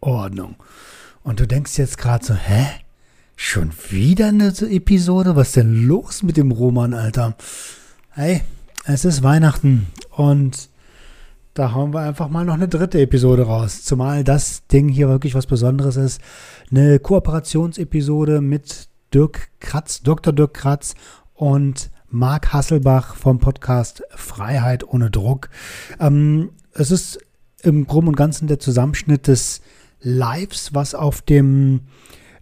Ordnung. Und du denkst jetzt gerade so, hä? Schon wieder eine Episode? Was ist denn los mit dem Roman, Alter? Hey, es ist Weihnachten und da hauen wir einfach mal noch eine dritte Episode raus. Zumal das Ding hier wirklich was Besonderes ist. Eine Kooperationsepisode mit Dirk Kratz, Dr. Dirk Kratz und Marc Hasselbach vom Podcast Freiheit ohne Druck. Ähm, es ist im Groben und Ganzen der Zusammenschnitt des Lives, was auf dem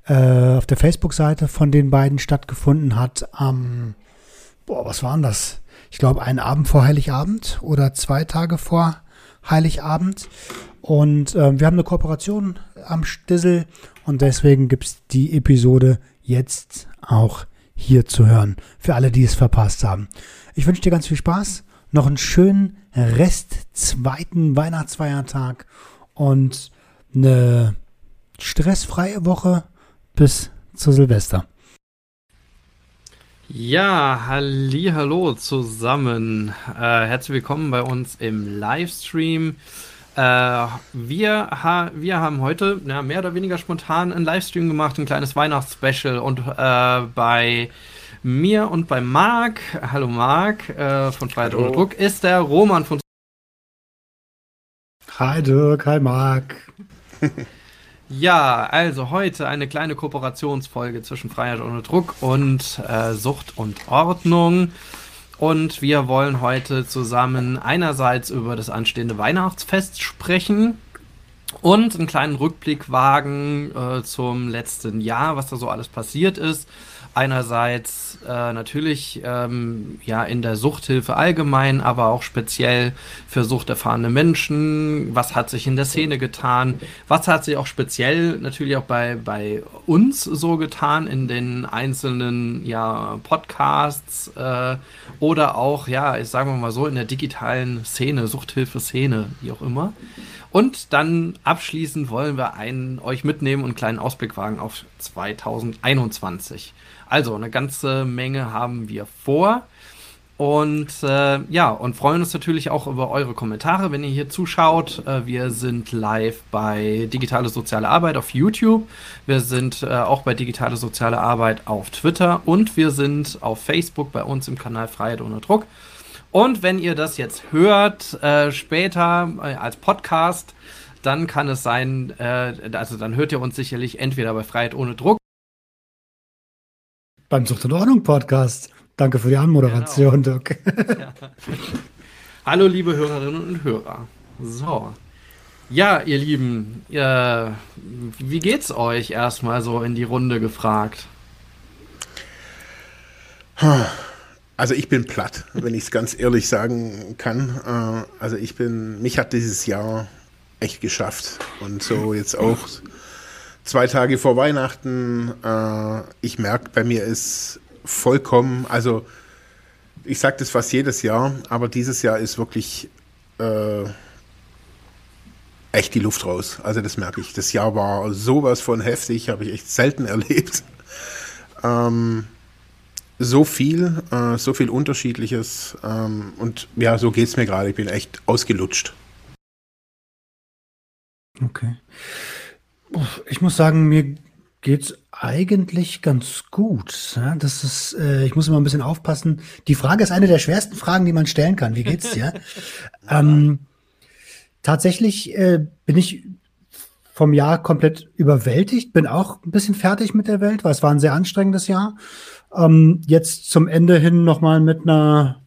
äh, auf der Facebook-Seite von den beiden stattgefunden hat am boah, was waren das? Ich glaube, einen Abend vor Heiligabend oder zwei Tage vor Heiligabend. Und äh, wir haben eine Kooperation am Stissel und deswegen gibt es die Episode jetzt auch hier zu hören. Für alle, die es verpasst haben. Ich wünsche dir ganz viel Spaß, noch einen schönen Rest zweiten Weihnachtsfeiertag und eine stressfreie Woche bis zu Silvester. Ja, halli, hallo zusammen. Äh, herzlich willkommen bei uns im Livestream. Äh, wir, ha wir haben heute ja, mehr oder weniger spontan einen Livestream gemacht, ein kleines Weihnachtsspecial und äh, bei mir und bei Marc, hallo Marc äh, von Freiheit ohne Druck, ist der Roman von Hi Dirk, hi Marc. ja, also heute eine kleine Kooperationsfolge zwischen Freiheit ohne Druck und äh, Sucht und Ordnung. Und wir wollen heute zusammen einerseits über das anstehende Weihnachtsfest sprechen und einen kleinen Rückblick wagen äh, zum letzten Jahr, was da so alles passiert ist einerseits äh, natürlich ähm, ja in der Suchthilfe allgemein, aber auch speziell für suchterfahrene Menschen. Was hat sich in der Szene getan? Was hat sich auch speziell natürlich auch bei, bei uns so getan in den einzelnen ja, Podcasts äh, oder auch, ja, ich sage mal so, in der digitalen Szene, Suchthilfe-Szene, wie auch immer. Und dann abschließend wollen wir einen euch mitnehmen und einen kleinen Ausblick wagen auf 2021. Also eine ganze Menge haben wir vor. Und äh, ja, und freuen uns natürlich auch über eure Kommentare, wenn ihr hier zuschaut. Äh, wir sind live bei Digitale Soziale Arbeit auf YouTube. Wir sind äh, auch bei Digitale Soziale Arbeit auf Twitter und wir sind auf Facebook bei uns im Kanal Freiheit ohne Druck. Und wenn ihr das jetzt hört, äh, später äh, als Podcast, dann kann es sein, äh, also dann hört ihr uns sicherlich entweder bei Freiheit ohne Druck beim Sucht und Ordnung Podcast. Danke für die Anmoderation, genau. Dirk. Ja. Hallo, liebe Hörerinnen und Hörer. So. Ja, ihr Lieben, äh, wie geht's euch erstmal so in die Runde gefragt? Also ich bin platt, wenn ich es ganz ehrlich sagen kann. Äh, also ich bin, mich hat dieses Jahr echt geschafft. Und so jetzt auch zwei Tage vor Weihnachten. Äh, ich merke, bei mir ist vollkommen, also ich sage das fast jedes Jahr, aber dieses Jahr ist wirklich äh, echt die Luft raus. Also das merke ich. Das Jahr war sowas von heftig, habe ich echt selten erlebt. Ähm, so viel, äh, so viel Unterschiedliches. Ähm, und ja, so geht es mir gerade. Ich bin echt ausgelutscht. Okay. Ich muss sagen, mir geht's eigentlich ganz gut. Ja, das ist, äh, ich muss immer ein bisschen aufpassen. Die Frage ist eine der schwersten Fragen, die man stellen kann. Wie geht's dir? ähm, tatsächlich äh, bin ich vom Jahr komplett überwältigt, bin auch ein bisschen fertig mit der Welt, weil es war ein sehr anstrengendes Jahr. Ähm, jetzt zum Ende hin nochmal mit einer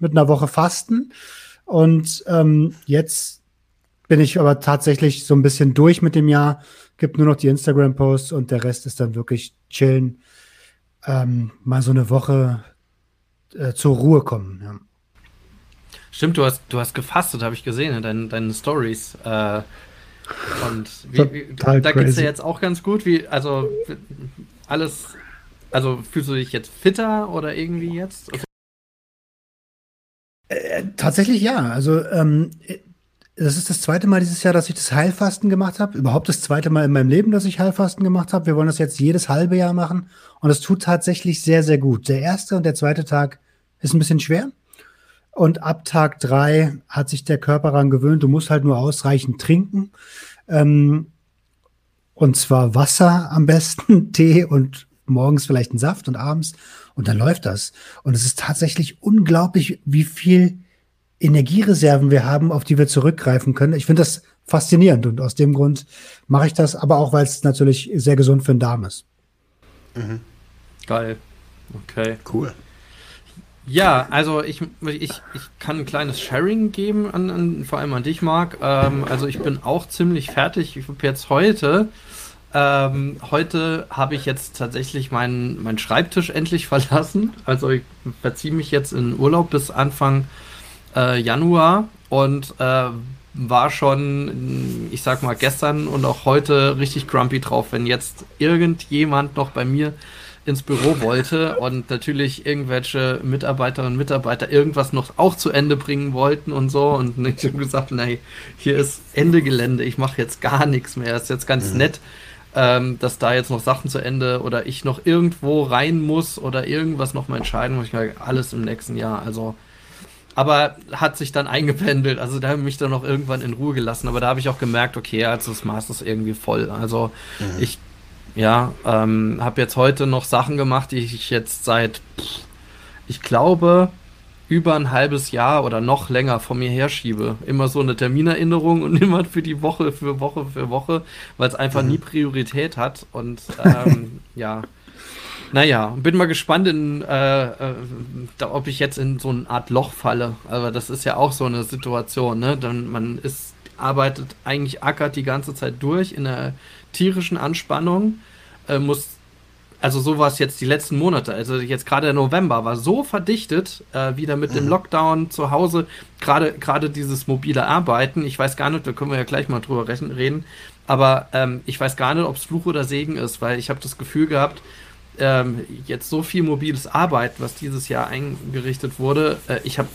mit einer Woche Fasten und ähm, jetzt bin ich aber tatsächlich so ein bisschen durch mit dem Jahr. Gibt nur noch die Instagram-Posts und der Rest ist dann wirklich chillen. Ähm, mal so eine Woche äh, zur Ruhe kommen. Ja. Stimmt, du hast, du hast gefastet, habe ich gesehen in deinen, deinen Stories. Äh, Und wie, wie, da geht es dir jetzt auch ganz gut. Wie, also alles, also fühlst du dich jetzt fitter oder irgendwie jetzt? Äh, tatsächlich ja. Also ähm, das ist das zweite Mal dieses Jahr, dass ich das Heilfasten gemacht habe. Überhaupt das zweite Mal in meinem Leben, dass ich Heilfasten gemacht habe. Wir wollen das jetzt jedes halbe Jahr machen. Und es tut tatsächlich sehr, sehr gut. Der erste und der zweite Tag ist ein bisschen schwer. Und ab Tag drei hat sich der Körper daran gewöhnt. Du musst halt nur ausreichend trinken. Ähm, und zwar Wasser am besten, Tee und morgens vielleicht einen Saft und abends. Und dann läuft das. Und es ist tatsächlich unglaublich, wie viel Energiereserven wir haben, auf die wir zurückgreifen können. Ich finde das faszinierend und aus dem Grund mache ich das, aber auch, weil es natürlich sehr gesund für den Darm ist. Mhm. Geil. Okay. Cool. Ja, also ich, ich, ich kann ein kleines Sharing geben, an, an vor allem an dich, Marc. Ähm, also ich bin auch ziemlich fertig. Ich habe jetzt heute, ähm, heute habe ich jetzt tatsächlich meinen, meinen Schreibtisch endlich verlassen. Also ich verziehe mich jetzt in Urlaub bis Anfang äh, Januar und äh, war schon, ich sag mal, gestern und auch heute richtig grumpy drauf, wenn jetzt irgendjemand noch bei mir ins Büro wollte und natürlich irgendwelche Mitarbeiterinnen und Mitarbeiter irgendwas noch auch zu Ende bringen wollten und so. Und ich habe gesagt, nein, hier ist Ende Gelände, ich mache jetzt gar nichts mehr. Ist jetzt ganz mhm. nett, ähm, dass da jetzt noch Sachen zu Ende oder ich noch irgendwo rein muss oder irgendwas noch mal entscheiden muss. Ich meine, alles im nächsten Jahr. Also aber hat sich dann eingependelt. Also da habe ich mich dann noch irgendwann in Ruhe gelassen. Aber da habe ich auch gemerkt, okay, also das Maß ist irgendwie voll. Also mhm. ich, ja, ähm, habe jetzt heute noch Sachen gemacht, die ich jetzt seit, ich glaube, über ein halbes Jahr oder noch länger vor mir herschiebe. Immer so eine Terminerinnerung und immer für die Woche, für Woche, für Woche, weil es einfach mhm. nie Priorität hat. Und ähm, ja. Naja, bin mal gespannt, in, äh, äh, ob ich jetzt in so eine Art Loch falle. Aber das ist ja auch so eine Situation, ne? Dann man ist, arbeitet eigentlich ackert die ganze Zeit durch in einer tierischen Anspannung, äh, muss also so war es jetzt die letzten Monate. Also jetzt gerade der November war so verdichtet, äh, wieder mit dem mhm. Lockdown zu Hause, gerade gerade dieses mobile Arbeiten. Ich weiß gar nicht, da können wir ja gleich mal drüber reden, aber ähm, ich weiß gar nicht, ob es Fluch oder Segen ist, weil ich habe das Gefühl gehabt, ähm, jetzt so viel mobiles Arbeiten, was dieses Jahr eingerichtet wurde. Äh, ich habe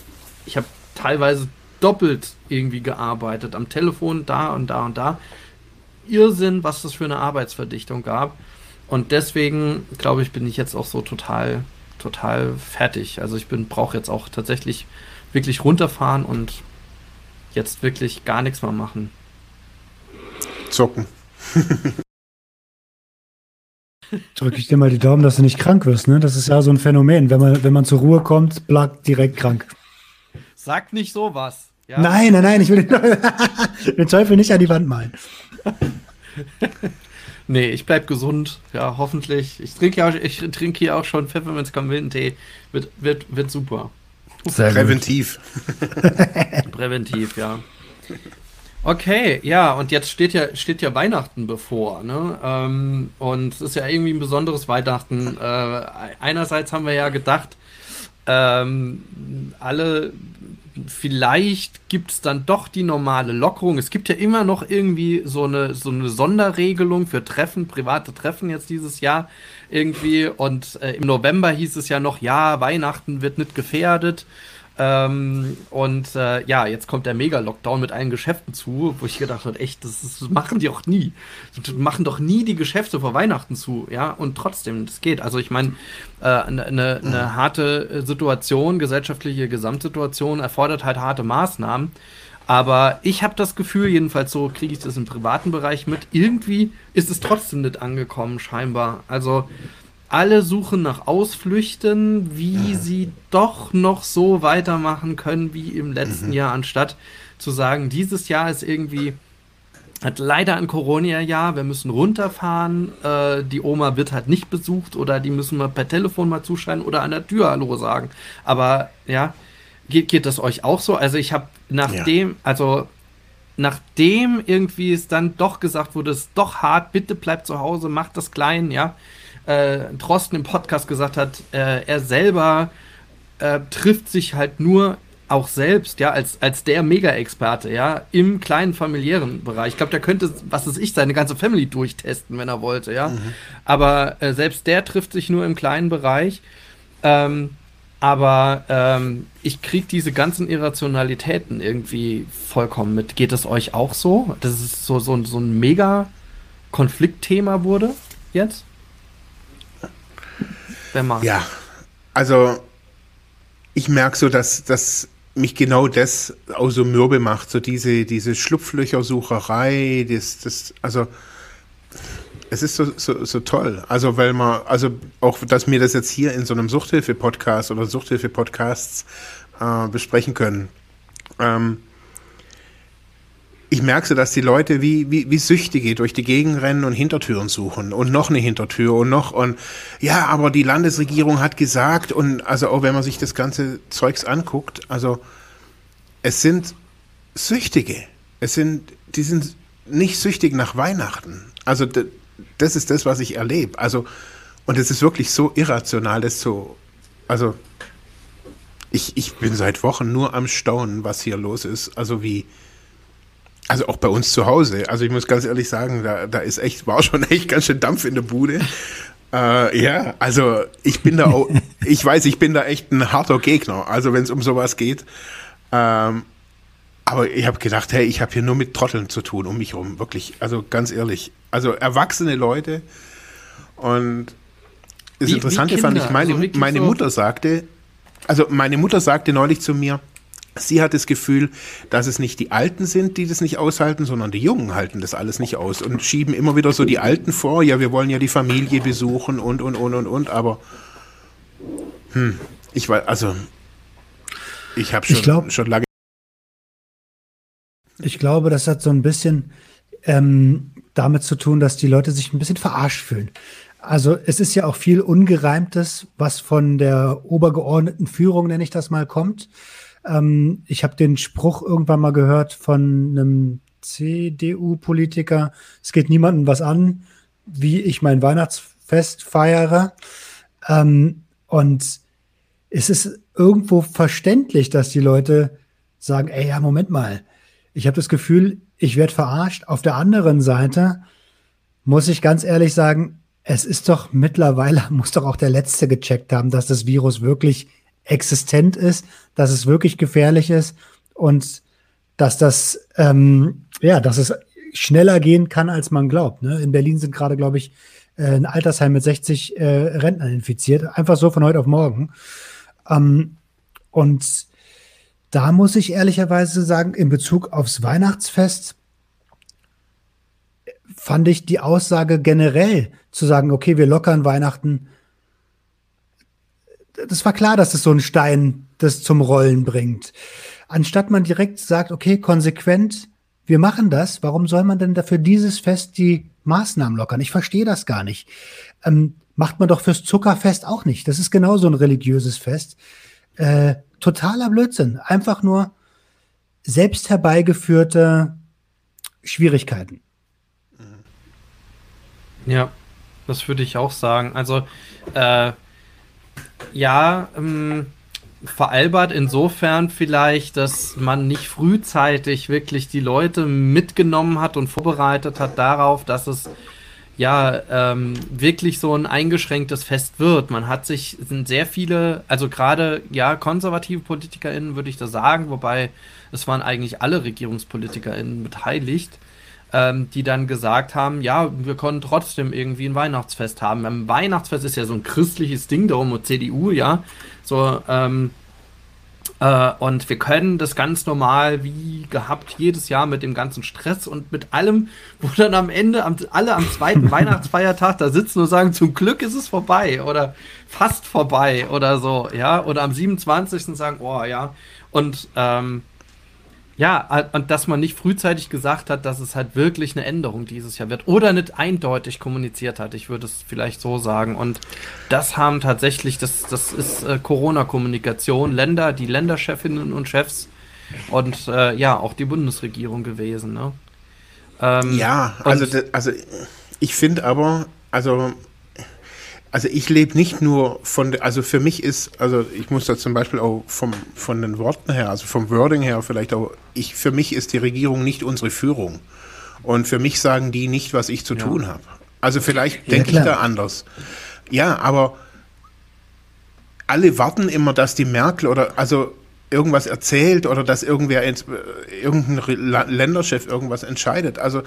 ich hab teilweise doppelt irgendwie gearbeitet, am Telefon da und da und da. Irrsinn, was das für eine Arbeitsverdichtung gab. Und deswegen, glaube ich, bin ich jetzt auch so total, total fertig. Also ich bin, brauche jetzt auch tatsächlich wirklich runterfahren und jetzt wirklich gar nichts mehr machen. Zocken. Drücke ich dir mal die Daumen, dass du nicht krank wirst, ne? Das ist ja so ein Phänomen. Wenn man, wenn man zur Ruhe kommt, bleibt direkt krank. Sag nicht sowas. Ja? Nein, nein, nein, ich will den, den Teufel nicht an die Wand malen. nee, ich bleib gesund. Ja, hoffentlich. Ich trinke ja, ich trinke hier auch schon Pfefferminz Kamillentee. Wird, wird, wird super. Sehr Präventiv. Präventiv, ja. Okay, ja, und jetzt steht ja, steht ja Weihnachten bevor, ne? Ähm, und es ist ja irgendwie ein besonderes Weihnachten. Äh, einerseits haben wir ja gedacht, ähm, alle, vielleicht gibt es dann doch die normale Lockerung. Es gibt ja immer noch irgendwie so eine, so eine Sonderregelung für Treffen, private Treffen jetzt dieses Jahr irgendwie. Und äh, im November hieß es ja noch, ja, Weihnachten wird nicht gefährdet. Ähm, und äh, ja, jetzt kommt der Mega-Lockdown mit allen Geschäften zu, wo ich gedacht habe, echt, das, das machen die auch nie. Die machen doch nie die Geschäfte vor Weihnachten zu, ja, und trotzdem, das geht. Also ich meine, eine äh, ne, ne harte Situation, gesellschaftliche Gesamtsituation erfordert halt harte Maßnahmen. Aber ich habe das Gefühl, jedenfalls so kriege ich das im privaten Bereich mit, irgendwie ist es trotzdem nicht angekommen, scheinbar. Also alle suchen nach Ausflüchten, wie sie doch noch so weitermachen können wie im letzten mhm. Jahr, anstatt zu sagen, dieses Jahr ist irgendwie, hat leider ein Corona-Jahr, wir müssen runterfahren, äh, die Oma wird halt nicht besucht oder die müssen wir per Telefon mal zuschreiben oder an der Tür Hallo sagen. Aber ja, geht, geht das euch auch so? Also ich habe nachdem, ja. also nachdem irgendwie es dann doch gesagt wurde, es ist doch hart, bitte bleibt zu Hause, macht das klein, ja, äh, Drosten im Podcast gesagt hat, äh, er selber äh, trifft sich halt nur auch selbst, ja, als, als der Mega-Experte, ja, im kleinen familiären Bereich. Ich glaube, der könnte, was weiß ich, seine ganze Family durchtesten, wenn er wollte, ja. Mhm. Aber äh, selbst der trifft sich nur im kleinen Bereich. Ähm, aber ähm, ich kriege diese ganzen Irrationalitäten irgendwie vollkommen mit. Geht es euch auch so? Dass es so, so, so ein mega Konfliktthema wurde jetzt? Wer mag? Ja, also ich merke so, dass, dass mich genau das auch so mürbe macht, so diese, diese Schlupflöchersucherei, das, das, also es ist so, so, so toll. Also, weil man, also auch, dass wir das jetzt hier in so einem Suchthilfe-Podcast oder Suchthilfe-Podcasts äh, besprechen können. Ähm, ich merke dass die Leute wie, wie, wie Süchtige durch die Gegend rennen und Hintertüren suchen und noch eine Hintertür und noch und ja, aber die Landesregierung hat gesagt und also auch wenn man sich das ganze Zeugs anguckt, also es sind Süchtige. Es sind, die sind nicht süchtig nach Weihnachten. Also das ist das, was ich erlebe. Also, und es ist wirklich so irrational, das so, also, ich, ich bin seit Wochen nur am Staunen, was hier los ist. Also wie, also auch bei uns zu Hause. Also ich muss ganz ehrlich sagen, da, da ist echt, war schon echt ganz schön Dampf in der Bude. Äh, ja, also ich bin da auch, ich weiß, ich bin da echt ein harter Gegner. Also wenn es um sowas geht. Ähm, aber ich habe gedacht, hey, ich habe hier nur mit Trotteln zu tun um mich herum, wirklich. Also ganz ehrlich. Also erwachsene Leute. Und das wie, Interessante wie fand ich, meine, also meine Mutter sagte, also meine Mutter sagte neulich zu mir, sie hat das Gefühl, dass es nicht die Alten sind, die das nicht aushalten, sondern die Jungen halten das alles nicht aus und schieben immer wieder so die Alten vor, ja, wir wollen ja die Familie besuchen und, und, und, und, und, aber hm, ich weiß, also ich habe schon, schon lange ich glaube, das hat so ein bisschen ähm, damit zu tun, dass die Leute sich ein bisschen verarscht fühlen. Also es ist ja auch viel Ungereimtes, was von der obergeordneten Führung, nenne ich das mal, kommt. Ähm, ich habe den Spruch irgendwann mal gehört von einem CDU-Politiker, es geht niemandem was an, wie ich mein Weihnachtsfest feiere. Ähm, und es ist irgendwo verständlich, dass die Leute sagen, ey, ja, Moment mal, ich habe das Gefühl, ich werde verarscht. Auf der anderen Seite muss ich ganz ehrlich sagen, es ist doch mittlerweile, muss doch auch der Letzte gecheckt haben, dass das Virus wirklich existent ist, dass es wirklich gefährlich ist und dass das, ähm, ja, dass es schneller gehen kann, als man glaubt. Ne? In Berlin sind gerade, glaube ich, äh, ein Altersheim mit 60 äh, Rentnern infiziert. Einfach so von heute auf morgen. Ähm, und da muss ich ehrlicherweise sagen, in Bezug aufs Weihnachtsfest fand ich die Aussage generell zu sagen, okay, wir lockern Weihnachten. Das war klar, dass es so ein Stein das zum Rollen bringt. Anstatt man direkt sagt, okay, konsequent, wir machen das, warum soll man denn dafür dieses Fest die Maßnahmen lockern? Ich verstehe das gar nicht. Ähm, macht man doch fürs Zuckerfest auch nicht. Das ist genauso ein religiöses Fest. Äh, totaler Blödsinn. Einfach nur selbst herbeigeführte Schwierigkeiten. Ja, das würde ich auch sagen. Also, äh, ja, ähm, veralbert insofern vielleicht, dass man nicht frühzeitig wirklich die Leute mitgenommen hat und vorbereitet hat darauf, dass es ja ähm, wirklich so ein eingeschränktes Fest wird. Man hat sich, sind sehr viele, also gerade ja konservative PolitikerInnen würde ich da sagen, wobei es waren eigentlich alle RegierungspolitikerInnen beteiligt, ähm, die dann gesagt haben, ja, wir können trotzdem irgendwie ein Weihnachtsfest haben. Ein Weihnachtsfest ist ja so ein christliches Ding, darum und CDU, ja, so ähm, äh, und wir können das ganz normal wie gehabt jedes Jahr mit dem ganzen Stress und mit allem, wo dann am Ende am, alle am zweiten Weihnachtsfeiertag da sitzen und sagen, zum Glück ist es vorbei oder fast vorbei oder so, ja, oder am 27. sagen, oh ja, und ähm, ja, und dass man nicht frühzeitig gesagt hat, dass es halt wirklich eine Änderung dieses Jahr wird oder nicht eindeutig kommuniziert hat. Ich würde es vielleicht so sagen. Und das haben tatsächlich, das, das ist äh, Corona-Kommunikation, Länder, die Länderchefinnen und Chefs und äh, ja, auch die Bundesregierung gewesen. Ne? Ähm, ja, also, also ich finde aber, also also ich lebe nicht nur von, also für mich ist, also ich muss da zum Beispiel auch vom, von den Worten her, also vom Wording her vielleicht auch, ich, für mich ist die Regierung nicht unsere Führung. Und für mich sagen die nicht, was ich zu ja. tun habe. Also vielleicht ja, denke ich da anders. Ja, aber alle warten immer, dass die Merkel oder also irgendwas erzählt oder dass irgendwer irgendein Länderchef irgendwas entscheidet. Also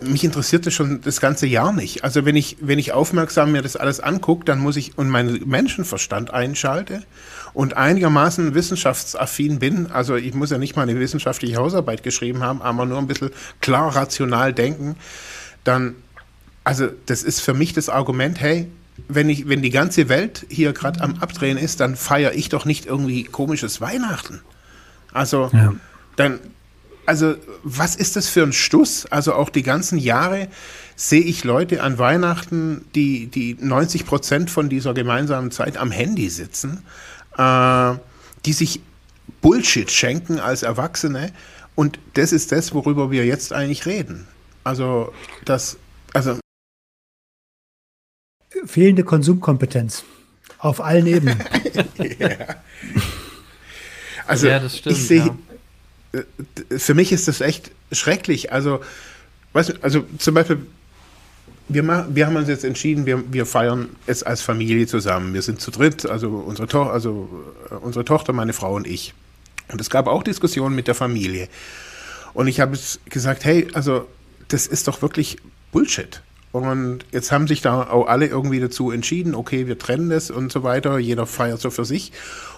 mich interessiert das schon das ganze Jahr nicht. Also wenn ich, wenn ich aufmerksam mir das alles angucke, dann muss ich und meinen Menschenverstand einschalte und einigermaßen wissenschaftsaffin bin, also ich muss ja nicht mal eine wissenschaftliche Hausarbeit geschrieben haben, aber nur ein bisschen klar rational denken, dann, also das ist für mich das Argument, hey, wenn ich, wenn die ganze Welt hier gerade am Abdrehen ist, dann feiere ich doch nicht irgendwie komisches Weihnachten. Also ja. dann also was ist das für ein Stuss? Also auch die ganzen Jahre sehe ich Leute an Weihnachten, die, die 90 Prozent von dieser gemeinsamen Zeit am Handy sitzen, äh, die sich Bullshit schenken als Erwachsene. Und das ist das, worüber wir jetzt eigentlich reden. Also das, also fehlende Konsumkompetenz auf allen Ebenen. ja. Also ja, stimmt, ich sehe ja. Äh, für mich ist das echt schrecklich. Also, weißt du, also zum Beispiel, wir, machen, wir haben uns jetzt entschieden, wir, wir feiern es als Familie zusammen. Wir sind zu dritt, also unsere, to also äh, unsere Tochter, meine Frau und ich. Und es gab auch Diskussionen mit der Familie. Und ich habe gesagt, hey, also das ist doch wirklich Bullshit. Und jetzt haben sich da auch alle irgendwie dazu entschieden, okay, wir trennen das und so weiter, jeder feiert so für sich.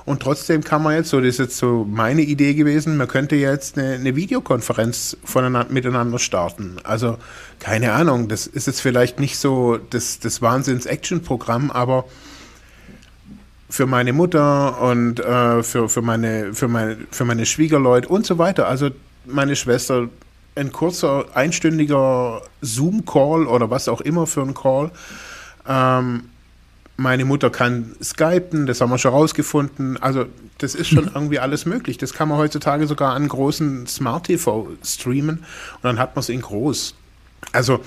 Und trotzdem kann man jetzt, so das ist jetzt so meine Idee gewesen, man könnte jetzt eine, eine Videokonferenz voneinander, miteinander starten. Also keine Ahnung, das ist jetzt vielleicht nicht so das, das Wahnsinns-Action-Programm, aber für meine Mutter und äh, für, für, meine, für, meine, für meine Schwiegerleute und so weiter. Also meine Schwester ein kurzer, einstündiger Zoom-Call oder was auch immer für ein Call. Ähm, meine Mutter kann skypen, das haben wir schon rausgefunden. Also das ist schon irgendwie alles möglich. Das kann man heutzutage sogar an großen Smart TV streamen und dann hat man es in groß. Also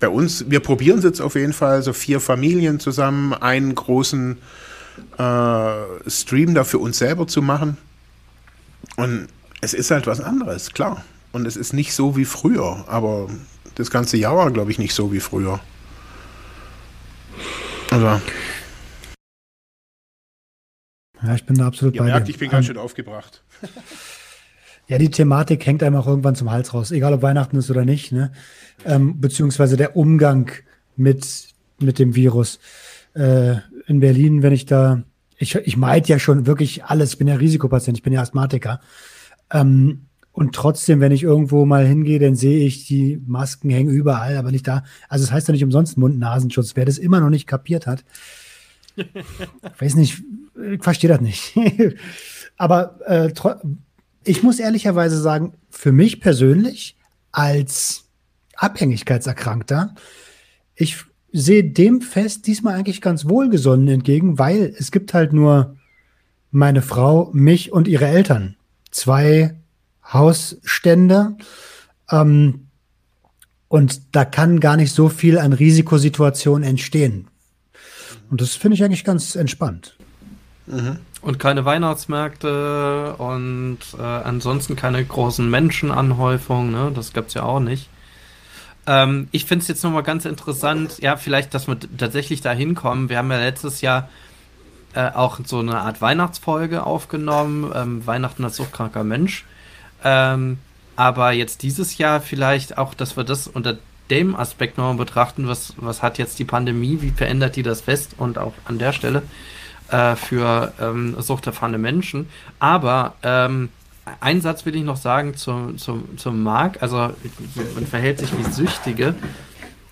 bei uns, wir probieren es jetzt auf jeden Fall, so vier Familien zusammen, einen großen äh, Stream da für uns selber zu machen. Und es ist halt was anderes, klar. Und es ist nicht so wie früher, aber das ganze Jahr war, glaube ich, nicht so wie früher. Also. Ja, ich bin da absolut Ihr bei merkt, dir. ich bin ganz schön aufgebracht. Ja, die Thematik hängt einem auch irgendwann zum Hals raus, egal ob Weihnachten ist oder nicht, ne? Ähm, beziehungsweise der Umgang mit, mit dem Virus. Äh, in Berlin, wenn ich da, ich, ich meide ja schon wirklich alles, ich bin ja Risikopatient, ich bin ja Asthmatiker. Ähm, und trotzdem, wenn ich irgendwo mal hingehe, dann sehe ich, die Masken hängen überall, aber nicht da. Also es das heißt ja nicht umsonst Mund-Nasenschutz. Wer das immer noch nicht kapiert hat, weiß nicht, ich verstehe das nicht. aber äh, ich muss ehrlicherweise sagen, für mich persönlich als Abhängigkeitserkrankter, ich sehe dem Fest diesmal eigentlich ganz wohlgesonnen entgegen, weil es gibt halt nur meine Frau, mich und ihre Eltern. Zwei Hausstände. Ähm, und da kann gar nicht so viel an Risikosituationen entstehen. Und das finde ich eigentlich ganz entspannt. Mhm. Und keine Weihnachtsmärkte und äh, ansonsten keine großen Menschenanhäufungen, ne? das gab es ja auch nicht. Ähm, ich finde es jetzt nochmal ganz interessant, ja, vielleicht, dass wir tatsächlich da hinkommen. Wir haben ja letztes Jahr äh, auch so eine Art Weihnachtsfolge aufgenommen, ähm, Weihnachten als suchtkranker Mensch. Ähm, aber jetzt dieses Jahr vielleicht auch, dass wir das unter dem Aspekt nochmal betrachten, was, was hat jetzt die Pandemie, wie verändert die das fest und auch an der Stelle äh, für ähm, suchterfahrene Menschen. Aber ähm, einen Satz will ich noch sagen zum, zum, zum Marc. Also man verhält sich wie Süchtige.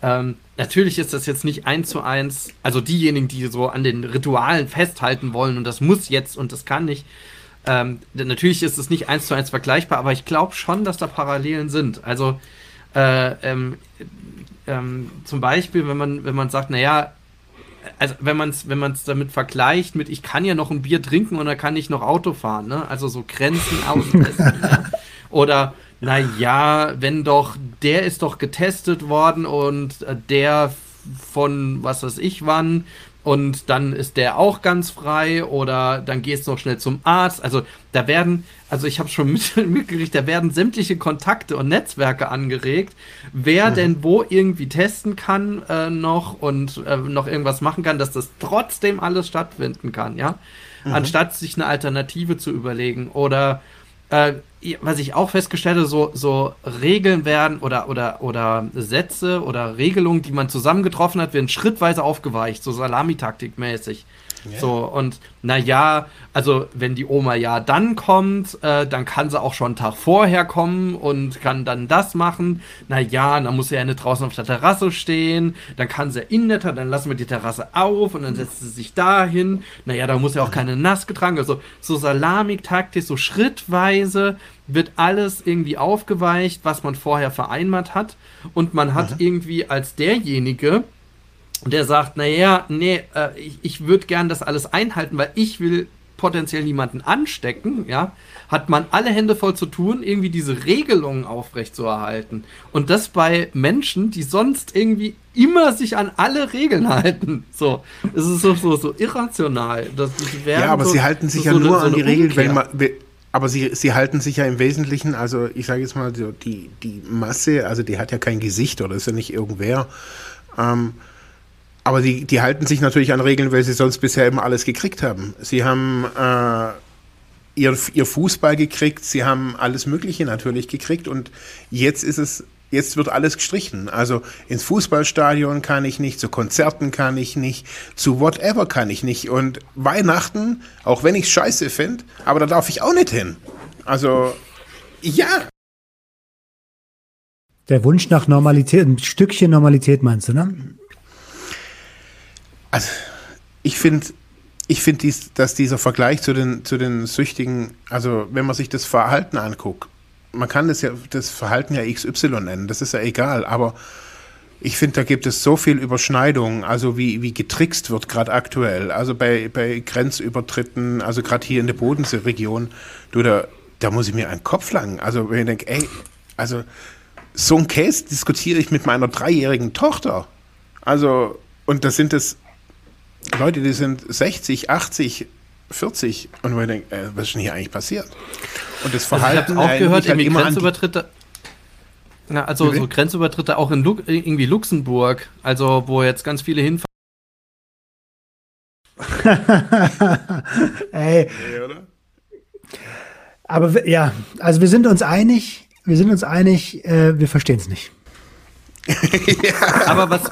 Ähm, natürlich ist das jetzt nicht eins zu eins, also diejenigen, die so an den Ritualen festhalten wollen und das muss jetzt und das kann nicht, ähm, natürlich ist es nicht eins zu eins vergleichbar, aber ich glaube schon, dass da Parallelen sind. Also äh, ähm, ähm, zum Beispiel, wenn man, wenn man sagt, naja, also wenn man es wenn man's damit vergleicht mit, ich kann ja noch ein Bier trinken und dann kann ich noch Auto fahren, ne? Also so Grenzen austesten. ja? Oder, naja, wenn doch, der ist doch getestet worden und äh, der von was weiß ich wann und dann ist der auch ganz frei oder dann gehst du noch schnell zum Arzt. Also da werden, also ich habe schon mit, mitgekriegt, da werden sämtliche Kontakte und Netzwerke angeregt, wer mhm. denn wo irgendwie testen kann äh, noch und äh, noch irgendwas machen kann, dass das trotzdem alles stattfinden kann, ja. Mhm. Anstatt sich eine Alternative zu überlegen oder äh, was ich auch festgestellt so, so Regeln werden oder, oder, oder Sätze oder Regelungen, die man zusammengetroffen hat, werden schrittweise aufgeweicht, so Salamitaktik mäßig. Yeah. So, und naja, also wenn die Oma ja dann kommt, äh, dann kann sie auch schon einen Tag vorher kommen und kann dann das machen. Naja, dann muss sie ja nicht draußen auf der Terrasse stehen, dann kann sie in der Terrasse, dann lassen wir die Terrasse auf und dann setzt sie sich dahin. Naja, da muss ja auch keine nass getragen. Also so Salamik-Taktik, so schrittweise wird alles irgendwie aufgeweicht, was man vorher vereinbart hat. Und man hat mhm. irgendwie als derjenige, und der sagt, naja, nee, äh, ich, ich würde gern das alles einhalten, weil ich will potenziell niemanden anstecken, ja, hat man alle Hände voll zu tun, irgendwie diese Regelungen aufrechtzuerhalten. Und das bei Menschen, die sonst irgendwie immer sich an alle Regeln halten. So, es ist so, so, so irrational. Dass die ja, aber so, sie halten sich so ja nur an die Regeln, wenn man. Aber sie, sie halten sich ja im Wesentlichen, also ich sage jetzt mal, so die, die Masse, also die hat ja kein Gesicht oder ist ja nicht irgendwer. Ähm, aber die, die halten sich natürlich an Regeln, weil sie sonst bisher immer alles gekriegt haben. Sie haben äh, ihr, ihr Fußball gekriegt, sie haben alles Mögliche natürlich gekriegt und jetzt ist es, jetzt wird alles gestrichen. Also ins Fußballstadion kann ich nicht, zu Konzerten kann ich nicht, zu whatever kann ich nicht. Und Weihnachten, auch wenn ich scheiße finde, aber da darf ich auch nicht hin. Also, ja. Der Wunsch nach Normalität, ein Stückchen Normalität meinst du, ne? Also, ich finde, ich finde, dies, dass dieser Vergleich zu den, zu den Süchtigen, also wenn man sich das Verhalten anguckt, man kann das ja, das Verhalten ja XY nennen, das ist ja egal, aber ich finde, da gibt es so viel Überschneidung, also wie, wie getrickst wird gerade aktuell, also bei, bei Grenzübertritten, also gerade hier in der Bodenseeregion, du, da, da muss ich mir einen Kopf langen. Also wenn ich denke, ey, also so ein Case diskutiere ich mit meiner dreijährigen Tochter. Also, und das sind es Leute, die sind 60, 80, 40 und man denkt, äh, was ist denn hier eigentlich passiert? Und das Verhalten. Also ich habe auch gehört, irgendwie Grenzübertritte. Ja, also so Grenzübertritte auch in Lu irgendwie Luxemburg, also wo jetzt ganz viele hinfahren. Ey. oder? Aber ja, also wir sind uns einig, wir sind uns einig, äh, wir verstehen es nicht. Aber was,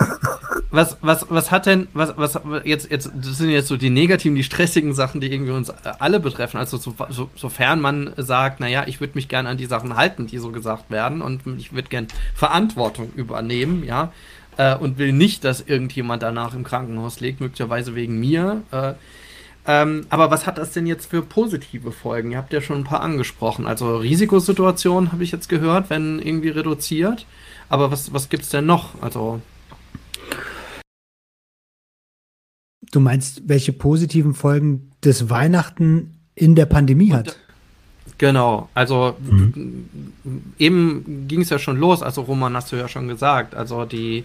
was, was, was hat denn, was, was, jetzt, jetzt, das sind jetzt so die negativen, die stressigen Sachen, die irgendwie uns alle betreffen. Also, so, so, sofern man sagt, naja, ich würde mich gerne an die Sachen halten, die so gesagt werden und ich würde gerne Verantwortung übernehmen, ja, äh, und will nicht, dass irgendjemand danach im Krankenhaus liegt, möglicherweise wegen mir. Äh, ähm, aber was hat das denn jetzt für positive Folgen? Ihr habt ja schon ein paar angesprochen. Also Risikosituationen habe ich jetzt gehört, wenn irgendwie reduziert. Aber was, was gibt es denn noch? Also Du meinst, welche positiven Folgen das Weihnachten in der Pandemie hat? Genau, also mhm. eben ging es ja schon los, also Roman hast du ja schon gesagt, also die,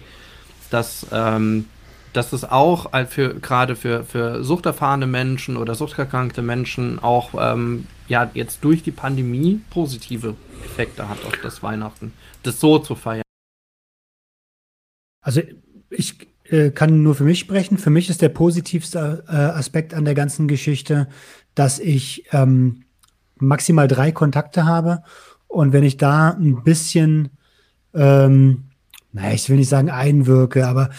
dass, ähm, dass es auch für gerade für, für suchterfahrene Menschen oder suchterkrankte Menschen auch ähm, ja jetzt durch die Pandemie positive Effekte hat auf das Weihnachten, das so zu feiern. Also ich äh, kann nur für mich sprechen. Für mich ist der positivste äh, Aspekt an der ganzen Geschichte, dass ich ähm, maximal drei Kontakte habe. Und wenn ich da ein bisschen, ähm, naja, ich will nicht sagen einwirke, aber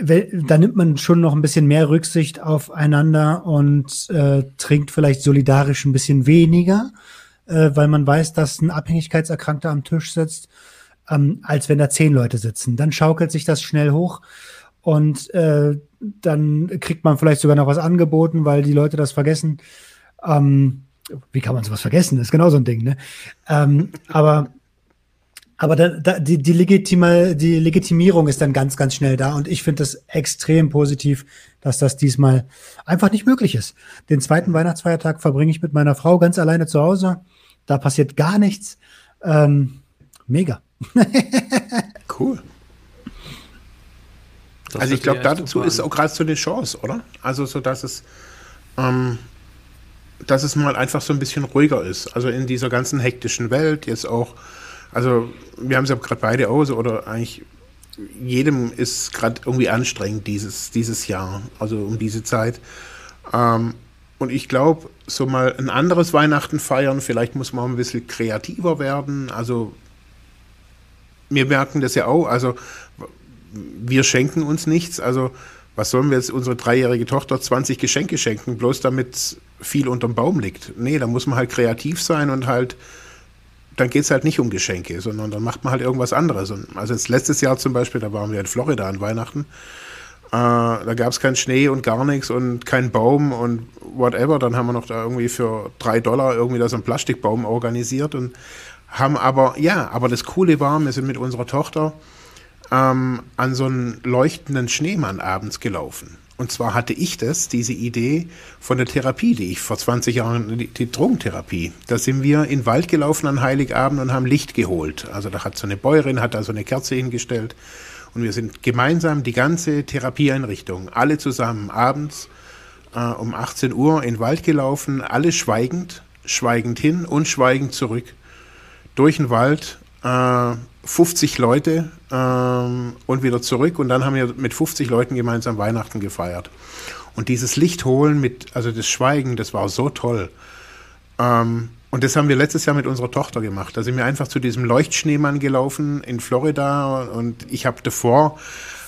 da nimmt man schon noch ein bisschen mehr Rücksicht aufeinander und äh, trinkt vielleicht solidarisch ein bisschen weniger, äh, weil man weiß, dass ein Abhängigkeitserkrankter am Tisch sitzt, ähm, als wenn da zehn Leute sitzen. Dann schaukelt sich das schnell hoch und äh, dann kriegt man vielleicht sogar noch was angeboten, weil die Leute das vergessen. Ähm, wie kann man sowas vergessen? Das ist genau so ein Ding, ne? Ähm, aber aber da, da, die, die, Legitime, die Legitimierung ist dann ganz, ganz schnell da. Und ich finde das extrem positiv, dass das diesmal einfach nicht möglich ist. Den zweiten Weihnachtsfeiertag verbringe ich mit meiner Frau ganz alleine zu Hause. Da passiert gar nichts. Ähm, mega. cool. Das also ich glaube, dazu ist auch gerade so eine Chance, oder? Also so, dass es, ähm, dass es mal einfach so ein bisschen ruhiger ist. Also in dieser ganzen hektischen Welt jetzt auch, also wir haben es ja gerade beide aus, oder eigentlich jedem ist gerade irgendwie anstrengend dieses, dieses Jahr, also um diese Zeit. Ähm, und ich glaube, so mal ein anderes Weihnachten feiern, vielleicht muss man ein bisschen kreativer werden. Also wir merken das ja auch, also wir schenken uns nichts. Also was sollen wir jetzt unsere dreijährige Tochter 20 Geschenke schenken, bloß damit viel unterm Baum liegt? Nee, da muss man halt kreativ sein und halt, dann geht es halt nicht um Geschenke, sondern dann macht man halt irgendwas anderes. Und also jetzt letztes Jahr zum Beispiel, da waren wir in Florida an Weihnachten, äh, da gab es keinen Schnee und gar nichts und keinen Baum und whatever. Dann haben wir noch da irgendwie für drei Dollar irgendwie da so einen Plastikbaum organisiert und haben aber, ja, aber das Coole war, wir sind mit unserer Tochter ähm, an so einen leuchtenden Schneemann abends gelaufen. Und zwar hatte ich das, diese Idee von der Therapie, die ich vor 20 Jahren, die, die Drogentherapie. Da sind wir in den Wald gelaufen an Heiligabend und haben Licht geholt. Also da hat so eine Bäuerin, hat da so eine Kerze hingestellt. Und wir sind gemeinsam die ganze Therapieeinrichtung, alle zusammen abends äh, um 18 Uhr in den Wald gelaufen, alle schweigend, schweigend hin und schweigend zurück. Durch den Wald, äh, 50 Leute ähm, und wieder zurück und dann haben wir mit 50 Leuten gemeinsam Weihnachten gefeiert. Und dieses Licht holen mit, also das Schweigen, das war so toll. Ähm, und das haben wir letztes Jahr mit unserer Tochter gemacht. Da sind wir einfach zu diesem Leuchtschneemann gelaufen in Florida und ich habe davor,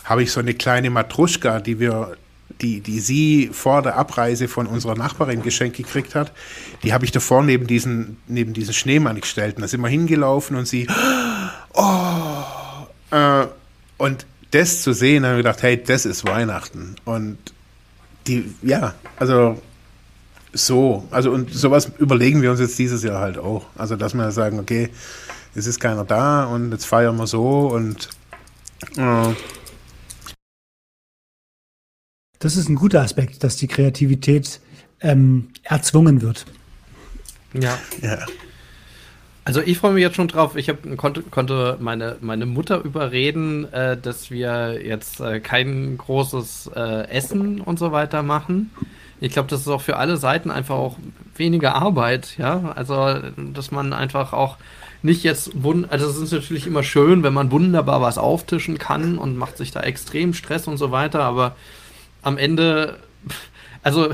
habe ich so eine kleine Matruschka, die wir die, die sie vor der Abreise von unserer Nachbarin geschenkt gekriegt hat, die habe ich davor neben diesen, neben diesen Schneemann gestellt. Und da sind wir hingelaufen und sie, oh, äh, und das zu sehen, habe ich gedacht, hey, das ist Weihnachten. Und die, ja, also so, also und sowas überlegen wir uns jetzt dieses Jahr halt auch. Also, dass wir sagen, okay, es ist keiner da und jetzt feiern wir so und äh, das ist ein guter Aspekt, dass die Kreativität ähm, erzwungen wird. Ja. ja. Also ich freue mich jetzt schon drauf. Ich hab, konnte, konnte meine, meine Mutter überreden, äh, dass wir jetzt äh, kein großes äh, Essen und so weiter machen. Ich glaube, das ist auch für alle Seiten einfach auch weniger Arbeit, ja. Also, dass man einfach auch nicht jetzt, also es ist natürlich immer schön, wenn man wunderbar was auftischen kann und macht sich da extrem Stress und so weiter, aber am Ende, also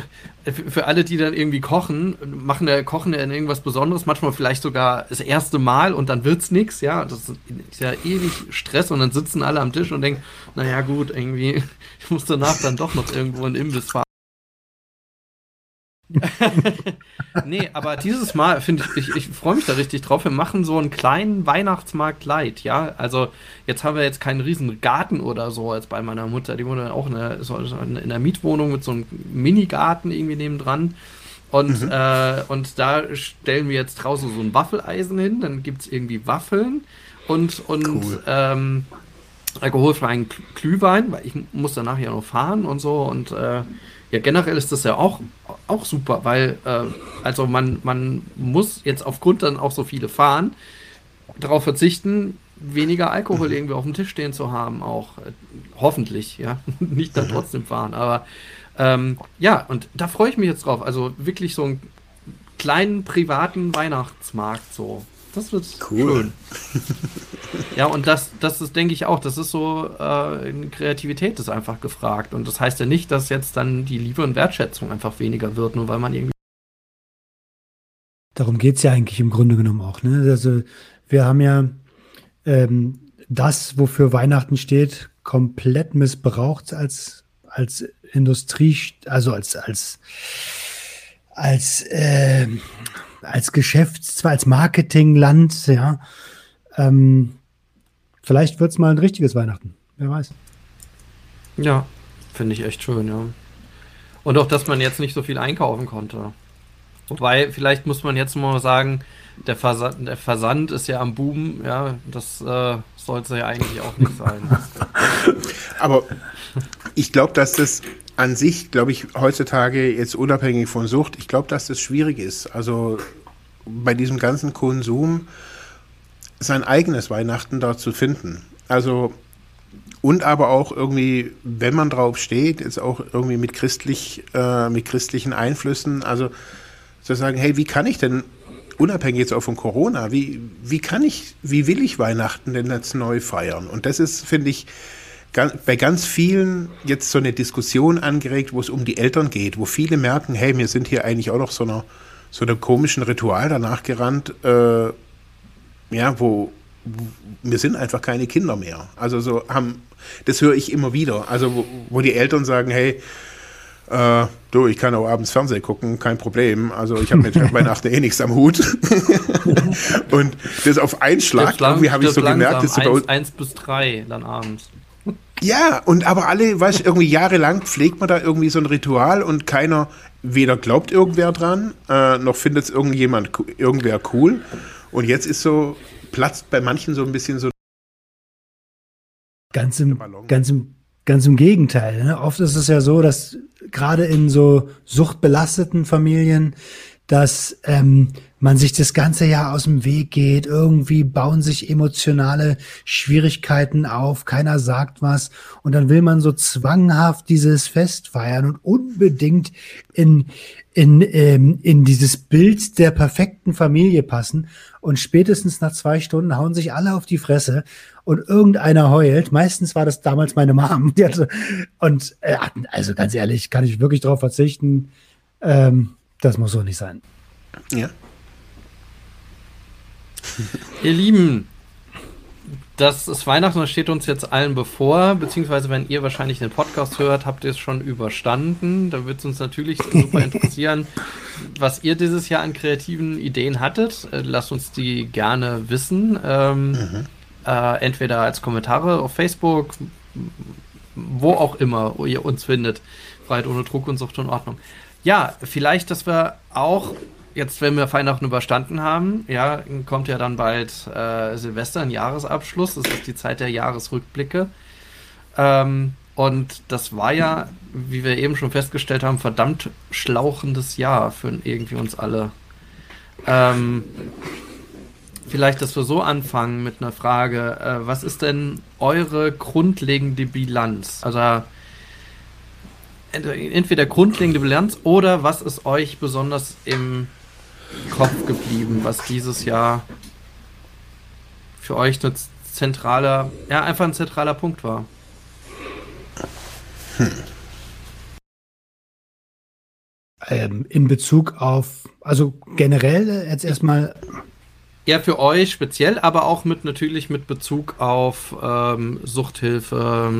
für alle, die dann irgendwie kochen, machen der Kochen ja irgendwas Besonderes, manchmal vielleicht sogar das erste Mal und dann wird's nichts, ja, das ist ja ewig Stress und dann sitzen alle am Tisch und denken, naja gut, irgendwie, ich muss danach dann doch noch irgendwo in Imbiss fahren. nee, aber dieses Mal finde ich, ich, ich freue mich da richtig drauf. Wir machen so einen kleinen Weihnachtsmarkt light, ja. Also jetzt haben wir jetzt keinen riesen Garten oder so als bei meiner Mutter. Die wohnt dann auch in einer, so in einer Mietwohnung mit so einem Minigarten irgendwie nebendran. Und, mhm. äh, und da stellen wir jetzt draußen so ein Waffeleisen hin. Dann gibt es irgendwie Waffeln und, und cool. ähm, alkoholfreien Glühwein, weil ich muss danach ja noch fahren und so. Und äh, ja, generell ist das ja auch, auch super, weil äh, also man, man muss jetzt aufgrund dann auch so viele fahren, darauf verzichten, weniger Alkohol mhm. irgendwie auf dem Tisch stehen zu haben, auch äh, hoffentlich, ja, nicht dann mhm. trotzdem fahren, aber ähm, ja, und da freue ich mich jetzt drauf, also wirklich so einen kleinen privaten Weihnachtsmarkt so. Das wird cool. schön. ja, und das, das ist, denke ich auch, das ist so, äh, Kreativität ist einfach gefragt. Und das heißt ja nicht, dass jetzt dann die Liebe und Wertschätzung einfach weniger wird, nur weil man irgendwie. Darum geht es ja eigentlich im Grunde genommen auch. Ne? Also, wir haben ja ähm, das, wofür Weihnachten steht, komplett missbraucht als, als Industrie, also als, als, als, äh, als Geschäfts-, zwar als Marketingland, ja. Ähm, vielleicht wird es mal ein richtiges Weihnachten. Wer weiß. Ja, finde ich echt schön, ja. Und auch, dass man jetzt nicht so viel einkaufen konnte. Wobei, vielleicht muss man jetzt mal sagen, der Versand, der Versand ist ja am Boom, ja, das äh, sollte ja eigentlich auch nicht sein. Aber ich glaube, dass das an sich, glaube ich, heutzutage jetzt unabhängig von Sucht, ich glaube, dass das schwierig ist. Also bei diesem ganzen Konsum sein eigenes Weihnachten da zu finden. Also und aber auch irgendwie, wenn man drauf steht, ist auch irgendwie mit christlich, äh, mit christlichen Einflüssen, also zu sagen, hey, wie kann ich denn, unabhängig jetzt auch von Corona, wie, wie kann ich, wie will ich Weihnachten denn jetzt neu feiern? Und das ist, finde ich, bei ganz vielen jetzt so eine Diskussion angeregt, wo es um die Eltern geht, wo viele merken, hey, wir sind hier eigentlich auch noch so einer, so einem komischen Ritual danach gerannt, äh, ja, wo, wir sind einfach keine Kinder mehr. Also so haben, das höre ich immer wieder. Also wo, wo die Eltern sagen, hey, äh, du, ich kann auch abends Fernsehen gucken, kein Problem. Also ich habe mit Weihnachten eh nichts am Hut. und das auf einen Schlag, irgendwie habe ich so gemerkt, dass eins, eins bis drei dann abends. Ja, und aber alle, weißt du, irgendwie jahrelang pflegt man da irgendwie so ein Ritual und keiner weder glaubt irgendwer dran, äh, noch findet es irgendjemand, irgendwer cool. Und jetzt ist so, platzt bei manchen so ein bisschen so. Ganz im, ganz im, ganz im Gegenteil. Ne? Oft ist es ja so, dass gerade in so suchtbelasteten Familien, dass ähm, man sich das ganze Jahr aus dem Weg geht, irgendwie bauen sich emotionale Schwierigkeiten auf, keiner sagt was und dann will man so zwanghaft dieses Fest feiern und unbedingt in, in, ähm, in dieses Bild der perfekten Familie passen und spätestens nach zwei Stunden hauen sich alle auf die Fresse und irgendeiner heult. Meistens war das damals meine Mom. Hatte, und äh, also ganz ehrlich, kann ich wirklich darauf verzichten. Ähm, das muss so nicht sein. Ja. Ihr Lieben, das ist Weihnachten, das steht uns jetzt allen bevor, beziehungsweise wenn ihr wahrscheinlich den Podcast hört, habt ihr es schon überstanden. Da wird es uns natürlich super interessieren, was ihr dieses Jahr an kreativen Ideen hattet. Äh, lasst uns die gerne wissen. Ähm, mhm. äh, entweder als Kommentare auf Facebook, wo auch immer ihr uns findet. Freiheit ohne Druck und Sucht und Ordnung. Ja, vielleicht, dass wir auch jetzt, wenn wir Weihnachten überstanden haben, ja, kommt ja dann bald äh, Silvester, ein Jahresabschluss. Das ist die Zeit der Jahresrückblicke. Ähm, und das war ja, wie wir eben schon festgestellt haben, verdammt schlauchendes Jahr für irgendwie uns alle. Ähm, vielleicht, dass wir so anfangen mit einer Frage: äh, Was ist denn eure grundlegende Bilanz? Also, entweder grundlegende Bilanz oder was ist euch besonders im Kopf geblieben, was dieses Jahr für euch ein zentraler, ja, einfach ein zentraler Punkt war? Hm. Ähm, in Bezug auf, also generell jetzt erstmal. Ja, für euch speziell, aber auch mit natürlich mit Bezug auf ähm, Suchthilfe,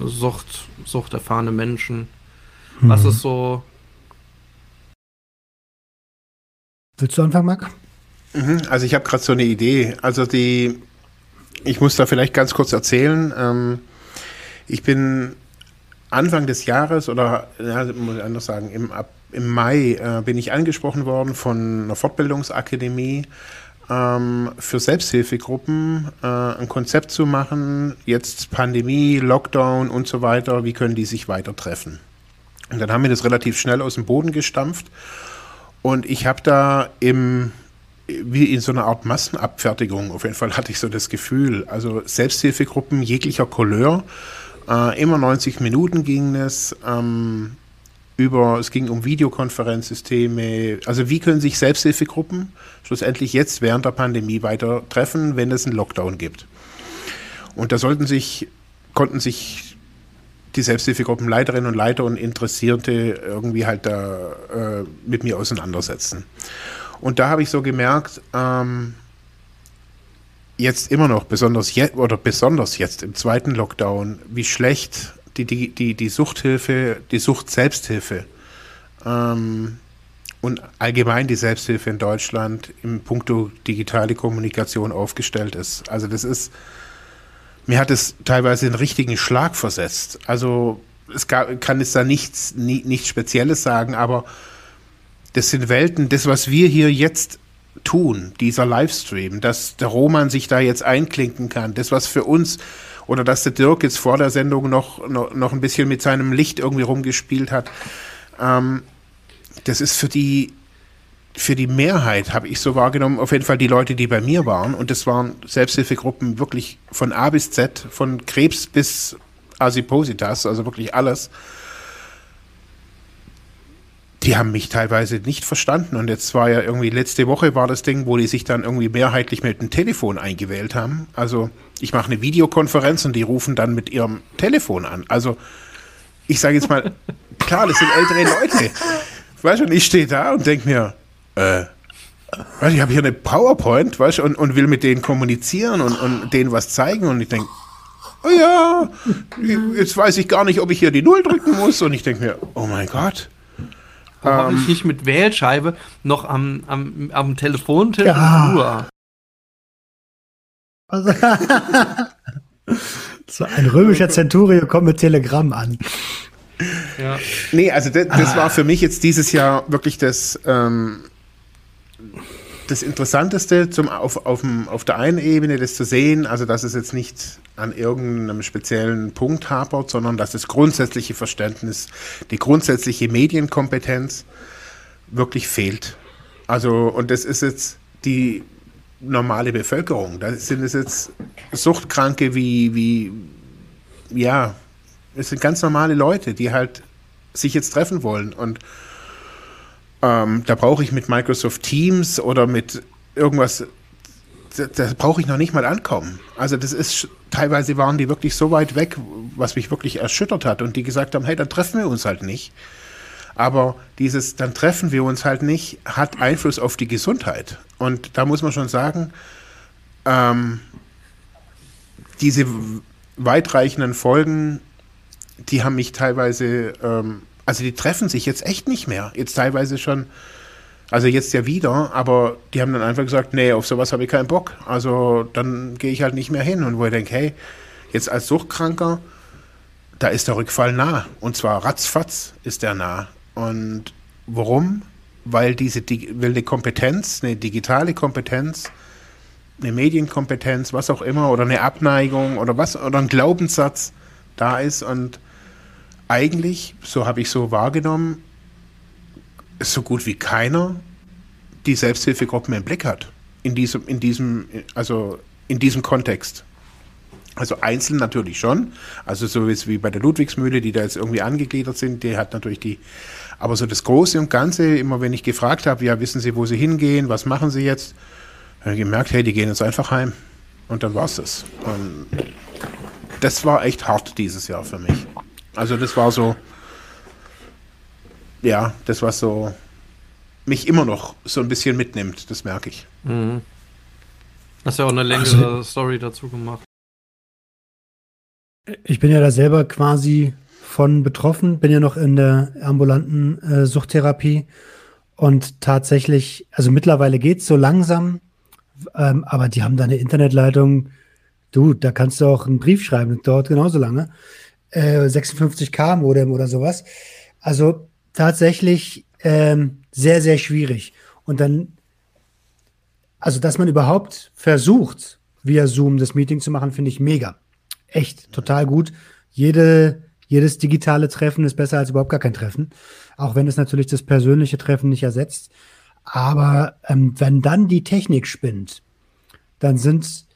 Sucht, suchterfahrene Menschen. Was mhm. ist so Willst du anfangen, Marc? Mhm, also ich habe gerade so eine Idee. Also die, ich muss da vielleicht ganz kurz erzählen. Ähm, ich bin Anfang des Jahres oder ja, muss ich anders sagen, im, ab, im Mai äh, bin ich angesprochen worden von einer Fortbildungsakademie ähm, für Selbsthilfegruppen äh, ein Konzept zu machen. Jetzt Pandemie, Lockdown und so weiter. Wie können die sich weiter treffen? Und dann haben wir das relativ schnell aus dem Boden gestampft und ich habe da im, wie in so einer Art Massenabfertigung, auf jeden Fall hatte ich so das Gefühl, also Selbsthilfegruppen jeglicher Couleur, äh, immer 90 Minuten ging es, ähm, über, es ging um Videokonferenzsysteme, also wie können sich Selbsthilfegruppen schlussendlich jetzt während der Pandemie weiter treffen, wenn es einen Lockdown gibt. Und da sollten sich, konnten sich die Selbsthilfegruppenleiterinnen und Leiter und Interessierte irgendwie halt da äh, mit mir auseinandersetzen. Und da habe ich so gemerkt, ähm, jetzt immer noch, besonders jetzt oder besonders jetzt im zweiten Lockdown, wie schlecht die, die, die, die Suchthilfe, die Sucht-Selbsthilfe ähm, und allgemein die Selbsthilfe in Deutschland im Puncto digitale Kommunikation aufgestellt ist. Also das ist mir hat es teilweise einen richtigen Schlag versetzt. Also es gab, kann es da nichts, nie, nichts Spezielles sagen, aber das sind Welten, das, was wir hier jetzt tun, dieser Livestream, dass der Roman sich da jetzt einklinken kann, das, was für uns, oder dass der Dirk jetzt vor der Sendung noch, noch, noch ein bisschen mit seinem Licht irgendwie rumgespielt hat, ähm, das ist für die für die Mehrheit habe ich so wahrgenommen, auf jeden Fall die Leute, die bei mir waren, und das waren Selbsthilfegruppen wirklich von A bis Z, von Krebs bis Asipositas, also wirklich alles. Die haben mich teilweise nicht verstanden. Und jetzt war ja irgendwie letzte Woche war das Ding, wo die sich dann irgendwie mehrheitlich mit dem Telefon eingewählt haben. Also ich mache eine Videokonferenz und die rufen dann mit ihrem Telefon an. Also ich sage jetzt mal, klar, das sind ältere Leute. Weißt du, und ich stehe da und denke mir, äh, weißt, ich habe hier eine PowerPoint, weißt du, und, und will mit denen kommunizieren und, und denen was zeigen und ich denke, oh ja, jetzt weiß ich gar nicht, ob ich hier die Null drücken muss und ich denke mir, oh mein Gott. Warum ähm, nicht mit Wählscheibe noch am, am, am Telefontisch ja. So ein römischer Centurio kommt mit Telegramm an. Ja. Nee, also das, das ah. war für mich jetzt dieses Jahr wirklich das, ähm, das Interessanteste zum, auf, auf, auf der einen Ebene, das zu sehen, also dass es jetzt nicht an irgendeinem speziellen Punkt hapert, sondern dass das grundsätzliche Verständnis, die grundsätzliche Medienkompetenz wirklich fehlt. Also, und das ist jetzt die normale Bevölkerung. Da sind es jetzt Suchtkranke wie, wie, ja, es sind ganz normale Leute, die halt sich jetzt treffen wollen. Und ähm, da brauche ich mit Microsoft Teams oder mit irgendwas, da, da brauche ich noch nicht mal ankommen. Also das ist, teilweise waren die wirklich so weit weg, was mich wirklich erschüttert hat. Und die gesagt haben, hey, dann treffen wir uns halt nicht. Aber dieses, dann treffen wir uns halt nicht, hat Einfluss auf die Gesundheit. Und da muss man schon sagen, ähm, diese weitreichenden Folgen die haben mich teilweise, ähm, also die treffen sich jetzt echt nicht mehr. Jetzt teilweise schon, also jetzt ja wieder, aber die haben dann einfach gesagt, nee, auf sowas habe ich keinen Bock. Also dann gehe ich halt nicht mehr hin. Und wo ich denke, hey, jetzt als Suchtkranker, da ist der Rückfall nah. Und zwar ratzfatz ist der nah. Und warum? Weil diese weil eine Kompetenz, eine digitale Kompetenz, eine Medienkompetenz, was auch immer, oder eine Abneigung oder was, oder ein Glaubenssatz da ist und eigentlich, so habe ich so wahrgenommen, so gut wie keiner die Selbsthilfegruppen im Blick hat. In diesem, in diesem, also in diesem Kontext. Also einzeln natürlich schon. Also so wie bei der Ludwigsmühle, die da jetzt irgendwie angegliedert sind, die hat natürlich die. Aber so das Große und Ganze, immer wenn ich gefragt habe, ja, wissen Sie, wo Sie hingehen, was machen Sie jetzt, habe gemerkt, hey, die gehen jetzt einfach heim. Und dann war es das. Und das war echt hart dieses Jahr für mich. Also das war so, ja, das war so, mich immer noch so ein bisschen mitnimmt, das merke ich. Mhm. Hast ja auch eine längere also, Story dazu gemacht. Ich bin ja da selber quasi von betroffen, bin ja noch in der ambulanten äh, Suchttherapie und tatsächlich, also mittlerweile geht es so langsam, ähm, aber die haben da eine Internetleitung, du, da kannst du auch einen Brief schreiben, das dauert genauso lange äh, 56k Modem oder sowas. Also tatsächlich ähm, sehr, sehr schwierig. Und dann, also dass man überhaupt versucht, via Zoom das Meeting zu machen, finde ich mega. Echt, total gut. Jede, jedes digitale Treffen ist besser als überhaupt gar kein Treffen. Auch wenn es natürlich das persönliche Treffen nicht ersetzt. Aber ähm, wenn dann die Technik spinnt, dann sind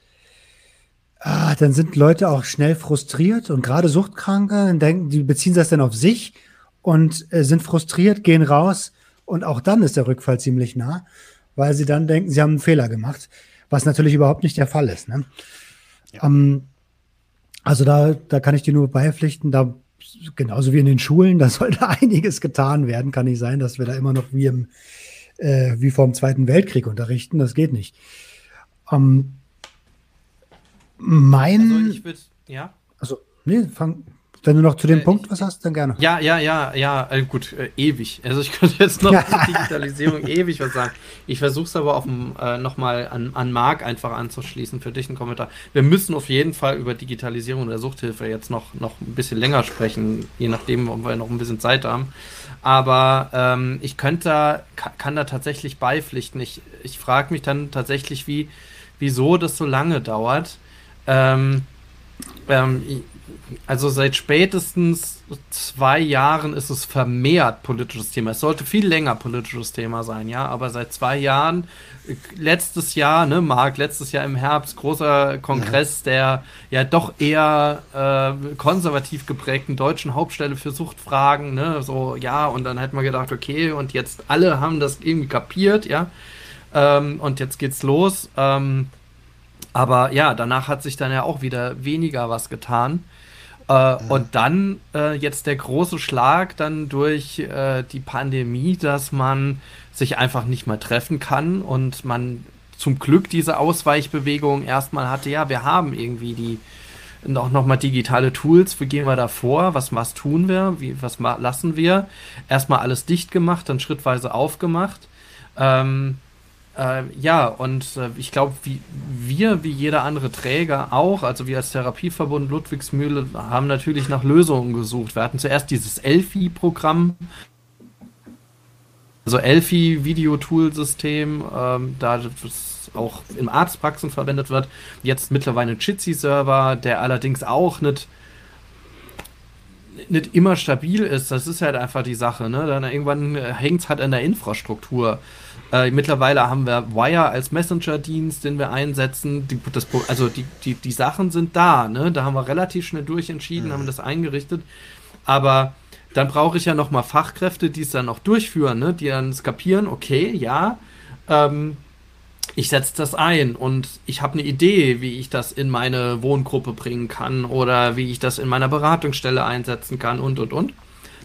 ah, dann sind Leute auch schnell frustriert und gerade Suchtkranke, denken, die beziehen das dann auf sich und äh, sind frustriert, gehen raus und auch dann ist der Rückfall ziemlich nah, weil sie dann denken, sie haben einen Fehler gemacht, was natürlich überhaupt nicht der Fall ist. Ne? Ja. Ähm, also da, da kann ich dir nur beipflichten, da genauso wie in den Schulen, da sollte einiges getan werden. Kann nicht sein, dass wir da immer noch wie im äh, wie vor dem Zweiten Weltkrieg unterrichten. Das geht nicht. Ähm, mein. Also ich würde, ja. Also, nee, fang. Wenn du noch zu dem äh, Punkt was hast, dann gerne. Ja, ja, ja, ja, äh, gut, äh, ewig. Also ich könnte jetzt noch zur Digitalisierung ewig was sagen. Ich versuche es aber auf äh, nochmal an, an Marc einfach anzuschließen für dich einen Kommentar. Wir müssen auf jeden Fall über Digitalisierung der Suchthilfe jetzt noch, noch ein bisschen länger sprechen, je nachdem, ob wir noch ein bisschen Zeit haben. Aber ähm, ich könnte da, kann da tatsächlich beipflichten. Ich, ich frage mich dann tatsächlich, wie, wieso das so lange dauert ähm, ähm, also seit spätestens zwei Jahren ist es vermehrt politisches Thema. Es sollte viel länger politisches Thema sein, ja, aber seit zwei Jahren, letztes Jahr, ne, Marc, letztes Jahr im Herbst, großer Kongress der ja doch eher äh, konservativ geprägten deutschen Hauptstelle für Suchtfragen, ne, so, ja, und dann hätten wir gedacht, okay, und jetzt alle haben das irgendwie kapiert, ja, ähm, und jetzt geht's los. Ähm, aber ja, danach hat sich dann ja auch wieder weniger was getan. Äh, mhm. Und dann äh, jetzt der große Schlag dann durch äh, die Pandemie, dass man sich einfach nicht mehr treffen kann und man zum Glück diese Ausweichbewegung erstmal hatte. Ja, wir haben irgendwie die noch, noch mal digitale Tools. Wie gehen wir da vor? Was, was tun wir? Wie, was lassen wir? Erstmal alles dicht gemacht, dann schrittweise aufgemacht. Ähm, äh, ja, und äh, ich glaube, wie wir, wie jeder andere Träger auch, also wir als Therapieverbund Ludwigsmühle, haben natürlich nach Lösungen gesucht. Wir hatten zuerst dieses Elfi-Programm, also Elfi-Video-Tool-System, ähm, da das auch in Arztpraxen verwendet wird. Jetzt mittlerweile ein Jitsi-Server, der allerdings auch nicht nicht immer stabil ist, das ist halt einfach die Sache, ne? Dann irgendwann äh, hängt es halt an der Infrastruktur. Äh, mittlerweile haben wir Wire als Messenger-Dienst, den wir einsetzen. Die, das, also die, die, die Sachen sind da, ne? Da haben wir relativ schnell durchentschieden, mhm. haben das eingerichtet. Aber dann brauche ich ja nochmal Fachkräfte, die es dann auch durchführen, ne? Die dann skapieren, okay, ja, ähm, ich setze das ein und ich habe eine Idee, wie ich das in meine Wohngruppe bringen kann oder wie ich das in meiner Beratungsstelle einsetzen kann und und und.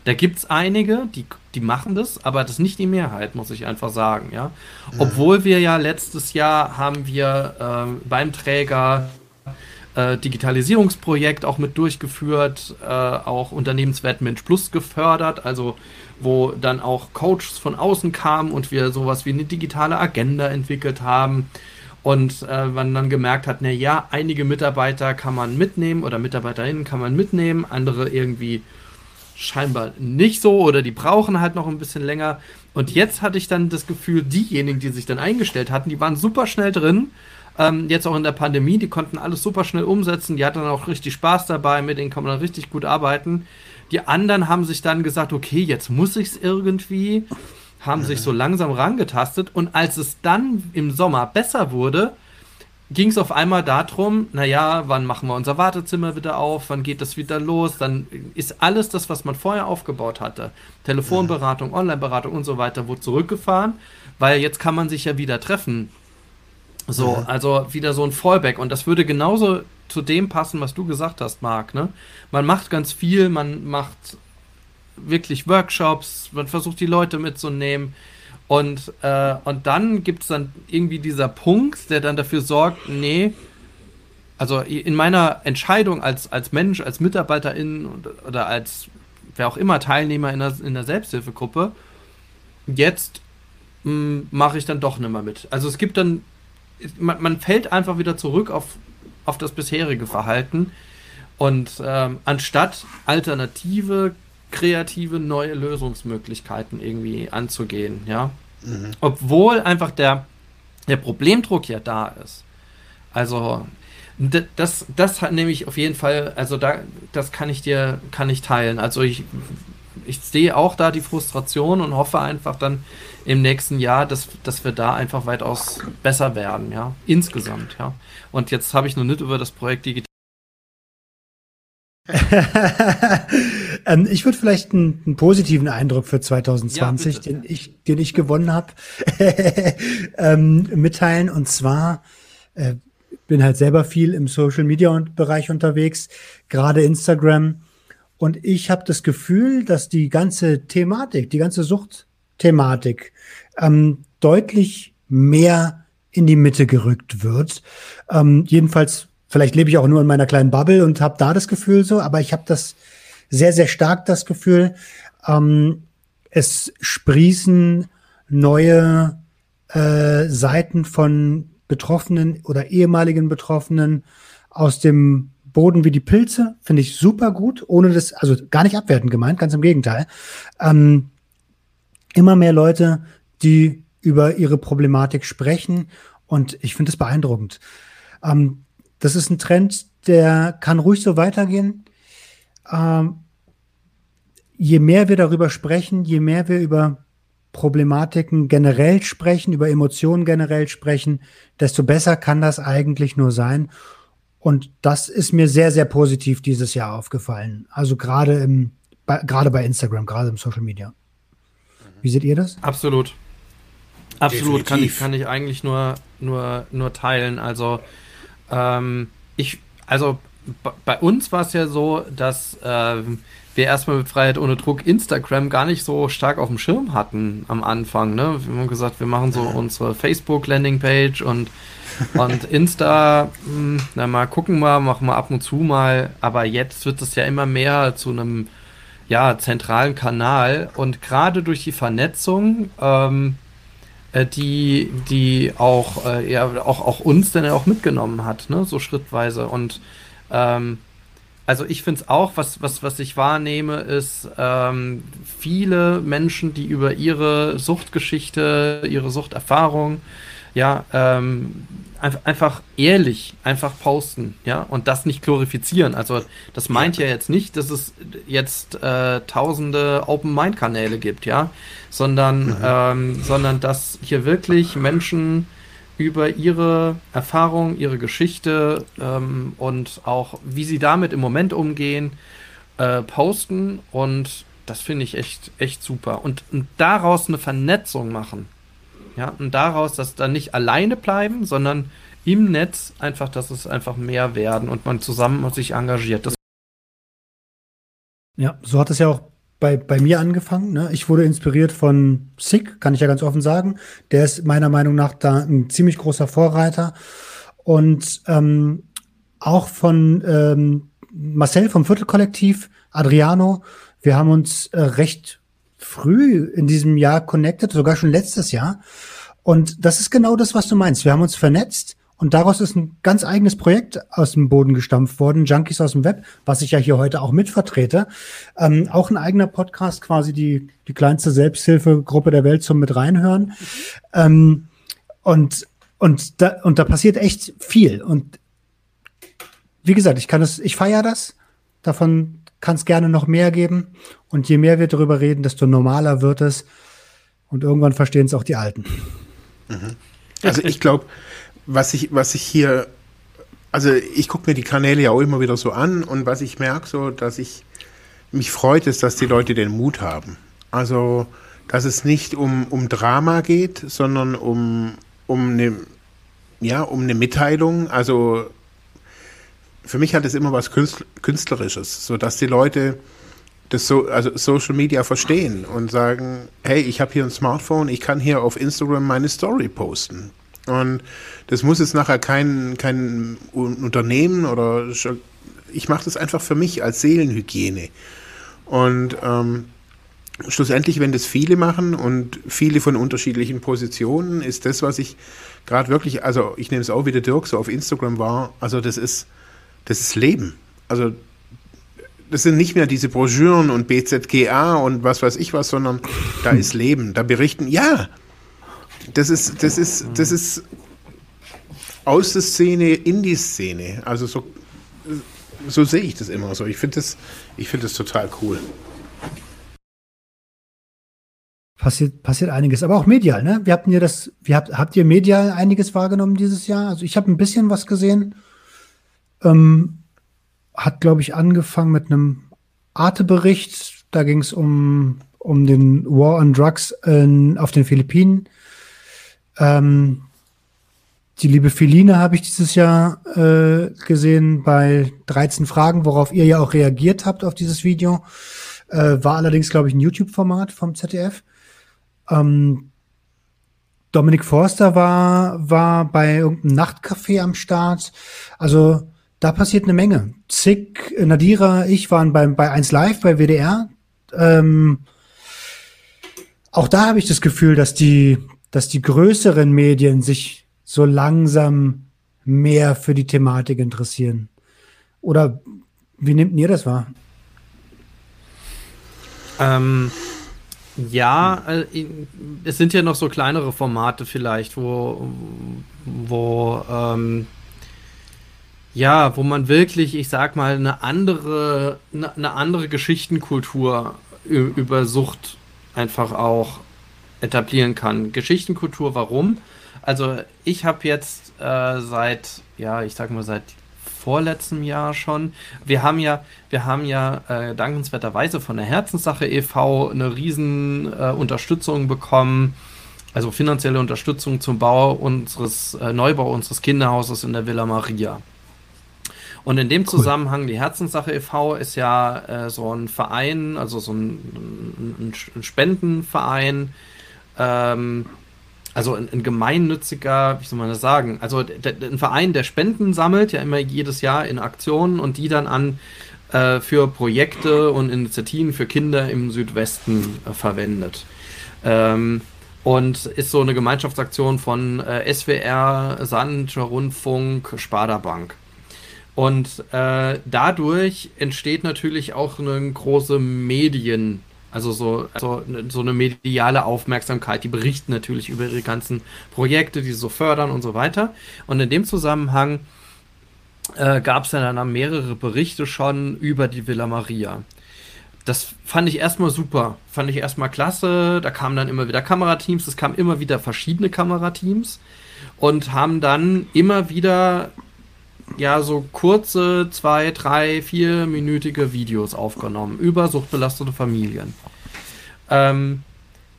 Da gibt es einige, die, die machen das, aber das ist nicht die Mehrheit, muss ich einfach sagen, ja. Mhm. Obwohl wir ja letztes Jahr haben wir äh, beim Träger äh, Digitalisierungsprojekt auch mit durchgeführt, äh, auch Unternehmenswert Mensch Plus gefördert, also wo dann auch Coaches von außen kamen und wir sowas wie eine digitale Agenda entwickelt haben. Und äh, man dann gemerkt hat, na ja, einige Mitarbeiter kann man mitnehmen oder Mitarbeiterinnen kann man mitnehmen, andere irgendwie scheinbar nicht so oder die brauchen halt noch ein bisschen länger. Und jetzt hatte ich dann das Gefühl, diejenigen, die sich dann eingestellt hatten, die waren super schnell drin. Ähm, jetzt auch in der Pandemie, die konnten alles super schnell umsetzen. Die hatten dann auch richtig Spaß dabei, mit denen kann man dann richtig gut arbeiten. Die anderen haben sich dann gesagt, okay, jetzt muss ich es irgendwie, haben sich so langsam rangetastet. Und als es dann im Sommer besser wurde, ging es auf einmal darum, naja, wann machen wir unser Wartezimmer wieder auf, wann geht das wieder los, dann ist alles das, was man vorher aufgebaut hatte, Telefonberatung, Onlineberatung und so weiter, wurde zurückgefahren, weil jetzt kann man sich ja wieder treffen. So, ja. also wieder so ein Fallback und das würde genauso zu dem passen, was du gesagt hast, Marc, ne? Man macht ganz viel, man macht wirklich Workshops, man versucht die Leute mitzunehmen, und, äh, und dann gibt es dann irgendwie dieser Punkt, der dann dafür sorgt, nee, also in meiner Entscheidung als, als Mensch, als Mitarbeiterin oder als wer auch immer Teilnehmer in der, in der Selbsthilfegruppe, jetzt hm, mache ich dann doch nicht mehr mit. Also es gibt dann, man, man fällt einfach wieder zurück auf, auf das bisherige Verhalten und ähm, anstatt alternative kreative neue Lösungsmöglichkeiten irgendwie anzugehen, ja. Mhm. Obwohl einfach der, der Problemdruck ja da ist. Also das, das hat nämlich auf jeden Fall, also da, das kann ich dir, kann ich teilen. Also ich, ich sehe auch da die Frustration und hoffe einfach dann im nächsten Jahr, dass, dass wir da einfach weitaus besser werden, ja, insgesamt, ja. Und jetzt habe ich noch nicht über das Projekt Digital ähm, ich würde vielleicht einen, einen, positiven Eindruck für 2020, ja, den ich, den ich gewonnen habe, ähm, mitteilen. Und zwar äh, bin halt selber viel im Social Media Bereich unterwegs, gerade Instagram. Und ich habe das Gefühl, dass die ganze Thematik, die ganze Suchtthematik ähm, deutlich mehr in die Mitte gerückt wird. Ähm, jedenfalls Vielleicht lebe ich auch nur in meiner kleinen Bubble und habe da das Gefühl so, aber ich habe das sehr, sehr stark das Gefühl, ähm, es sprießen neue äh, Seiten von Betroffenen oder ehemaligen Betroffenen aus dem Boden wie die Pilze, finde ich super gut, ohne das, also gar nicht abwertend gemeint, ganz im Gegenteil. Ähm, immer mehr Leute, die über ihre Problematik sprechen und ich finde es beeindruckend. Ähm, das ist ein Trend, der kann ruhig so weitergehen. ähm, je mehr wir darüber sprechen, je mehr wir über Problematiken generell sprechen, über Emotionen generell sprechen, desto besser kann das eigentlich nur sein. Und das ist mir sehr, sehr positiv dieses Jahr aufgefallen. Also gerade im, bei, gerade bei Instagram, gerade im Social Media. Wie seht ihr das? Absolut. Absolut kann ich, kann ich eigentlich nur, nur, nur teilen. Also ähm, ich, also bei uns war es ja so, dass ähm, wir erstmal mit Freiheit ohne Druck Instagram gar nicht so stark auf dem Schirm hatten am Anfang. Ne? Wir haben gesagt, wir machen so unsere Facebook-Landing-Page und, und Insta, mh, hm, na mal gucken wir, machen wir ab und zu mal. Aber jetzt wird es ja immer mehr zu einem ja, zentralen Kanal und gerade durch die Vernetzung, ähm, äh, die, die auch, äh, ja, auch, auch uns dann auch mitgenommen hat, ne? so schrittweise. Und ähm, also ich finde es auch, was, was, was ich wahrnehme, ist ähm, viele Menschen, die über ihre Suchtgeschichte, ihre Suchterfahrung, ja, ähm, einfach ehrlich, einfach posten, ja, und das nicht glorifizieren. Also das meint ja jetzt nicht, dass es jetzt äh, tausende Open-Mind-Kanäle gibt, ja, sondern, mhm. ähm, sondern dass hier wirklich Menschen über ihre Erfahrung, ihre Geschichte ähm, und auch wie sie damit im Moment umgehen, äh, posten und das finde ich echt, echt super. Und, und, daraus eine Vernetzung machen. Ja, und daraus, dass dann nicht alleine bleiben, sondern im Netz einfach, dass es einfach mehr werden und man zusammen sich engagiert. Das ja, so hat es ja auch bei, bei mir angefangen. Ne? Ich wurde inspiriert von Sick, kann ich ja ganz offen sagen. Der ist meiner Meinung nach da ein ziemlich großer Vorreiter. Und ähm, auch von ähm, Marcel vom Viertelkollektiv, Adriano. Wir haben uns äh, recht früh in diesem Jahr connected, sogar schon letztes Jahr. Und das ist genau das, was du meinst. Wir haben uns vernetzt und daraus ist ein ganz eigenes Projekt aus dem Boden gestampft worden, Junkies aus dem Web, was ich ja hier heute auch mitvertrete. Ähm, auch ein eigener Podcast, quasi die, die kleinste Selbsthilfegruppe der Welt zum mit reinhören. Ähm, und, und, da, und da passiert echt viel. Und wie gesagt, ich kann es, ich feiere das. Davon kann es gerne noch mehr geben. Und je mehr wir darüber reden, desto normaler wird es. Und irgendwann verstehen es auch die Alten. Mhm. Also ich glaube, was ich, was ich hier, also ich gucke mir die Kanäle ja auch immer wieder so an und was ich merke, so, dass ich mich freut, ist, dass die Leute den Mut haben. Also, dass es nicht um, um Drama geht, sondern um, um eine, ja, um eine Mitteilung. Also, für mich hat es immer was Künstlerisches, so dass die Leute das so, also Social Media verstehen und sagen, hey, ich habe hier ein Smartphone, ich kann hier auf Instagram meine Story posten. Und das muss jetzt nachher kein, kein Unternehmen oder ich mache das einfach für mich als Seelenhygiene. Und ähm, schlussendlich, wenn das viele machen und viele von unterschiedlichen Positionen, ist das, was ich gerade wirklich, also ich nehme es auch, wie der Dirk so auf Instagram war, also das ist, das ist Leben. Also das sind nicht mehr diese Broschüren und BZGA und was weiß ich was, sondern da ist Leben. Da berichten, ja, das ist, das ist, das ist aus der Szene in die Szene. Also so, so sehe ich das immer so. Ich finde das, ich das total cool. Passiert, passiert einiges, aber auch medial, ne? Wir hatten ja das, wir habt, habt ihr medial einiges wahrgenommen dieses Jahr? Also ich habe ein bisschen was gesehen. Ähm, hat, glaube ich, angefangen mit einem Arte-Bericht. Da ging es um, um den War on Drugs in, auf den Philippinen. Ähm, die liebe Feline habe ich dieses Jahr äh, gesehen bei 13 Fragen, worauf ihr ja auch reagiert habt auf dieses Video. Äh, war allerdings, glaube ich, ein YouTube-Format vom ZDF. Ähm, Dominik Forster war, war bei irgendeinem Nachtcafé am Start. Also da passiert eine Menge. Zick, Nadira, ich waren beim, bei 1 Live bei WDR. Ähm, auch da habe ich das Gefühl, dass die, dass die größeren Medien sich so langsam mehr für die Thematik interessieren. Oder wie nehmt ihr das wahr? Ähm, ja, äh, es sind ja noch so kleinere Formate vielleicht, wo, wo ähm, ja, wo man wirklich, ich sag mal, eine andere, eine, eine andere Geschichtenkultur über Sucht einfach auch etablieren kann. Geschichtenkultur, warum? Also ich habe jetzt äh, seit, ja, ich sag mal seit vorletztem Jahr schon. Wir haben ja, wir haben ja äh, dankenswerterweise von der Herzenssache e.V. eine riesen äh, Unterstützung bekommen, also finanzielle Unterstützung zum Bau unseres äh, Neubau unseres Kinderhauses in der Villa Maria. Und in dem Zusammenhang, die Herzenssache e.V. ist ja äh, so ein Verein, also so ein, ein, ein Spendenverein, ähm, also ein, ein, gemeinnütziger, wie soll man das sagen, also ein Verein, der Spenden sammelt, ja immer jedes Jahr in Aktionen und die dann an äh, für Projekte und Initiativen für Kinder im Südwesten äh, verwendet. Ähm, und ist so eine Gemeinschaftsaktion von äh, SWR, Sandischer Rundfunk, Sparda-Bank. Und äh, dadurch entsteht natürlich auch eine große Medien- also so, also so eine mediale Aufmerksamkeit. Die berichten natürlich über ihre ganzen Projekte, die sie so fördern und so weiter. Und in dem Zusammenhang äh, gab es dann, dann mehrere Berichte schon über die Villa Maria. Das fand ich erstmal super, fand ich erstmal klasse. Da kamen dann immer wieder Kamerateams, es kamen immer wieder verschiedene Kamerateams und haben dann immer wieder ja so kurze, zwei, drei, vierminütige Videos aufgenommen über suchtbelastete Familien. Ähm,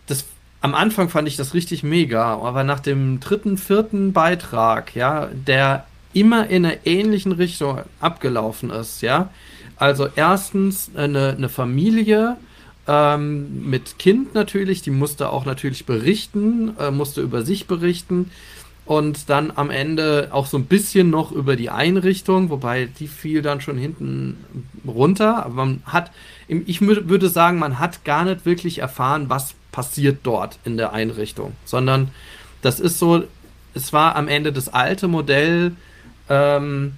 das, am Anfang fand ich das richtig mega, aber nach dem dritten, vierten Beitrag, ja, der immer in einer ähnlichen Richtung abgelaufen ist, ja. Also erstens eine, eine Familie, ähm, mit Kind natürlich, die musste auch natürlich berichten, äh, musste über sich berichten und dann am Ende auch so ein bisschen noch über die Einrichtung, wobei die fiel dann schon hinten runter. Aber man hat, ich würde sagen, man hat gar nicht wirklich erfahren, was passiert dort in der Einrichtung, sondern das ist so, es war am Ende das alte Modell, ähm,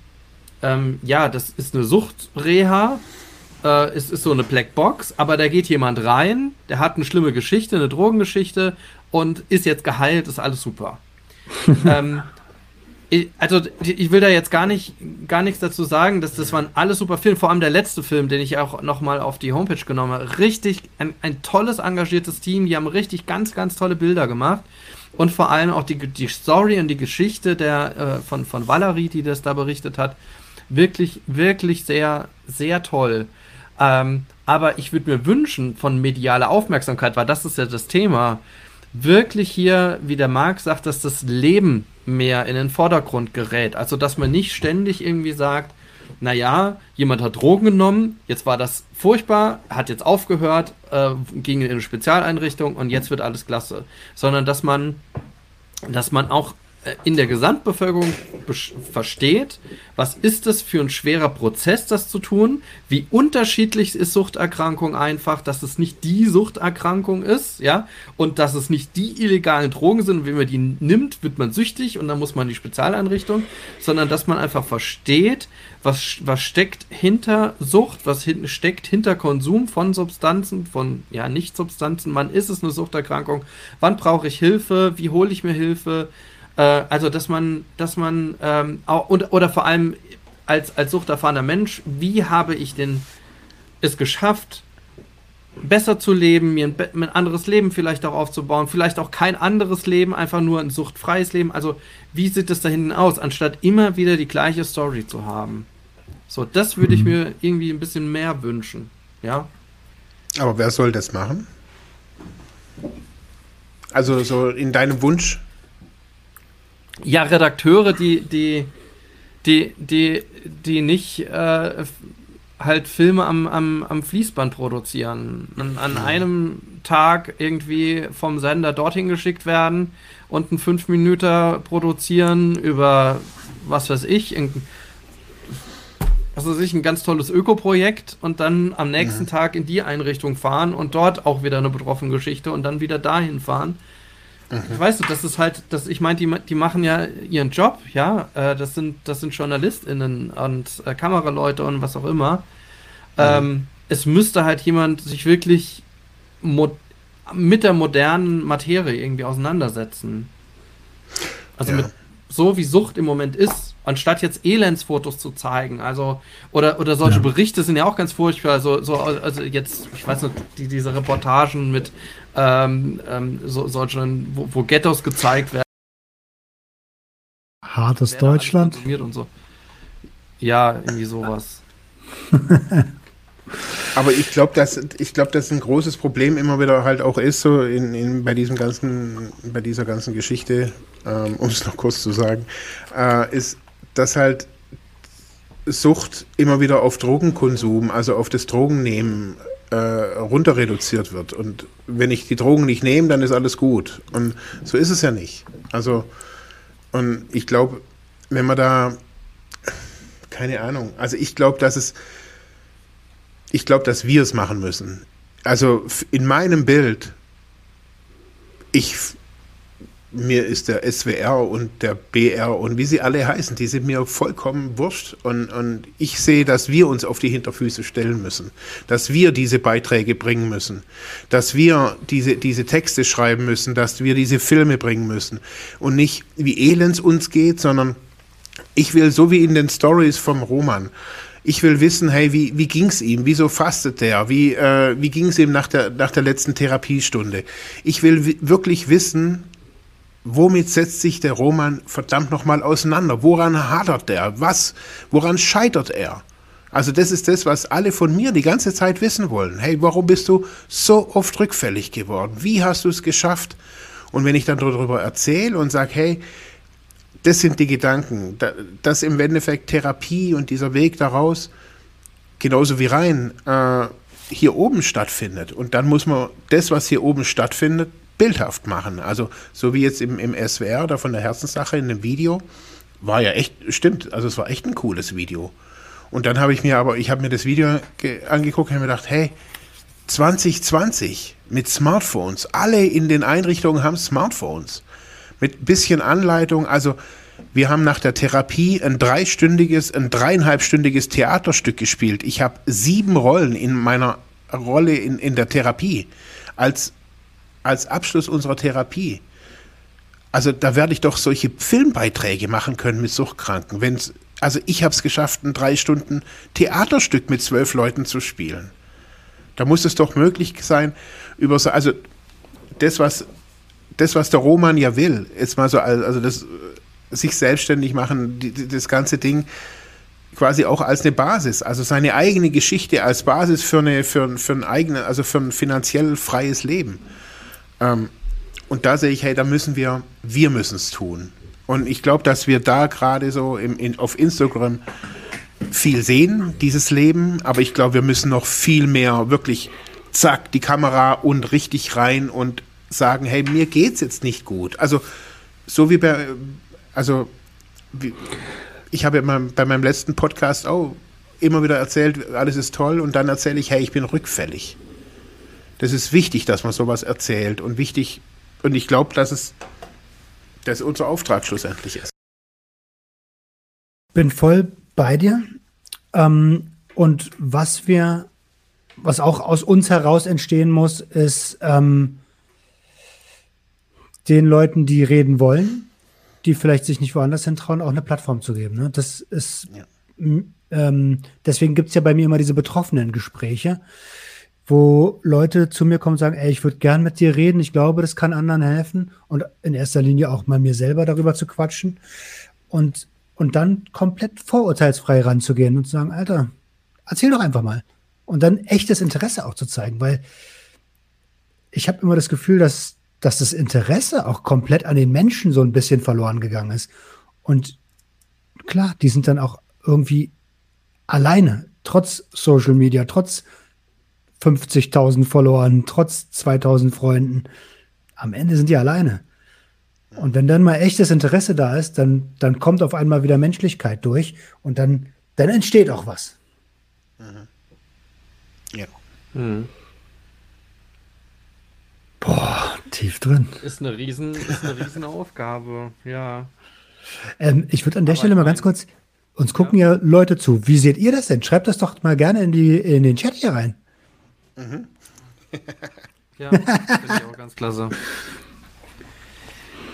ähm, ja, das ist eine Suchtreha, äh, es ist so eine Blackbox, aber da geht jemand rein, der hat eine schlimme Geschichte, eine Drogengeschichte und ist jetzt geheilt, ist alles super. ähm, also ich will da jetzt gar nicht gar nichts dazu sagen, dass das waren alles super Filme, vor allem der letzte Film, den ich auch nochmal auf die Homepage genommen habe. Richtig, ein, ein tolles, engagiertes Team, die haben richtig ganz, ganz tolle Bilder gemacht. Und vor allem auch die, die Story und die Geschichte der, äh, von, von Valerie, die das da berichtet hat, wirklich, wirklich sehr, sehr toll. Ähm, aber ich würde mir wünschen, von medialer Aufmerksamkeit, weil das ist ja das Thema, wirklich hier, wie der Marc sagt, dass das Leben mehr in den Vordergrund gerät. Also, dass man nicht ständig irgendwie sagt, naja, jemand hat Drogen genommen, jetzt war das furchtbar, hat jetzt aufgehört, äh, ging in eine Spezialeinrichtung und jetzt wird alles klasse. Sondern dass man, dass man auch in der Gesamtbevölkerung versteht, was ist das für ein schwerer Prozess, das zu tun, wie unterschiedlich ist Suchterkrankung einfach, dass es nicht die Suchterkrankung ist, ja, und dass es nicht die illegalen Drogen sind, wenn man die nimmt, wird man süchtig und dann muss man in die Spezialeinrichtung, sondern dass man einfach versteht, was, was steckt hinter Sucht, was hin, steckt hinter Konsum von Substanzen, von, ja, Nicht-Substanzen, wann ist es eine Suchterkrankung, wann brauche ich Hilfe, wie hole ich mir Hilfe, äh, also, dass man, dass man, ähm, auch, und, oder vor allem als, als suchterfahrener Mensch, wie habe ich denn es geschafft, besser zu leben, mir ein, ein, anderes Leben vielleicht auch aufzubauen, vielleicht auch kein anderes Leben, einfach nur ein suchtfreies Leben. Also, wie sieht es da hinten aus, anstatt immer wieder die gleiche Story zu haben? So, das würde ich mhm. mir irgendwie ein bisschen mehr wünschen. Ja. Aber wer soll das machen? Also, so in deinem Wunsch ja, Redakteure, die, die, die, die, die nicht äh, halt Filme am, am, am Fließband produzieren. An, an einem Tag irgendwie vom Sender dorthin geschickt werden und einen 5 Minuten produzieren über was weiß ich, ein, was weiß ich, ein ganz tolles Ökoprojekt und dann am nächsten ja. Tag in die Einrichtung fahren und dort auch wieder eine betroffene Geschichte und dann wieder dahin fahren. Mhm. Weißt du, das ist halt, das, ich meine, die, die machen ja ihren Job, ja. Äh, das sind, das sind JournalistInnen und äh, Kameraleute und was auch immer. Mhm. Ähm, es müsste halt jemand sich wirklich mit der modernen Materie irgendwie auseinandersetzen. Also ja. mit so wie Sucht im Moment ist, anstatt jetzt Elendsfotos zu zeigen, also oder oder solche ja. Berichte sind ja auch ganz furchtbar, also so also jetzt ich weiß nicht die, diese Reportagen mit ähm, ähm, so, solchen wo, wo Ghettos gezeigt werden. Hartes Deutschland. Und so. Ja, irgendwie sowas. Aber ich glaube, dass ich glaube, dass ein großes Problem immer wieder halt auch ist, so in, in bei diesem ganzen, bei dieser ganzen Geschichte, ähm, um es noch kurz zu sagen, äh, ist, dass halt Sucht immer wieder auf Drogenkonsum, also auf das Drogennehmen äh, runter reduziert wird. Und wenn ich die Drogen nicht nehme, dann ist alles gut. Und so ist es ja nicht. Also, und ich glaube, wenn man da, keine Ahnung, also ich glaube, dass es, ich glaube, dass wir es machen müssen. Also in meinem Bild, ich, mir ist der SWR und der BR und wie sie alle heißen, die sind mir vollkommen wurscht. Und, und ich sehe, dass wir uns auf die Hinterfüße stellen müssen, dass wir diese Beiträge bringen müssen, dass wir diese, diese Texte schreiben müssen, dass wir diese Filme bringen müssen. Und nicht, wie elends uns geht, sondern ich will, so wie in den Stories vom Roman, ich will wissen, hey, wie, wie es ihm? Wieso fastet der? Wie, äh, wie ging es ihm nach der, nach der letzten Therapiestunde? Ich will wirklich wissen, womit setzt sich der Roman verdammt nochmal auseinander? Woran hadert der? Was? Woran scheitert er? Also das ist das, was alle von mir die ganze Zeit wissen wollen. Hey, warum bist du so oft rückfällig geworden? Wie hast du es geschafft? Und wenn ich dann darüber erzähle und sage, hey, das sind die Gedanken, dass im Endeffekt Therapie und dieser Weg daraus genauso wie rein äh, hier oben stattfindet. Und dann muss man das, was hier oben stattfindet, bildhaft machen. Also so wie jetzt im, im SWR da von der Herzenssache in dem Video, war ja echt, stimmt, also es war echt ein cooles Video. Und dann habe ich mir aber, ich habe mir das Video angeguckt und mir gedacht, hey, 2020 mit Smartphones, alle in den Einrichtungen haben Smartphones mit bisschen Anleitung. Also wir haben nach der Therapie ein dreistündiges, ein dreieinhalbstündiges Theaterstück gespielt. Ich habe sieben Rollen in meiner Rolle in, in der Therapie als, als Abschluss unserer Therapie. Also da werde ich doch solche Filmbeiträge machen können mit Suchtkranken. Wenn's, also ich habe es geschafft, ein drei Stunden Theaterstück mit zwölf Leuten zu spielen. Da muss es doch möglich sein, über so, also das, was das, was der Roman ja will, jetzt mal so, also das sich selbstständig machen, die, das ganze Ding quasi auch als eine Basis, also seine eigene Geschichte als Basis für eine für, für ein eigenes, also für ein finanziell freies Leben. Ähm, und da sehe ich, hey, da müssen wir, wir müssen es tun. Und ich glaube, dass wir da gerade so im, in, auf Instagram viel sehen, dieses Leben, aber ich glaube, wir müssen noch viel mehr wirklich zack, die Kamera und richtig rein und sagen, hey, mir geht's jetzt nicht gut. Also so wie bei, also wie, ich habe ja bei meinem letzten Podcast auch immer wieder erzählt, alles ist toll und dann erzähle ich, hey, ich bin rückfällig. Das ist wichtig, dass man sowas erzählt und wichtig und ich glaube, dass es dass unser Auftrag schlussendlich ist. Bin voll bei dir. Ähm, und was wir, was auch aus uns heraus entstehen muss, ist ähm, den Leuten, die reden wollen, die vielleicht sich nicht woanders hintrauen, auch eine Plattform zu geben. Ne? Das ist, ja. ähm, deswegen gibt es ja bei mir immer diese betroffenen Gespräche, wo Leute zu mir kommen und sagen, ey, ich würde gern mit dir reden, ich glaube, das kann anderen helfen und in erster Linie auch mal mir selber darüber zu quatschen und, und dann komplett vorurteilsfrei ranzugehen und zu sagen, Alter, erzähl doch einfach mal. Und dann echtes Interesse auch zu zeigen, weil ich habe immer das Gefühl, dass dass das Interesse auch komplett an den Menschen so ein bisschen verloren gegangen ist. Und klar, die sind dann auch irgendwie alleine, trotz Social Media, trotz 50.000 Followern, trotz 2.000 Freunden. Am Ende sind die alleine. Und wenn dann mal echtes Interesse da ist, dann, dann kommt auf einmal wieder Menschlichkeit durch und dann, dann entsteht auch was. Mhm. Ja. Mhm. Boah, tief drin. Ist eine riesen, ist eine riesen Aufgabe, ja. Ähm, ich würde an der Aber Stelle mal ganz kurz, uns gucken ja. ja. Leute zu. Wie seht ihr das denn? Schreibt das doch mal gerne in, die, in den Chat hier rein. Mhm. ja, finde ich auch ganz klasse.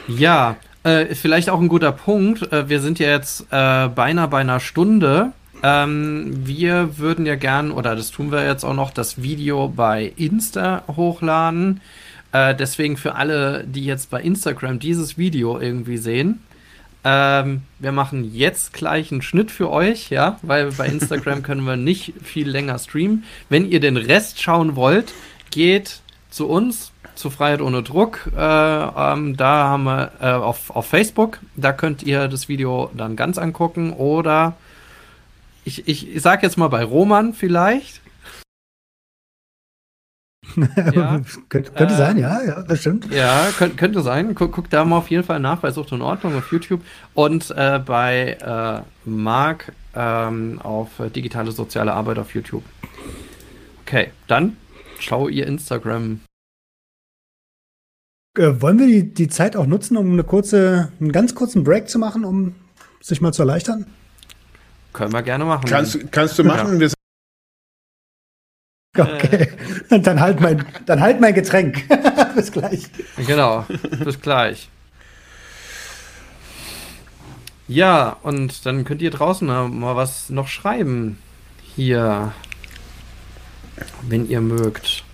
Ja, Äh, vielleicht auch ein guter Punkt. Äh, wir sind ja jetzt äh, beinahe bei einer Stunde. Ähm, wir würden ja gern, oder das tun wir jetzt auch noch, das Video bei Insta hochladen. Äh, deswegen für alle, die jetzt bei Instagram dieses Video irgendwie sehen, ähm, wir machen jetzt gleich einen Schnitt für euch, ja, weil bei Instagram können wir nicht viel länger streamen. Wenn ihr den Rest schauen wollt, geht zu uns, zu Freiheit ohne Druck. Äh, ähm, da haben wir äh, auf, auf Facebook, da könnt ihr das Video dann ganz angucken oder ich, ich, ich sag jetzt mal bei Roman vielleicht. ja. könnte, könnte äh, sein, ja, ja, das stimmt. Ja, könnte, könnte sein. Guck, guck, da mal auf jeden Fall nach bei Sucht und Ordnung auf YouTube und äh, bei äh, Marc ähm, auf digitale soziale Arbeit auf YouTube. Okay, dann schau ihr Instagram. Äh, wollen wir die, die Zeit auch nutzen, um eine kurze, einen ganz kurzen Break zu machen, um sich mal zu erleichtern? Können wir gerne machen. Kannst, kannst du machen. Ja. Okay, äh. dann halt mein, dann halt mein Getränk. bis gleich. Genau, bis gleich. Ja, und dann könnt ihr draußen mal was noch schreiben. Hier. Wenn ihr mögt.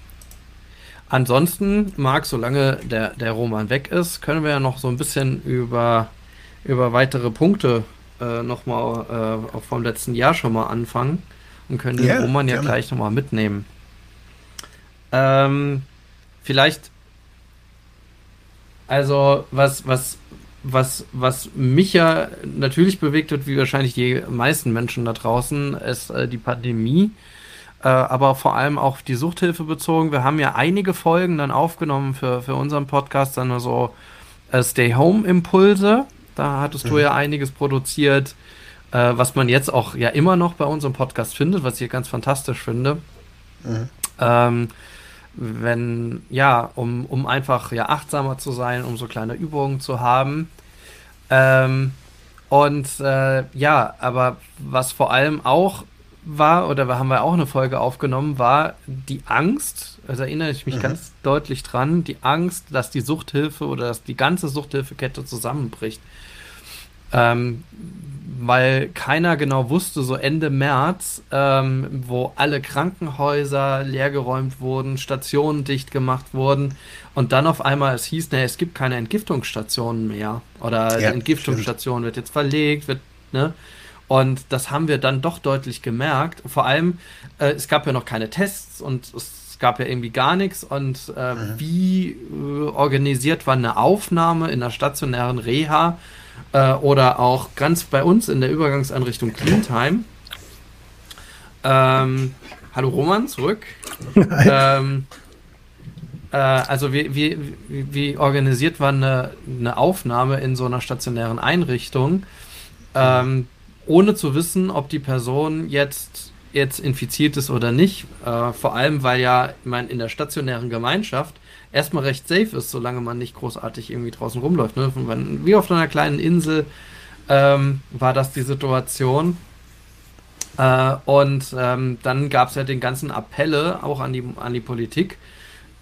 Ansonsten, Marc, solange der, der Roman weg ist, können wir ja noch so ein bisschen über, über weitere Punkte äh, nochmal äh, vom letzten Jahr schon mal anfangen und können den yeah, Roman ja gerne. gleich nochmal mitnehmen. Ähm, vielleicht, also was, was, was, was mich ja natürlich bewegt hat, wie wahrscheinlich die meisten Menschen da draußen, ist äh, die Pandemie, äh, aber vor allem auch die Suchthilfe bezogen. Wir haben ja einige Folgen dann aufgenommen für, für unseren Podcast, dann so äh, Stay-Home-Impulse. Da hattest mhm. du ja einiges produziert, äh, was man jetzt auch ja immer noch bei unserem Podcast findet, was ich ganz fantastisch finde. Mhm. Ähm, wenn, ja, um, um einfach ja achtsamer zu sein, um so kleine Übungen zu haben. Ähm, und äh, ja, aber was vor allem auch war, oder haben wir auch eine Folge aufgenommen, war die Angst, also erinnere ich mich mhm. ganz deutlich dran, die Angst, dass die Suchthilfe oder dass die ganze Suchthilfekette zusammenbricht. Ähm, weil keiner genau wusste, so Ende März, ähm, wo alle Krankenhäuser leergeräumt wurden, Stationen dicht gemacht wurden und dann auf einmal es hieß, ne, es gibt keine Entgiftungsstationen mehr oder ja, die Entgiftungsstation stimmt. wird jetzt verlegt, wird, ne? Und das haben wir dann doch deutlich gemerkt. Vor allem, äh, es gab ja noch keine Tests und es gab ja irgendwie gar nichts. Und äh, mhm. wie äh, organisiert war eine Aufnahme in einer stationären Reha? Äh, oder auch ganz bei uns in der Übergangseinrichtung Cleantime. Ähm, hallo Roman, zurück. ähm, äh, also wie, wie, wie organisiert war eine, eine Aufnahme in so einer stationären Einrichtung, ähm, ohne zu wissen, ob die Person jetzt jetzt infiziert ist oder nicht. Äh, vor allem, weil ja, ich meine, in der stationären Gemeinschaft erstmal recht safe ist, solange man nicht großartig irgendwie draußen rumläuft. Ne? Wie auf einer kleinen Insel ähm, war das die Situation. Äh, und ähm, dann gab es ja den ganzen Appelle auch an die, an die Politik,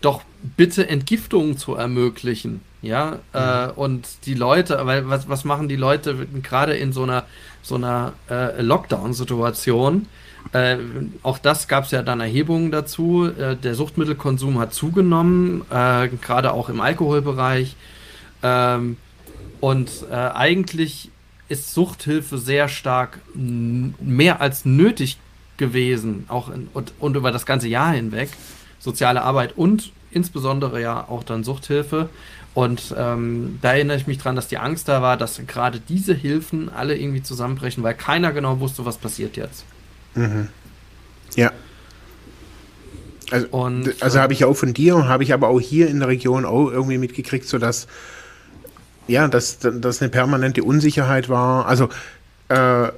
doch bitte Entgiftungen zu ermöglichen. Ja, äh, mhm. äh, und die Leute, weil was, was machen die Leute gerade in so einer, so einer äh, Lockdown-Situation? Äh, auch das gab es ja dann Erhebungen dazu. Äh, der Suchtmittelkonsum hat zugenommen, äh, gerade auch im Alkoholbereich. Ähm, und äh, eigentlich ist Suchthilfe sehr stark mehr als nötig gewesen, auch in, und, und über das ganze Jahr hinweg. Soziale Arbeit und insbesondere ja auch dann Suchthilfe. Und ähm, da erinnere ich mich dran, dass die Angst da war, dass gerade diese Hilfen alle irgendwie zusammenbrechen, weil keiner genau wusste, was passiert jetzt. Mhm. Ja. Also, und, also habe ich auch von dir, habe ich aber auch hier in der Region auch irgendwie mitgekriegt, so dass ja, dass das eine permanente Unsicherheit war. Also äh,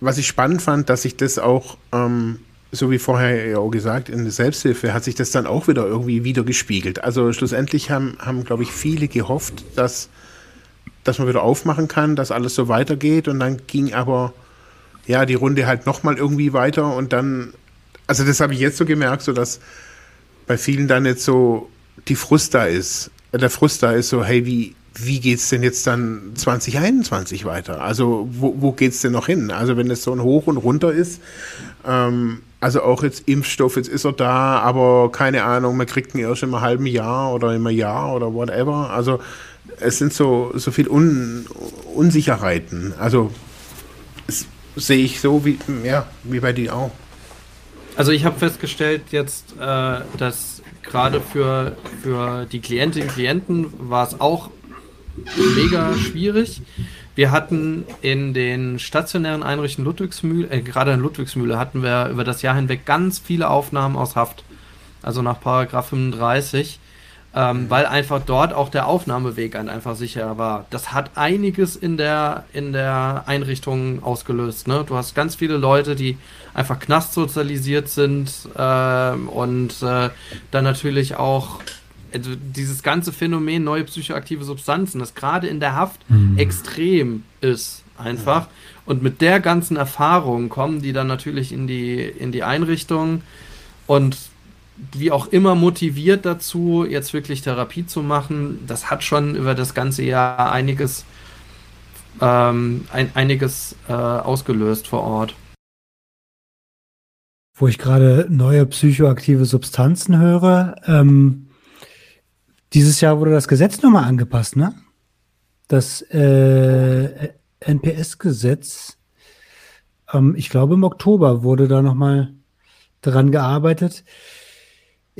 was ich spannend fand, dass sich das auch ähm, so wie vorher ja auch gesagt, in der Selbsthilfe hat sich das dann auch wieder irgendwie wieder gespiegelt. Also schlussendlich haben, haben glaube ich, viele gehofft, dass, dass man wieder aufmachen kann, dass alles so weitergeht. Und dann ging aber ja, die Runde halt nochmal irgendwie weiter und dann, also das habe ich jetzt so gemerkt, so dass bei vielen dann jetzt so die Frust da ist. Der Frust da ist so, hey, wie, wie es denn jetzt dann 2021 weiter? Also wo, wo es denn noch hin? Also wenn es so ein Hoch und runter ist, ähm, also auch jetzt Impfstoff, jetzt ist er da, aber keine Ahnung, man kriegt ihn erst im halben Jahr oder im Jahr oder whatever. Also es sind so, so viel Un Unsicherheiten. Also sehe ich so wie, ja, wie bei dir auch. Also ich habe festgestellt jetzt, äh, dass gerade für, für die Klientinnen und Klienten war es auch mega schwierig. Wir hatten in den stationären Einrichtungen Ludwigsmühle, äh, gerade in Ludwigsmühle hatten wir über das Jahr hinweg ganz viele Aufnahmen aus Haft. Also nach Paragraph 35 ähm, weil einfach dort auch der Aufnahmeweg einfach sicherer war. Das hat einiges in der, in der Einrichtung ausgelöst. Ne? Du hast ganz viele Leute, die einfach knastsozialisiert sind äh, und äh, dann natürlich auch also dieses ganze Phänomen neue psychoaktive Substanzen, das gerade in der Haft mhm. extrem ist, einfach. Und mit der ganzen Erfahrung kommen die dann natürlich in die, in die Einrichtung und wie auch immer motiviert dazu, jetzt wirklich Therapie zu machen. Das hat schon über das ganze Jahr einiges, ähm, ein, einiges äh, ausgelöst vor Ort. Wo ich gerade neue psychoaktive Substanzen höre, ähm, dieses Jahr wurde das Gesetz nochmal angepasst, ne? Das äh, NPS-Gesetz, ähm, ich glaube im Oktober wurde da nochmal dran gearbeitet.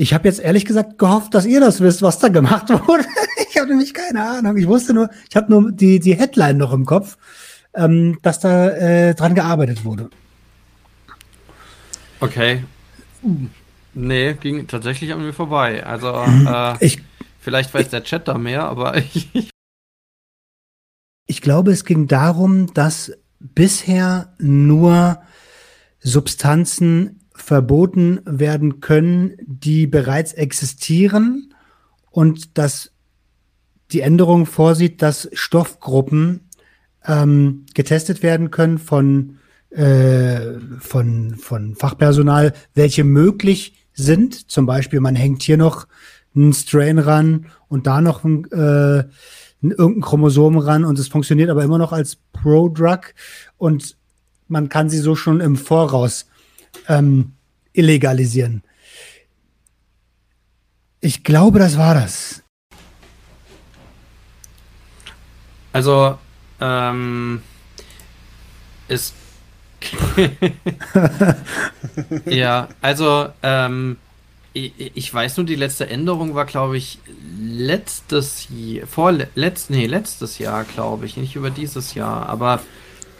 Ich habe jetzt ehrlich gesagt gehofft, dass ihr das wisst, was da gemacht wurde. ich habe nämlich keine Ahnung. Ich wusste nur, ich habe nur die, die Headline noch im Kopf, ähm, dass da äh, dran gearbeitet wurde. Okay. Nee, ging tatsächlich an mir vorbei. Also, mhm. äh, ich, vielleicht weiß ich, der Chat da mehr, aber ich. ich glaube, es ging darum, dass bisher nur Substanzen verboten werden können, die bereits existieren und dass die Änderung vorsieht, dass Stoffgruppen ähm, getestet werden können von, äh, von, von Fachpersonal, welche möglich sind. Zum Beispiel, man hängt hier noch einen Strain ran und da noch ein, äh, irgendein Chromosom ran und es funktioniert aber immer noch als Pro-Drug und man kann sie so schon im Voraus ähm, illegalisieren. Ich glaube, das war das. Also, ähm, es. ja, also, ähm, ich, ich, weiß nur, die letzte Änderung war, glaube ich, letztes Jahr, vor, letzt, nee, letztes Jahr, glaube ich, nicht über dieses Jahr, aber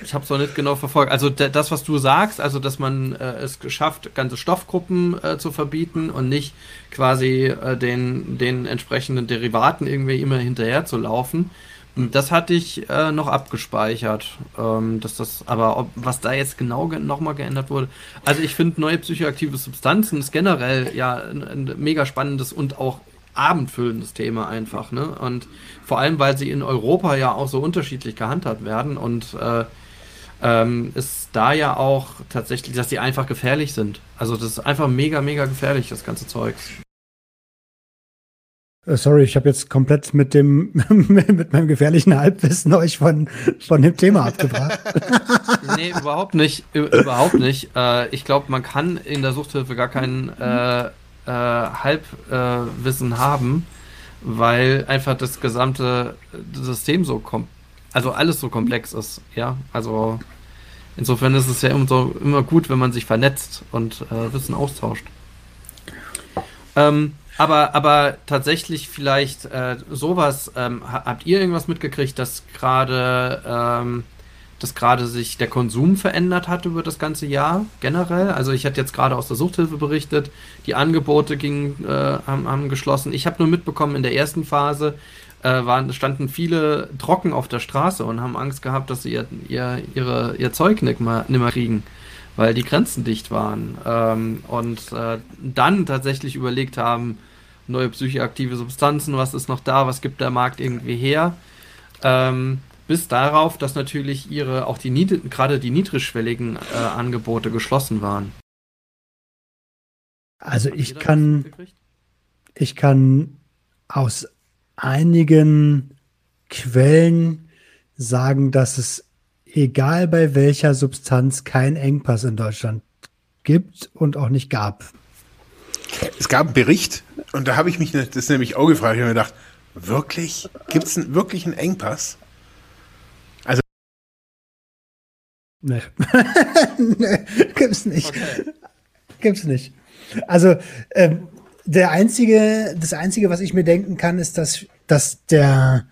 ich habe es noch nicht genau verfolgt. Also das, was du sagst, also dass man äh, es geschafft, ganze Stoffgruppen äh, zu verbieten und nicht quasi äh, den, den entsprechenden Derivaten irgendwie immer hinterher zu laufen. Das hatte ich äh, noch abgespeichert, ähm, dass das, aber ob, was da jetzt genau ge nochmal geändert wurde. Also ich finde neue psychoaktive Substanzen ist generell ja ein, ein mega spannendes und auch abendfüllendes Thema einfach, ne? Und vor allem, weil sie in Europa ja auch so unterschiedlich gehandhabt werden und äh, ähm, ist da ja auch tatsächlich, dass die einfach gefährlich sind. Also das ist einfach mega, mega gefährlich, das ganze Zeugs. Äh, sorry, ich habe jetzt komplett mit dem mit meinem gefährlichen Halbwissen euch von, von dem Thema abgebracht. nee, überhaupt nicht. Überhaupt nicht. Äh, ich glaube, man kann in der Suchthilfe gar kein äh, äh, Halbwissen haben, weil einfach das gesamte System so kommt also alles so komplex ist, ja. Also insofern ist es ja immer, so, immer gut, wenn man sich vernetzt und äh, Wissen austauscht. Ähm, aber, aber tatsächlich vielleicht äh, sowas, ähm, habt ihr irgendwas mitgekriegt, dass gerade ähm, dass gerade sich der Konsum verändert hat über das ganze Jahr generell. Also ich hatte jetzt gerade aus der Suchthilfe berichtet, die Angebote gingen, äh, haben, haben geschlossen. Ich habe nur mitbekommen, in der ersten Phase äh, waren, standen viele trocken auf der Straße und haben Angst gehabt, dass sie ihr, ihr, ihre, ihr Zeug nicht mehr, nicht mehr kriegen, weil die Grenzen dicht waren. Ähm, und äh, dann tatsächlich überlegt haben, neue psychoaktive Substanzen, was ist noch da, was gibt der Markt irgendwie her. Ähm, bis darauf, dass natürlich ihre, auch die gerade die niedrigschwelligen äh, Angebote geschlossen waren. Also ich kann, ich kann aus einigen Quellen sagen, dass es egal bei welcher Substanz keinen Engpass in Deutschland gibt und auch nicht gab. Es gab einen Bericht und da habe ich mich das nämlich auch gefragt. Ich habe mir gedacht, wirklich? Gibt es wirklich einen Engpass? Also. Nee. nee, gibt's nicht. Okay. Gibt's nicht. Also, ähm, der einzige, das einzige, was ich mir denken kann, ist, dass, dass der,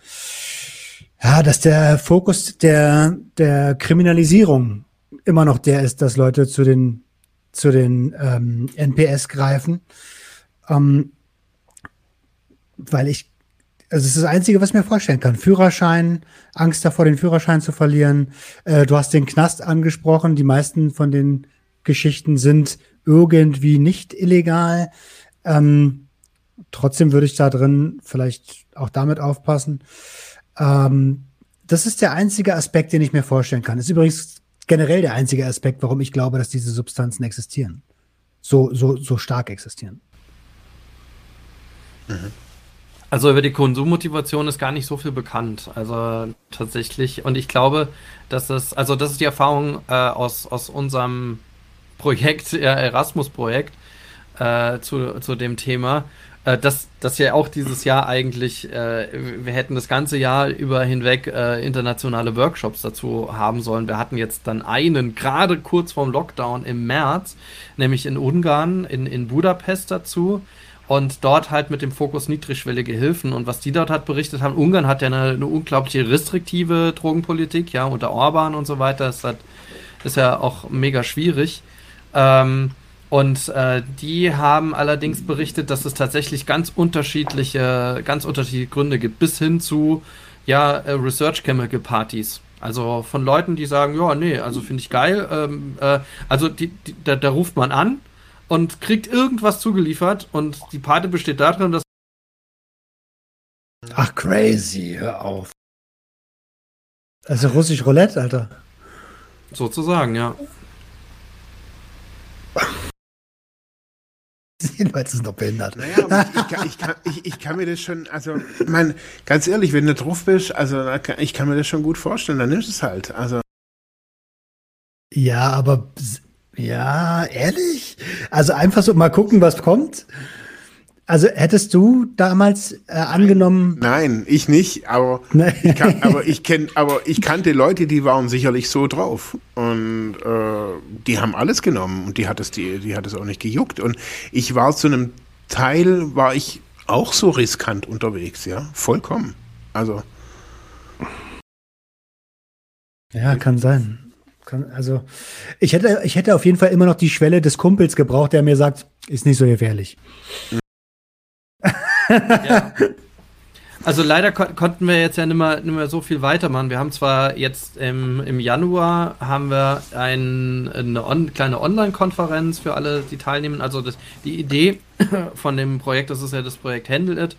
ja, dass der Fokus der, der Kriminalisierung immer noch der ist, dass Leute zu den, zu den ähm, NPS greifen. Ähm, weil ich, also es ist das Einzige, was ich mir vorstellen kann. Führerschein, Angst davor, den Führerschein zu verlieren. Äh, du hast den Knast angesprochen. Die meisten von den Geschichten sind irgendwie nicht illegal. Ähm, trotzdem würde ich da drin vielleicht auch damit aufpassen. Ähm, das ist der einzige Aspekt, den ich mir vorstellen kann. Das ist übrigens generell der einzige Aspekt, warum ich glaube, dass diese Substanzen existieren. So, so, so stark existieren. Mhm. Also über die Konsummotivation ist gar nicht so viel bekannt. Also tatsächlich. Und ich glaube, dass das, also das ist die Erfahrung äh, aus, aus unserem Projekt, ja, Erasmus-Projekt äh, zu, zu dem Thema, äh, dass, dass ja auch dieses Jahr eigentlich, äh, wir hätten das ganze Jahr über hinweg äh, internationale Workshops dazu haben sollen. Wir hatten jetzt dann einen, gerade kurz vorm Lockdown im März, nämlich in Ungarn, in, in Budapest dazu. Und dort halt mit dem Fokus niedrigschwellige Hilfen. Und was die dort hat berichtet haben, Ungarn hat ja eine, eine unglaubliche restriktive Drogenpolitik, ja, unter Orban und so weiter. Das ist ja auch mega schwierig. Ähm, und äh, die haben allerdings berichtet, dass es tatsächlich ganz unterschiedliche, ganz unterschiedliche Gründe gibt, bis hin zu ja, äh, Research Chemical Partys. Also von Leuten, die sagen, ja, nee, also finde ich geil. Ähm, äh, also die, die, da, da, ruft man an und kriegt irgendwas zugeliefert und die Party besteht darin, dass. Ach, crazy, hör auf. Also russisch Roulette, Alter. Sozusagen, ja. Die Leute sind doch behindert. Naja, ich, kann, ich, kann, ich, ich, kann mir das schon, also, ich meine, ganz ehrlich, wenn du drauf bist, also, ich kann mir das schon gut vorstellen, dann nimmst du es halt. Also. Ja, aber, ja, ehrlich? Also einfach so mal gucken, was kommt? Also hättest du damals äh, angenommen? Nein, ich nicht, aber ich, kann, aber ich kenn, aber ich kannte Leute, die waren sicherlich so drauf und äh, die haben alles genommen und die hat es die, die hat es auch nicht gejuckt und ich war zu einem Teil war ich auch so riskant unterwegs, ja, vollkommen. Also ja, kann sein. Kann, also ich hätte ich hätte auf jeden Fall immer noch die Schwelle des Kumpels gebraucht, der mir sagt, ist nicht so gefährlich. Also leider kon konnten wir jetzt ja nicht mehr, nicht mehr so viel weitermachen. Wir haben zwar jetzt im, im Januar haben wir ein, eine on kleine Online-Konferenz für alle, die teilnehmen. Also das, die Idee von dem Projekt, das ist ja das Projekt Handle It,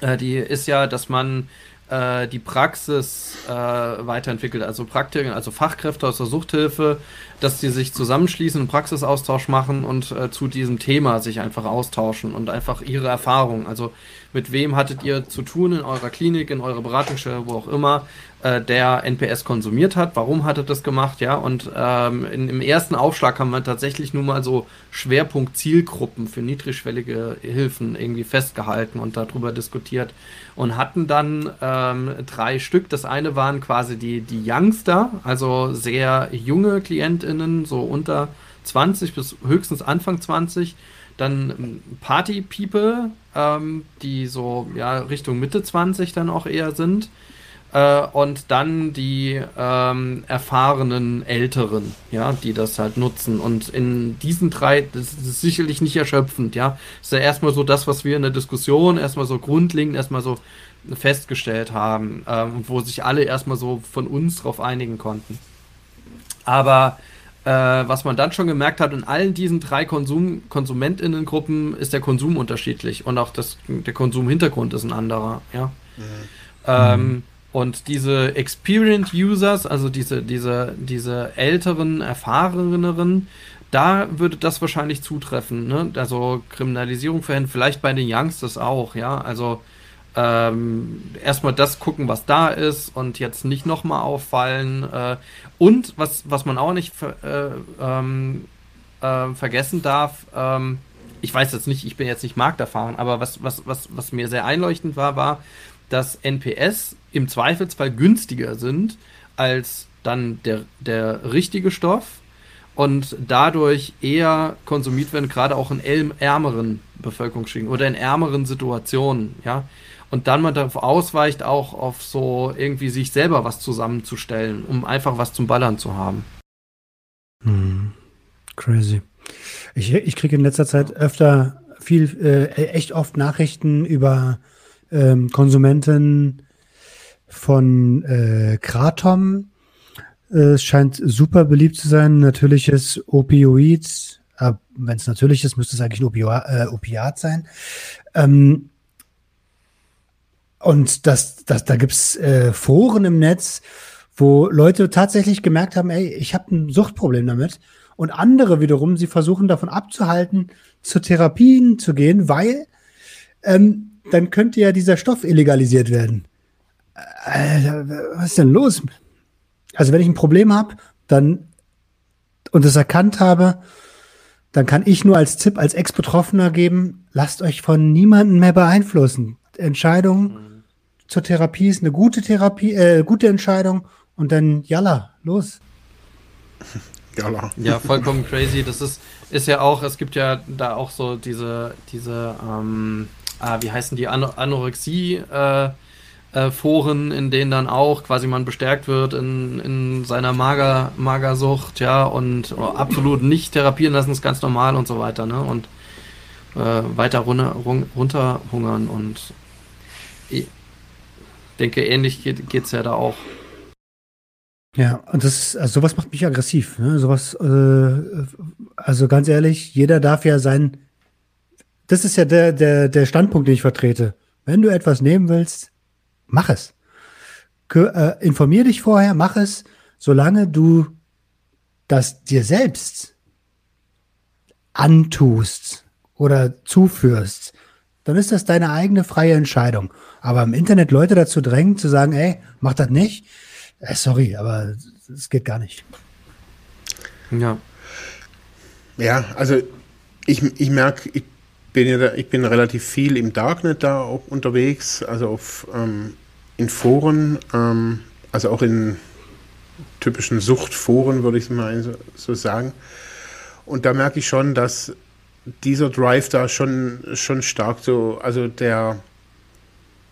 äh, die ist ja, dass man äh, die Praxis äh, weiterentwickelt, also Praktiker, also Fachkräfte aus der Suchthilfe, dass die sich zusammenschließen, einen Praxisaustausch machen und äh, zu diesem Thema sich einfach austauschen und einfach ihre Erfahrungen. Also mit wem hattet ihr zu tun in eurer Klinik, in eurer Beratungsstelle, wo auch immer, äh, der NPS konsumiert hat, warum hat er das gemacht, ja, und ähm, in, im ersten Aufschlag haben wir tatsächlich nur mal so Schwerpunkt-Zielgruppen für niedrigschwellige Hilfen irgendwie festgehalten und darüber diskutiert und hatten dann ähm, drei Stück. Das eine waren quasi die, die Youngster, also sehr junge KlientInnen, so unter 20 bis höchstens Anfang 20. Dann ähm, Party People, ähm, die so ja, Richtung Mitte 20 dann auch eher sind. Äh, und dann die ähm, erfahrenen Älteren, ja, die das halt nutzen. Und in diesen drei, das ist sicherlich nicht erschöpfend, ja. Das ist ja erstmal so das, was wir in der Diskussion erstmal so grundlegend erstmal so festgestellt haben, äh, wo sich alle erstmal so von uns drauf einigen konnten. Aber äh, was man dann schon gemerkt hat, in allen diesen drei Konsum KonsumentInnengruppen ist der Konsum unterschiedlich und auch das, der Konsumhintergrund ist ein anderer, ja. Mhm. Ähm, und diese Experienced Users, also diese, diese, diese älteren, erfahreneren, da würde das wahrscheinlich zutreffen. Ne? Also Kriminalisierung verhindern, vielleicht bei den Youngsters auch, ja. Also ähm, erstmal das gucken, was da ist und jetzt nicht nochmal auffallen. Äh, und was, was man auch nicht ver äh, ähm, äh, vergessen darf, ähm, ich weiß jetzt nicht, ich bin jetzt nicht markterfahren, aber was, was, was, was mir sehr einleuchtend war, war, dass NPS im Zweifelsfall günstiger sind als dann der, der richtige Stoff und dadurch eher konsumiert werden, gerade auch in ärmeren Bevölkerungsschichten oder in ärmeren Situationen, ja. Und dann man darauf ausweicht, auch auf so irgendwie sich selber was zusammenzustellen, um einfach was zum Ballern zu haben. Hm. Crazy. Ich, ich kriege in letzter Zeit öfter viel, äh, echt oft Nachrichten über ähm, Konsumenten von äh, Kratom. Äh, es scheint super beliebt zu sein. Natürliches Opioid. Äh, Wenn es natürlich ist, müsste es eigentlich ein Opio äh, Opiat sein. Ähm, und das, das, da gibt's äh, Foren im Netz, wo Leute tatsächlich gemerkt haben, ey, ich habe ein Suchtproblem damit und andere wiederum, sie versuchen davon abzuhalten, zu Therapien zu gehen, weil ähm, dann könnte ja dieser Stoff illegalisiert werden. Alter, was ist denn los? Also wenn ich ein Problem habe, dann und es erkannt habe, dann kann ich nur als Tipp als Ex-Betroffener geben, lasst euch von niemandem mehr beeinflussen. Entscheidung mhm. zur Therapie ist eine gute Therapie, äh, gute Entscheidung und dann jalla, los. Gala. Ja, vollkommen crazy. Das ist, ist ja auch, es gibt ja da auch so diese, diese, ähm, ah, wie heißen die, An Anorexie, äh, äh, Foren, in denen dann auch quasi man bestärkt wird in, in seiner Mager, Magersucht, ja, und absolut nicht therapieren lassen ist ganz normal und so weiter, ne? Und äh, weiter runter, runterhungern und ich denke, ähnlich geht es ja da auch. Ja, und das also sowas macht mich aggressiv. Ne? Sowas, äh, also ganz ehrlich, jeder darf ja sein. Das ist ja der, der, der Standpunkt, den ich vertrete. Wenn du etwas nehmen willst, mach es. Äh, informier dich vorher, mach es, solange du das dir selbst antust oder zuführst, dann ist das deine eigene freie Entscheidung. Aber im Internet Leute dazu drängen, zu sagen, ey, mach das nicht, äh, sorry, aber es geht gar nicht. Ja. Ja, also ich, ich merke, ich bin ja da, ich bin relativ viel im Darknet da auch unterwegs, also auf ähm, in Foren, ähm, also auch in typischen Suchtforen, würde ich mal so, so sagen. Und da merke ich schon, dass dieser Drive da schon, schon stark so, also der,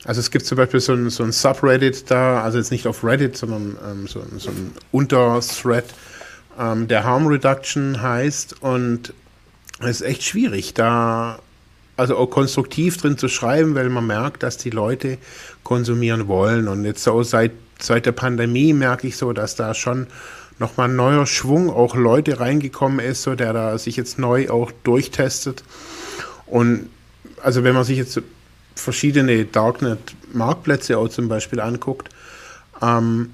also es gibt zum Beispiel so ein, so ein Subreddit da, also jetzt nicht auf Reddit, sondern ähm, so, so, ein Unterthread, ähm, der Harm Reduction heißt und es ist echt schwierig, da also auch konstruktiv drin zu schreiben, weil man merkt, dass die Leute konsumieren wollen. Und jetzt so seit, seit der Pandemie merke ich so, dass da schon nochmal ein neuer Schwung, auch Leute reingekommen ist, so der da sich jetzt neu auch durchtestet. Und also wenn man sich jetzt verschiedene Darknet-Marktplätze auch zum Beispiel anguckt, ähm,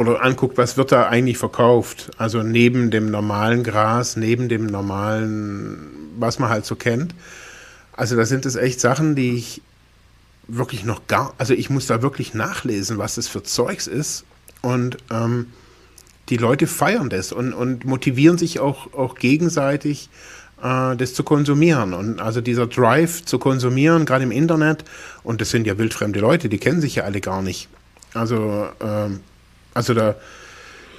oder anguckt, was wird da eigentlich verkauft. Also neben dem normalen Gras, neben dem normalen, was man halt so kennt. Also da sind es echt Sachen, die ich wirklich noch gar, also ich muss da wirklich nachlesen, was das für Zeugs ist. Und ähm, die Leute feiern das und, und motivieren sich auch, auch gegenseitig äh, das zu konsumieren. Und also dieser Drive zu konsumieren, gerade im Internet, und das sind ja wildfremde Leute, die kennen sich ja alle gar nicht. Also, ähm, also da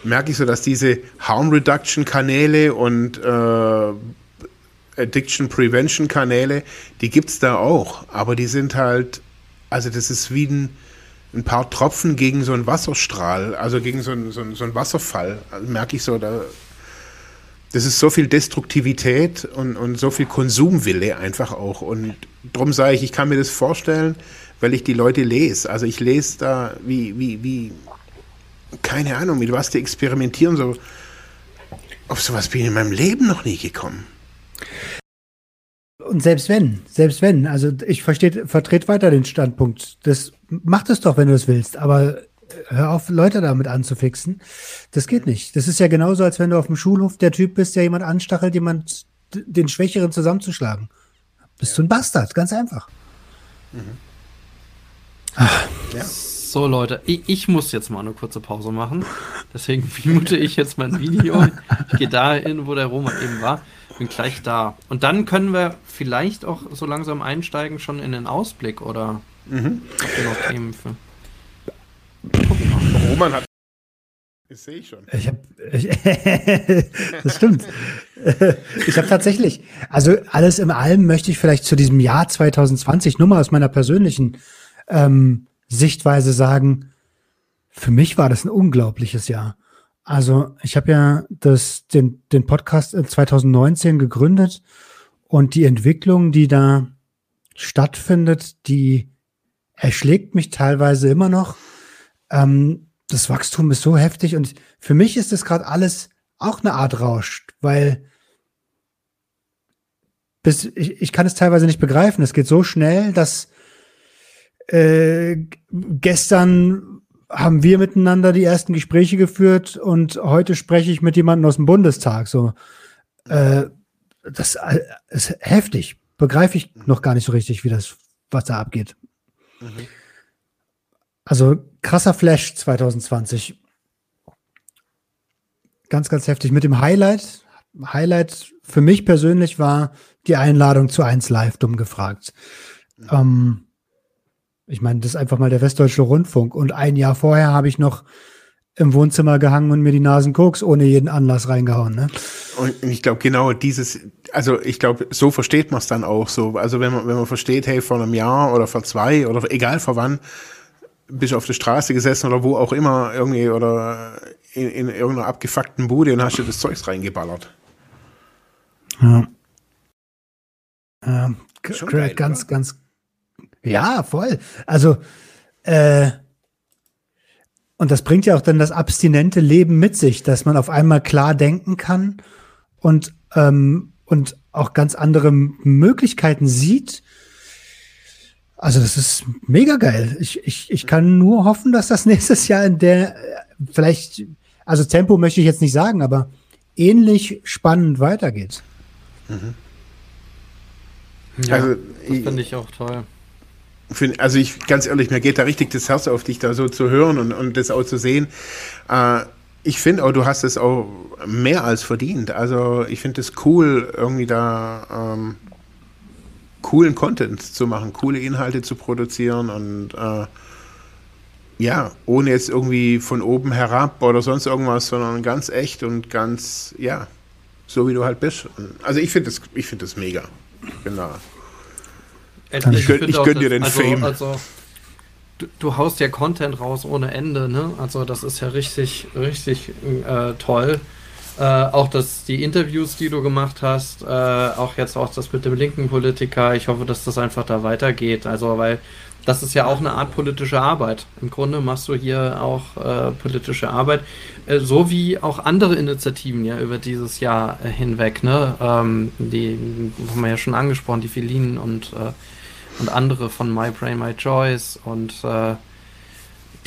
merke ich so, dass diese Harm Reduction Kanäle und äh, Addiction Prevention Kanäle, die gibt es da auch, aber die sind halt, also das ist wie ein, ein paar Tropfen gegen so einen Wasserstrahl, also gegen so einen, so einen, so einen Wasserfall, also merke ich so, da, das ist so viel Destruktivität und, und so viel Konsumwille einfach auch. Und darum sage ich, ich kann mir das vorstellen, weil ich die Leute lese. Also ich lese da, wie, wie, wie, keine Ahnung, mit was die experimentieren. So, auf sowas bin ich in meinem Leben noch nie gekommen. Und selbst wenn, selbst wenn, also ich verstehe, vertrete weiter den Standpunkt. Das macht es doch, wenn du es willst, aber hör auf, Leute damit anzufixen. Das geht nicht. Das ist ja genauso, als wenn du auf dem Schulhof der Typ bist, der jemand anstachelt, jemand den Schwächeren zusammenzuschlagen. Bist ja. du ein Bastard, ganz einfach. Mhm. Ja. So, Leute, ich, ich, muss jetzt mal eine kurze Pause machen. Deswegen mute ich jetzt mein Video. Ich gehe dahin, wo der Roman eben war. Bin gleich da. Und dann können wir vielleicht auch so langsam einsteigen, schon in den Ausblick oder mhm. habt ihr noch Themen für? Roman hat. Das sehe ich schon. Ich hab, ich, das stimmt. ich habe tatsächlich, also alles im Allem möchte ich vielleicht zu diesem Jahr 2020 nur mal aus meiner persönlichen ähm, Sichtweise sagen, für mich war das ein unglaubliches Jahr. Also ich habe ja das, den, den Podcast 2019 gegründet und die Entwicklung, die da stattfindet, die erschlägt mich teilweise immer noch. Ähm, das Wachstum ist so heftig und für mich ist das gerade alles auch eine Art Rausch, weil bis, ich, ich kann es teilweise nicht begreifen. Es geht so schnell, dass äh, gestern haben wir miteinander die ersten Gespräche geführt und heute spreche ich mit jemandem aus dem Bundestag. So, äh, das äh, ist heftig. Begreife ich noch gar nicht so richtig, wie das, was da abgeht. Mhm. Also krasser Flash 2020. Ganz, ganz heftig. Mit dem Highlight. Highlight für mich persönlich war die Einladung zu 1 Live, dumm gefragt. Mhm. Ähm, ich meine, das ist einfach mal der Westdeutsche Rundfunk. Und ein Jahr vorher habe ich noch im Wohnzimmer gehangen und mir die Nasen Koks ohne jeden Anlass reingehauen. Ne? Und ich glaube, genau dieses, also ich glaube, so versteht man es dann auch so. Also wenn man, wenn man versteht, hey, vor einem Jahr oder vor zwei oder egal vor wann, bist du auf der Straße gesessen oder wo auch immer irgendwie oder in, in irgendeiner abgefuckten Bude und hast dir das Zeugs reingeballert. Ja. Ähm, ganz, ganz, ja, voll. Also, äh, und das bringt ja auch dann das abstinente Leben mit sich, dass man auf einmal klar denken kann und, ähm, und auch ganz andere Möglichkeiten sieht. Also das ist mega geil. Ich, ich, ich kann nur hoffen, dass das nächstes Jahr in der, vielleicht, also Tempo möchte ich jetzt nicht sagen, aber ähnlich spannend weitergeht. Mhm. Ja, also, das finde ich auch toll also ich, ganz ehrlich, mir geht da richtig das Herz auf, dich da so zu hören und, und das auch zu sehen. Äh, ich finde auch, du hast es auch mehr als verdient. Also ich finde es cool, irgendwie da ähm, coolen Content zu machen, coole Inhalte zu produzieren und äh, ja, ohne jetzt irgendwie von oben herab oder sonst irgendwas, sondern ganz echt und ganz, ja, so wie du halt bist. Also ich finde das, ich finde das mega. Genau. Ich, ich, gönn, ich gönn dir den also, Fame. Also, du, du, haust ja Content raus ohne Ende, ne? Also das ist ja richtig, richtig äh, toll. Äh, auch das, die Interviews, die du gemacht hast, äh, auch jetzt auch das mit dem linken Politiker. Ich hoffe, dass das einfach da weitergeht. Also, weil das ist ja auch eine Art politische Arbeit. Im Grunde machst du hier auch äh, politische Arbeit, äh, so wie auch andere Initiativen ja über dieses Jahr äh, hinweg. Ne? Ähm, die haben wir ja schon angesprochen, die Filinen und äh, und andere von My Brain, My Choice und äh,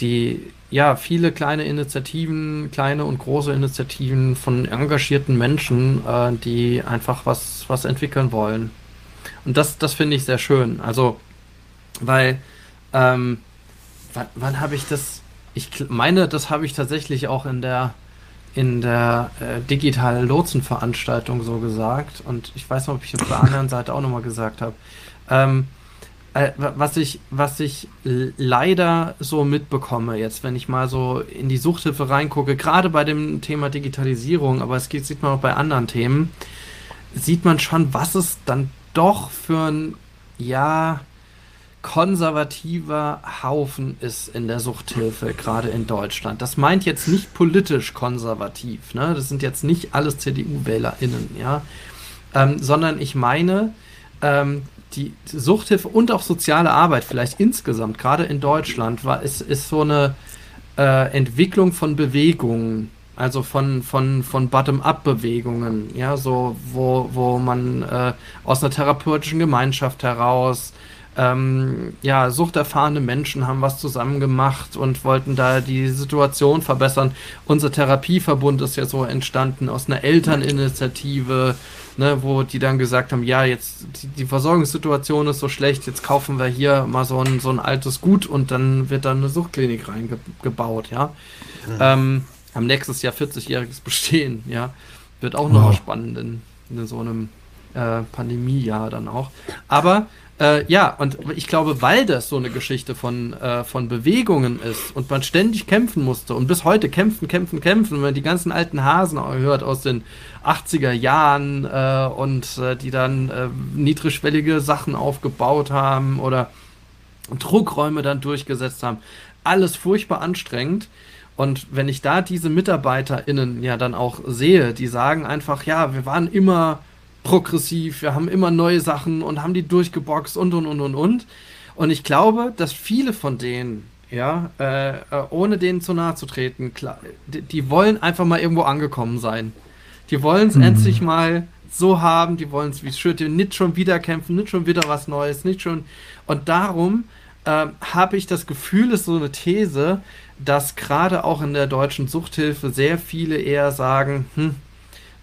die, ja, viele kleine Initiativen, kleine und große Initiativen von engagierten Menschen, äh, die einfach was, was entwickeln wollen. Und das, das finde ich sehr schön. Also, weil, ähm, wann, wann habe ich das? Ich meine, das habe ich tatsächlich auch in der in der äh, digitalen Lotsenveranstaltung so gesagt. Und ich weiß noch, ob ich auf der anderen Seite auch nochmal gesagt habe. Ähm, äh, was ich, was ich leider so mitbekomme, jetzt, wenn ich mal so in die Suchthilfe reingucke, gerade bei dem Thema Digitalisierung, aber es geht, sieht man auch bei anderen Themen, sieht man schon, was es dann doch für ein, ja, konservativer Haufen ist in der Suchthilfe, gerade in Deutschland. Das meint jetzt nicht politisch konservativ, ne? Das sind jetzt nicht alles CDU-WählerInnen, ja. Ähm, sondern ich meine, ähm, die Suchthilfe und auch soziale Arbeit vielleicht insgesamt, gerade in Deutschland, war, ist, ist so eine äh, Entwicklung von Bewegungen, also von, von, von Bottom-up-Bewegungen, ja, so, wo, wo man äh, aus einer therapeutischen Gemeinschaft heraus ähm, ja, suchterfahrene Menschen haben was zusammen gemacht und wollten da die Situation verbessern. Unser Therapieverbund ist ja so entstanden aus einer Elterninitiative, ne, wo die dann gesagt haben, ja, jetzt die, die, Versorgungssituation ist so schlecht, jetzt kaufen wir hier mal so ein, so ein altes Gut und dann wird dann eine Suchtklinik reingebaut, ja. Mhm. Ähm, haben nächstes Jahr 40-jähriges Bestehen, ja. Wird auch noch oh. spannend in, in so einem äh, Pandemiejahr dann auch. Aber äh, ja, und ich glaube, weil das so eine Geschichte von, äh, von Bewegungen ist und man ständig kämpfen musste und bis heute kämpfen, kämpfen, kämpfen, wenn man die ganzen alten Hasen hört aus den 80er Jahren äh, und äh, die dann äh, niedrigschwellige Sachen aufgebaut haben oder Druckräume dann durchgesetzt haben. Alles furchtbar anstrengend. Und wenn ich da diese MitarbeiterInnen ja dann auch sehe, die sagen einfach, ja, wir waren immer progressiv, wir haben immer neue Sachen und haben die durchgeboxt und und und und und. Und ich glaube, dass viele von denen, ja, äh, äh ohne denen zu nahe zu treten, klar, die, die, wollen einfach mal irgendwo angekommen sein. Die wollen es mhm. endlich mal so haben, die wollen es wie Schütte, nicht schon wieder kämpfen, nicht schon wieder was Neues, nicht schon. Und darum äh, habe ich das Gefühl, ist so eine These, dass gerade auch in der deutschen Suchthilfe sehr viele eher sagen, hm,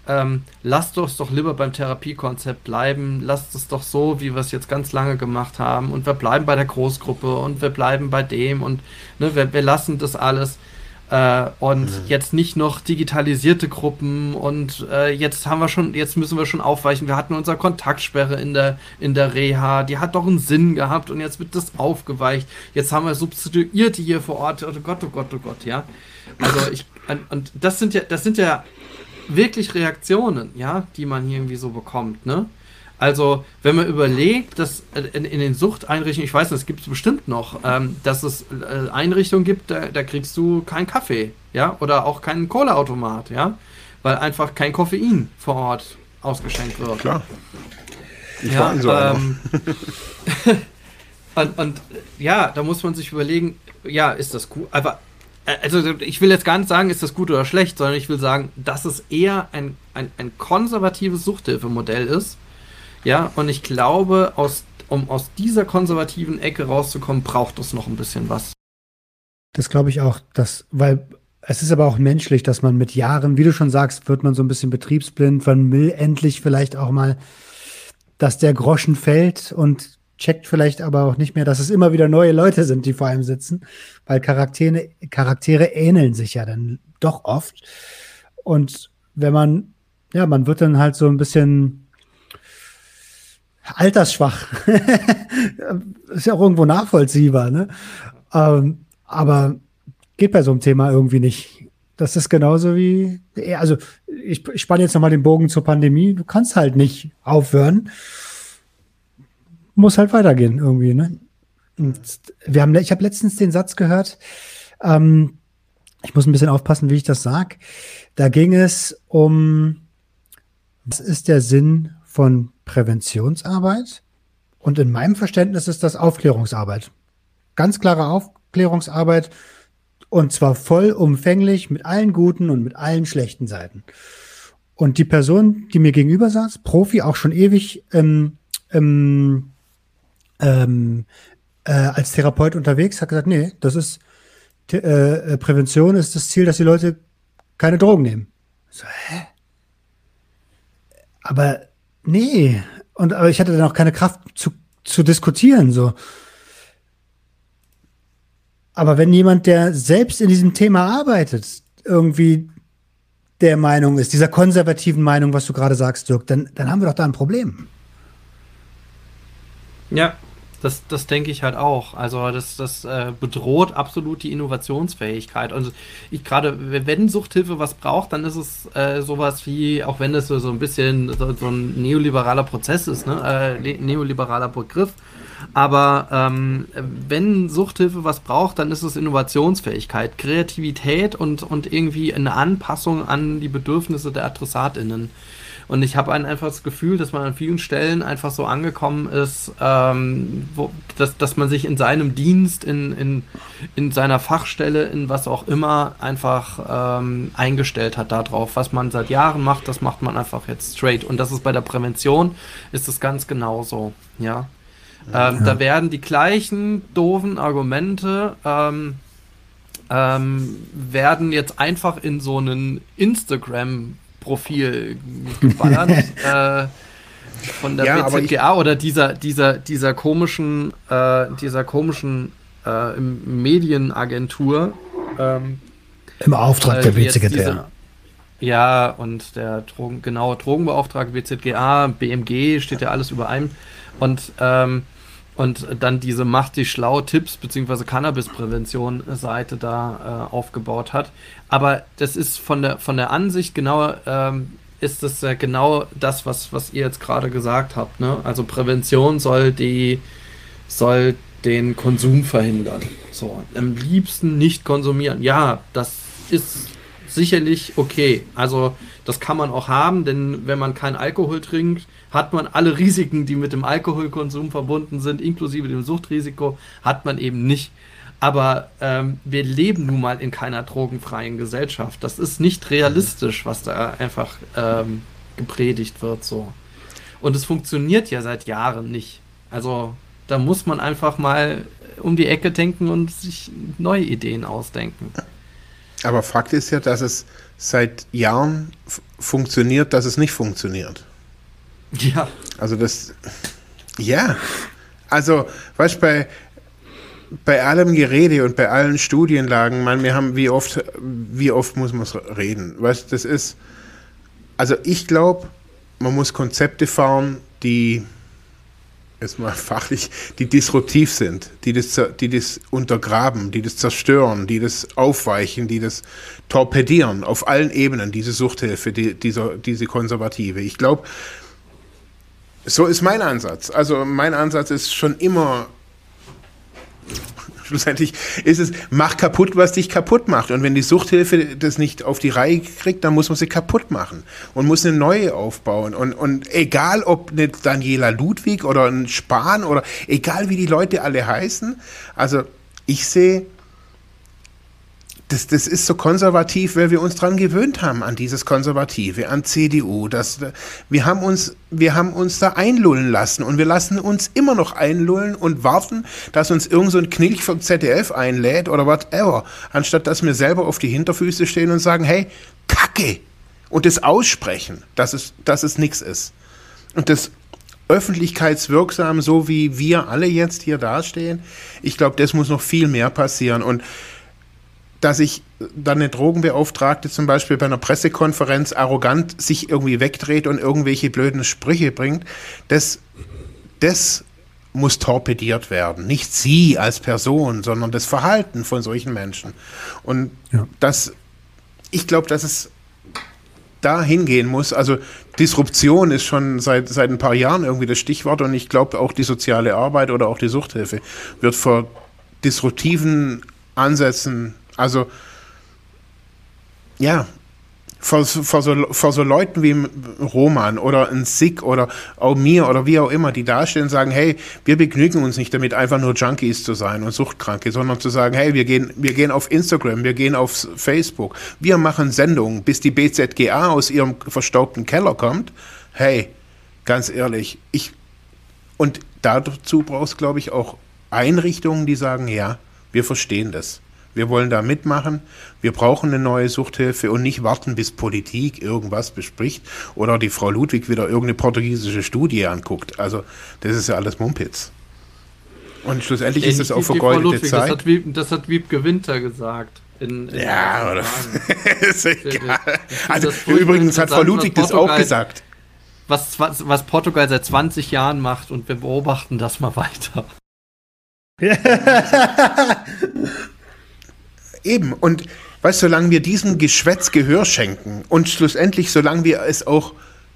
ähm, lasst uns doch lieber beim Therapiekonzept bleiben, lasst es doch so, wie wir es jetzt ganz lange gemacht haben. Und wir bleiben bei der Großgruppe und wir bleiben bei dem und ne, wir, wir lassen das alles. Äh, und mhm. jetzt nicht noch digitalisierte Gruppen und äh, jetzt haben wir schon, jetzt müssen wir schon aufweichen, wir hatten unsere Kontaktsperre in der, in der Reha, die hat doch einen Sinn gehabt und jetzt wird das aufgeweicht, jetzt haben wir Substituierte hier vor Ort, oh Gott, oh Gott, oh Gott, ja. Also ich, und das sind ja, das sind ja wirklich Reaktionen, ja, die man hier irgendwie so bekommt, ne? Also, wenn man überlegt, dass in, in den Suchteinrichtungen, ich weiß, das gibt es bestimmt noch, ähm, dass es äh, Einrichtungen gibt, da, da, kriegst du keinen Kaffee, ja, oder auch keinen Kohleautomat, ja, weil einfach kein Koffein vor Ort ausgeschenkt wird. Klar. Ich ja, so ähm, und, und ja, da muss man sich überlegen, ja, ist das cool, aber also ich will jetzt gar nicht sagen, ist das gut oder schlecht, sondern ich will sagen, dass es eher ein, ein, ein konservatives Suchthilfemodell ist. Ja, und ich glaube, aus, um aus dieser konservativen Ecke rauszukommen, braucht es noch ein bisschen was. Das glaube ich auch, dass, weil es ist aber auch menschlich, dass man mit Jahren, wie du schon sagst, wird man so ein bisschen betriebsblind, man will endlich vielleicht auch mal, dass der Groschen fällt und checkt vielleicht aber auch nicht mehr, dass es immer wieder neue Leute sind, die vor einem sitzen, weil Charaktere, Charaktere ähneln sich ja dann doch oft. Und wenn man, ja, man wird dann halt so ein bisschen altersschwach. ist ja auch irgendwo nachvollziehbar, ne? Ähm, aber geht bei so einem Thema irgendwie nicht. Das ist genauso wie, also ich, ich spanne jetzt nochmal den Bogen zur Pandemie. Du kannst halt nicht aufhören muss halt weitergehen irgendwie, ne? Und wir haben, ich habe letztens den Satz gehört, ähm, ich muss ein bisschen aufpassen, wie ich das sage. Da ging es um, was ist der Sinn von Präventionsarbeit? Und in meinem Verständnis ist das Aufklärungsarbeit. Ganz klare Aufklärungsarbeit und zwar vollumfänglich mit allen guten und mit allen schlechten Seiten. Und die Person, die mir gegenüber saß, Profi, auch schon ewig im, im ähm, äh, als Therapeut unterwegs, hat gesagt, nee, das ist äh, äh, Prävention ist das Ziel, dass die Leute keine Drogen nehmen. So, hä? Aber nee. Und aber ich hatte dann auch keine Kraft zu, zu diskutieren. So. Aber wenn jemand, der selbst in diesem Thema arbeitet, irgendwie der Meinung ist, dieser konservativen Meinung, was du gerade sagst, Dirk, dann, dann haben wir doch da ein Problem. Ja, das, das denke ich halt auch. Also das, das äh, bedroht absolut die Innovationsfähigkeit. Und ich gerade, wenn Suchthilfe was braucht, dann ist es äh, sowas wie, auch wenn das so, ein bisschen so, so ein neoliberaler Prozess ist, ne? äh, neoliberaler Begriff. Aber ähm, wenn Suchthilfe was braucht, dann ist es Innovationsfähigkeit, Kreativität und, und irgendwie eine Anpassung an die Bedürfnisse der AdressatInnen. Und ich habe einfach das Gefühl, dass man an vielen Stellen einfach so angekommen ist, ähm, wo, dass, dass man sich in seinem Dienst, in, in, in seiner Fachstelle, in was auch immer, einfach ähm, eingestellt hat darauf. Was man seit Jahren macht, das macht man einfach jetzt straight. Und das ist bei der Prävention, ist es ganz genauso, ja. Ähm, ja. Da werden die gleichen doofen Argumente ähm, ähm, werden jetzt einfach in so einen Instagram-Profil geballert. äh, von der ja, BZGA oder dieser, dieser, dieser komischen, äh, dieser komischen äh, Medienagentur. Ähm, Im Auftrag der BZGA. Ja, und der Drogen, genaue Drogenbeauftragte BZGA, BMG, steht ja alles über einem. Und, ähm, und dann diese Macht die schlau Tipps bzw. Cannabisprävention-Seite da äh, aufgebaut hat. Aber das ist von der, von der Ansicht genau, ähm, ist das ja genau das, was, was ihr jetzt gerade gesagt habt. Ne? Also Prävention soll die, soll den Konsum verhindern. So, am liebsten nicht konsumieren. Ja, das ist sicherlich okay. Also das kann man auch haben, denn wenn man keinen Alkohol trinkt, hat man alle Risiken, die mit dem Alkoholkonsum verbunden sind, inklusive dem Suchtrisiko, hat man eben nicht. Aber ähm, wir leben nun mal in keiner drogenfreien Gesellschaft. Das ist nicht realistisch, was da einfach ähm, gepredigt wird so. Und es funktioniert ja seit Jahren nicht. Also da muss man einfach mal um die Ecke denken und sich neue Ideen ausdenken. Aber Fakt ist ja, dass es seit Jahren funktioniert, dass es nicht funktioniert. Ja. Also das, ja. Also, weißt du, bei, bei allem Gerede und bei allen Studienlagen, man, wir haben, wie oft, wie oft muss man reden? Weißt das ist, also ich glaube, man muss Konzepte fahren, die erstmal fachlich, die disruptiv sind, die das, die das untergraben, die das zerstören, die das aufweichen, die das torpedieren auf allen Ebenen, diese Suchthilfe, die, diese, diese Konservative. Ich glaube, so ist mein Ansatz. Also mein Ansatz ist schon immer schlussendlich ist es, mach kaputt, was dich kaputt macht. Und wenn die Suchthilfe das nicht auf die Reihe kriegt, dann muss man sie kaputt machen und muss eine neue aufbauen. Und, und egal, ob eine Daniela Ludwig oder ein Spahn oder egal, wie die Leute alle heißen, also ich sehe das, das ist so konservativ, weil wir uns daran gewöhnt haben, an dieses Konservative, an CDU. Das, wir, haben uns, wir haben uns da einlullen lassen und wir lassen uns immer noch einlullen und warten, dass uns irgend so ein Knilch vom ZDF einlädt oder whatever, anstatt dass wir selber auf die Hinterfüße stehen und sagen, hey, Kacke! Und das aussprechen, dass es, dass es nichts ist. Und das öffentlichkeitswirksam, so wie wir alle jetzt hier dastehen, ich glaube, das muss noch viel mehr passieren. Und dass ich dann eine Drogenbeauftragte zum Beispiel bei einer Pressekonferenz arrogant sich irgendwie wegdreht und irgendwelche blöden Sprüche bringt, das, das muss torpediert werden. Nicht sie als Person, sondern das Verhalten von solchen Menschen. Und ja. das, ich glaube, dass es da hingehen muss. Also Disruption ist schon seit, seit ein paar Jahren irgendwie das Stichwort und ich glaube auch die soziale Arbeit oder auch die Suchthilfe wird vor disruptiven Ansätzen also, ja, vor, vor, so, vor so Leuten wie Roman oder ein Sick oder auch mir oder wie auch immer, die dastehen und sagen, hey, wir begnügen uns nicht damit, einfach nur Junkies zu sein und Suchtkranke, sondern zu sagen, hey, wir gehen, wir gehen auf Instagram, wir gehen auf Facebook, wir machen Sendungen, bis die BZGA aus ihrem verstaubten Keller kommt. Hey, ganz ehrlich, ich, und dazu brauchst, glaube ich, auch Einrichtungen, die sagen, ja, wir verstehen das. Wir wollen da mitmachen. Wir brauchen eine neue Suchthilfe und nicht warten, bis Politik irgendwas bespricht oder die Frau Ludwig wieder irgendeine portugiesische Studie anguckt. Also, das ist ja alles Mumpitz. Und schlussendlich ist es auch vergeudete Ludwig, Zeit. Das hat, Wieb, das hat Wiebke Winter gesagt. In, in ja, oder? ist egal. Also, übrigens hat Frau Ludwig das auch gesagt. Was, was, was Portugal seit 20 Jahren macht und wir beobachten das mal weiter. Eben. Und weißt solange wir diesem Geschwätz Gehör schenken und schlussendlich, solange wir es auch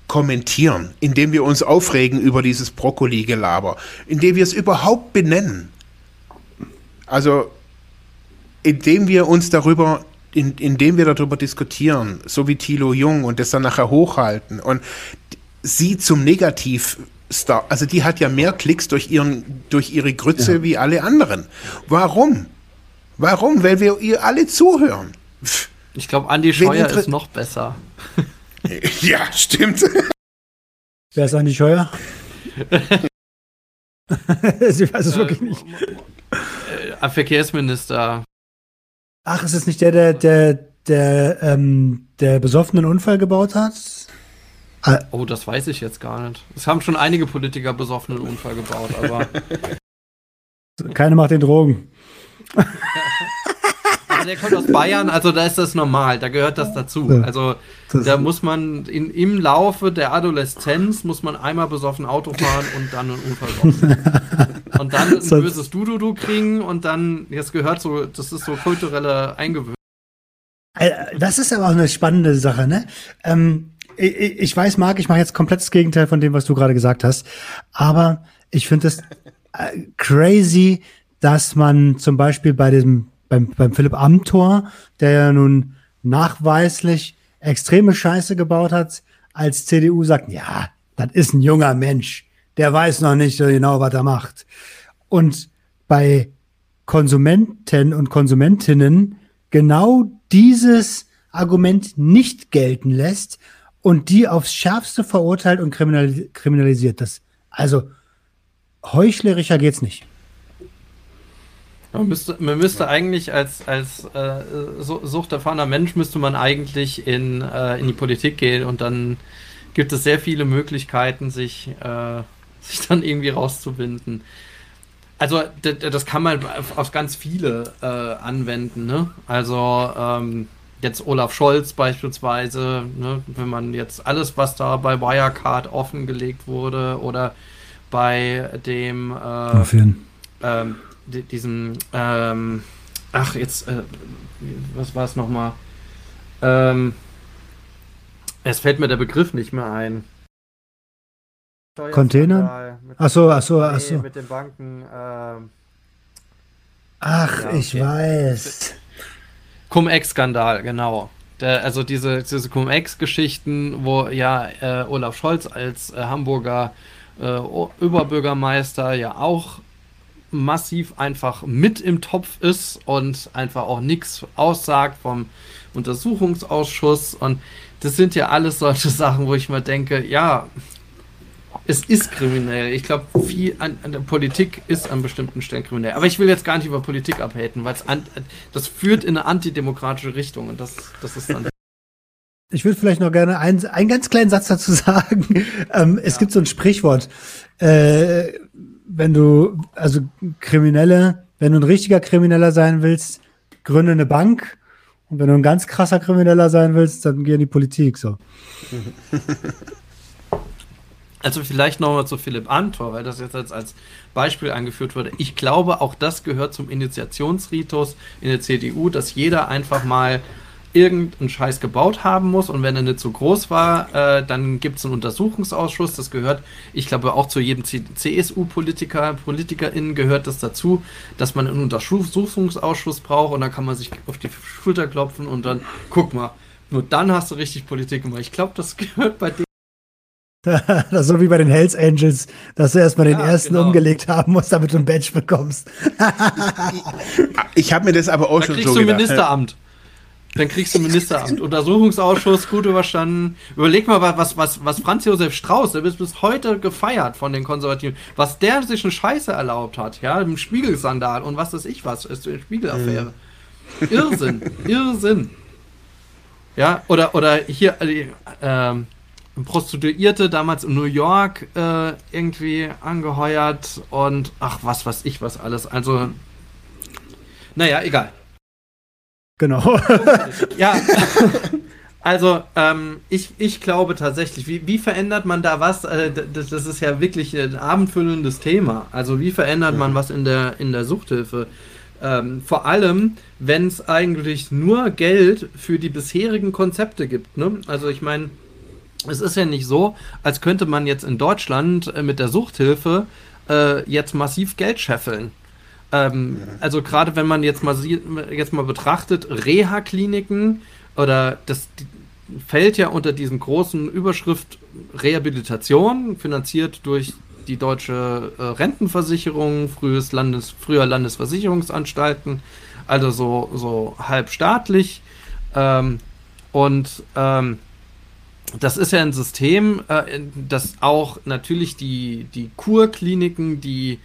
kommentieren, indem wir uns aufregen über dieses Brokkoli-Gelaber, indem wir es überhaupt benennen, also indem wir uns darüber, in, indem wir darüber diskutieren, so wie Thilo Jung und das dann nachher hochhalten und sie zum Negativstar, also die hat ja mehr Klicks durch, ihren, durch ihre Grütze ja. wie alle anderen. Warum? Warum? Weil wir ihr alle zuhören. Ich glaube, Andi Scheuer ist noch besser. ja, stimmt. Wer ist Andi Scheuer? ich weiß es äh, wirklich nicht. Äh, Verkehrsminister. Ach, ist es nicht der, der, der, der, ähm, der besoffenen Unfall gebaut hat? Ah. Oh, das weiß ich jetzt gar nicht. Es haben schon einige Politiker besoffenen Unfall gebaut, aber. Keine macht den Drogen. Aber der kommt aus Bayern, also da ist das normal, da gehört das dazu. Also da muss man in, im Laufe der Adoleszenz muss man einmal besoffen Auto fahren und dann einen Unfall bauen. und dann ein böses Dududu kriegen und dann, jetzt gehört so, das ist so kulturelle Eingewöhnung. Äh, das ist aber auch eine spannende Sache, ne? Ähm, ich, ich weiß, Marc, ich mache jetzt komplett das Gegenteil von dem, was du gerade gesagt hast. Aber ich finde es äh, crazy, dass man zum Beispiel bei diesem, beim, beim Philipp Amthor, der ja nun nachweislich extreme Scheiße gebaut hat, als CDU sagt, ja, das ist ein junger Mensch, der weiß noch nicht so genau, was er macht. Und bei Konsumenten und Konsumentinnen genau dieses Argument nicht gelten lässt und die aufs Schärfste verurteilt und kriminalisiert. Das, also heuchlerischer geht's nicht. Man müsste, man müsste eigentlich als, als äh, suchterfahrener Mensch müsste man eigentlich in, äh, in die Politik gehen und dann gibt es sehr viele Möglichkeiten, sich, äh, sich dann irgendwie rauszubinden. Also das kann man auf ganz viele äh, anwenden. Ne? Also ähm, jetzt Olaf Scholz beispielsweise, ne? wenn man jetzt alles, was da bei Wirecard offengelegt wurde oder bei dem äh, ähm, diesem ähm, ach jetzt äh, was war es nochmal ähm, es fällt mir der Begriff nicht mehr ein Container? Achso, achso, achso. Mit den Banken. Ähm, Ach, ja, okay. ich weiß. Cum-Ex-Skandal, genau. Der, also diese, diese Cum-Ex-Geschichten, wo ja äh, Olaf Scholz als äh, Hamburger äh, Überbürgermeister ja auch massiv einfach mit im Topf ist und einfach auch nichts aussagt vom Untersuchungsausschuss. Und das sind ja alles solche Sachen, wo ich mir denke, ja, es ist kriminell. Ich glaube, viel an, an, der Politik ist an bestimmten Stellen kriminell. Aber ich will jetzt gar nicht über Politik abhaten, weil das führt in eine antidemokratische Richtung und das, das ist dann. Ich würde vielleicht noch gerne einen, einen ganz kleinen Satz dazu sagen. Ähm, es ja. gibt so ein Sprichwort. Äh, wenn du, also Kriminelle, wenn du ein richtiger Krimineller sein willst, gründe eine Bank. Und wenn du ein ganz krasser Krimineller sein willst, dann geh in die Politik. So. Also vielleicht nochmal zu Philipp Antor, weil das jetzt als, Beispiel angeführt wurde. Ich glaube, auch das gehört zum Initiationsritus in der CDU, dass jeder einfach mal irgendeinen Scheiß gebaut haben muss und wenn er nicht so groß war, äh, dann gibt es einen Untersuchungsausschuss. Das gehört, ich glaube, auch zu jedem CSU-Politiker, PolitikerInnen gehört das dazu, dass man einen Untersuchungsausschuss braucht und dann kann man sich auf die Schulter klopfen und dann, guck mal, nur dann hast du richtig Politik gemacht. Ich glaube, das gehört bei dem das ist so wie bei den Hells Angels, dass du erstmal den ja, ersten genau. umgelegt haben musst, damit du ein Badge bekommst. ich habe mir das aber auch da schon kriegst so du gedacht. Ministeramt. Dann kriegst du Ministeramt. Untersuchungsausschuss, gut überstanden. Überleg mal, was, was, was Franz Josef Strauß, der ist bis heute gefeiert von den Konservativen, was der sich eine Scheiße erlaubt hat, ja, im Spiegelsandal und was weiß ich was, ist eine Spiegelaffäre. Mhm. Irrsinn, Irrsinn. Ja, oder, oder hier, äh, ähm, Prostituierte damals in New York äh, irgendwie angeheuert und ach, was weiß ich, was alles. Also, naja, egal. Genau. ja. Also, ähm, ich, ich glaube tatsächlich, wie, wie verändert man da was? Äh, das, das, ist ja wirklich ein abendfüllendes Thema. Also, wie verändert man was in der, in der Suchthilfe? Ähm, vor allem, wenn es eigentlich nur Geld für die bisherigen Konzepte gibt. Ne? Also, ich meine, es ist ja nicht so, als könnte man jetzt in Deutschland äh, mit der Suchthilfe äh, jetzt massiv Geld scheffeln. Ähm, also gerade wenn man jetzt mal jetzt mal betrachtet, Reha-Kliniken oder das fällt ja unter diesen großen Überschrift Rehabilitation, finanziert durch die deutsche äh, Rentenversicherung, frühes Landes, früher Landesversicherungsanstalten, also so, so halb staatlich. Ähm, und ähm, das ist ja ein System, äh, das auch natürlich die, die Kurkliniken, die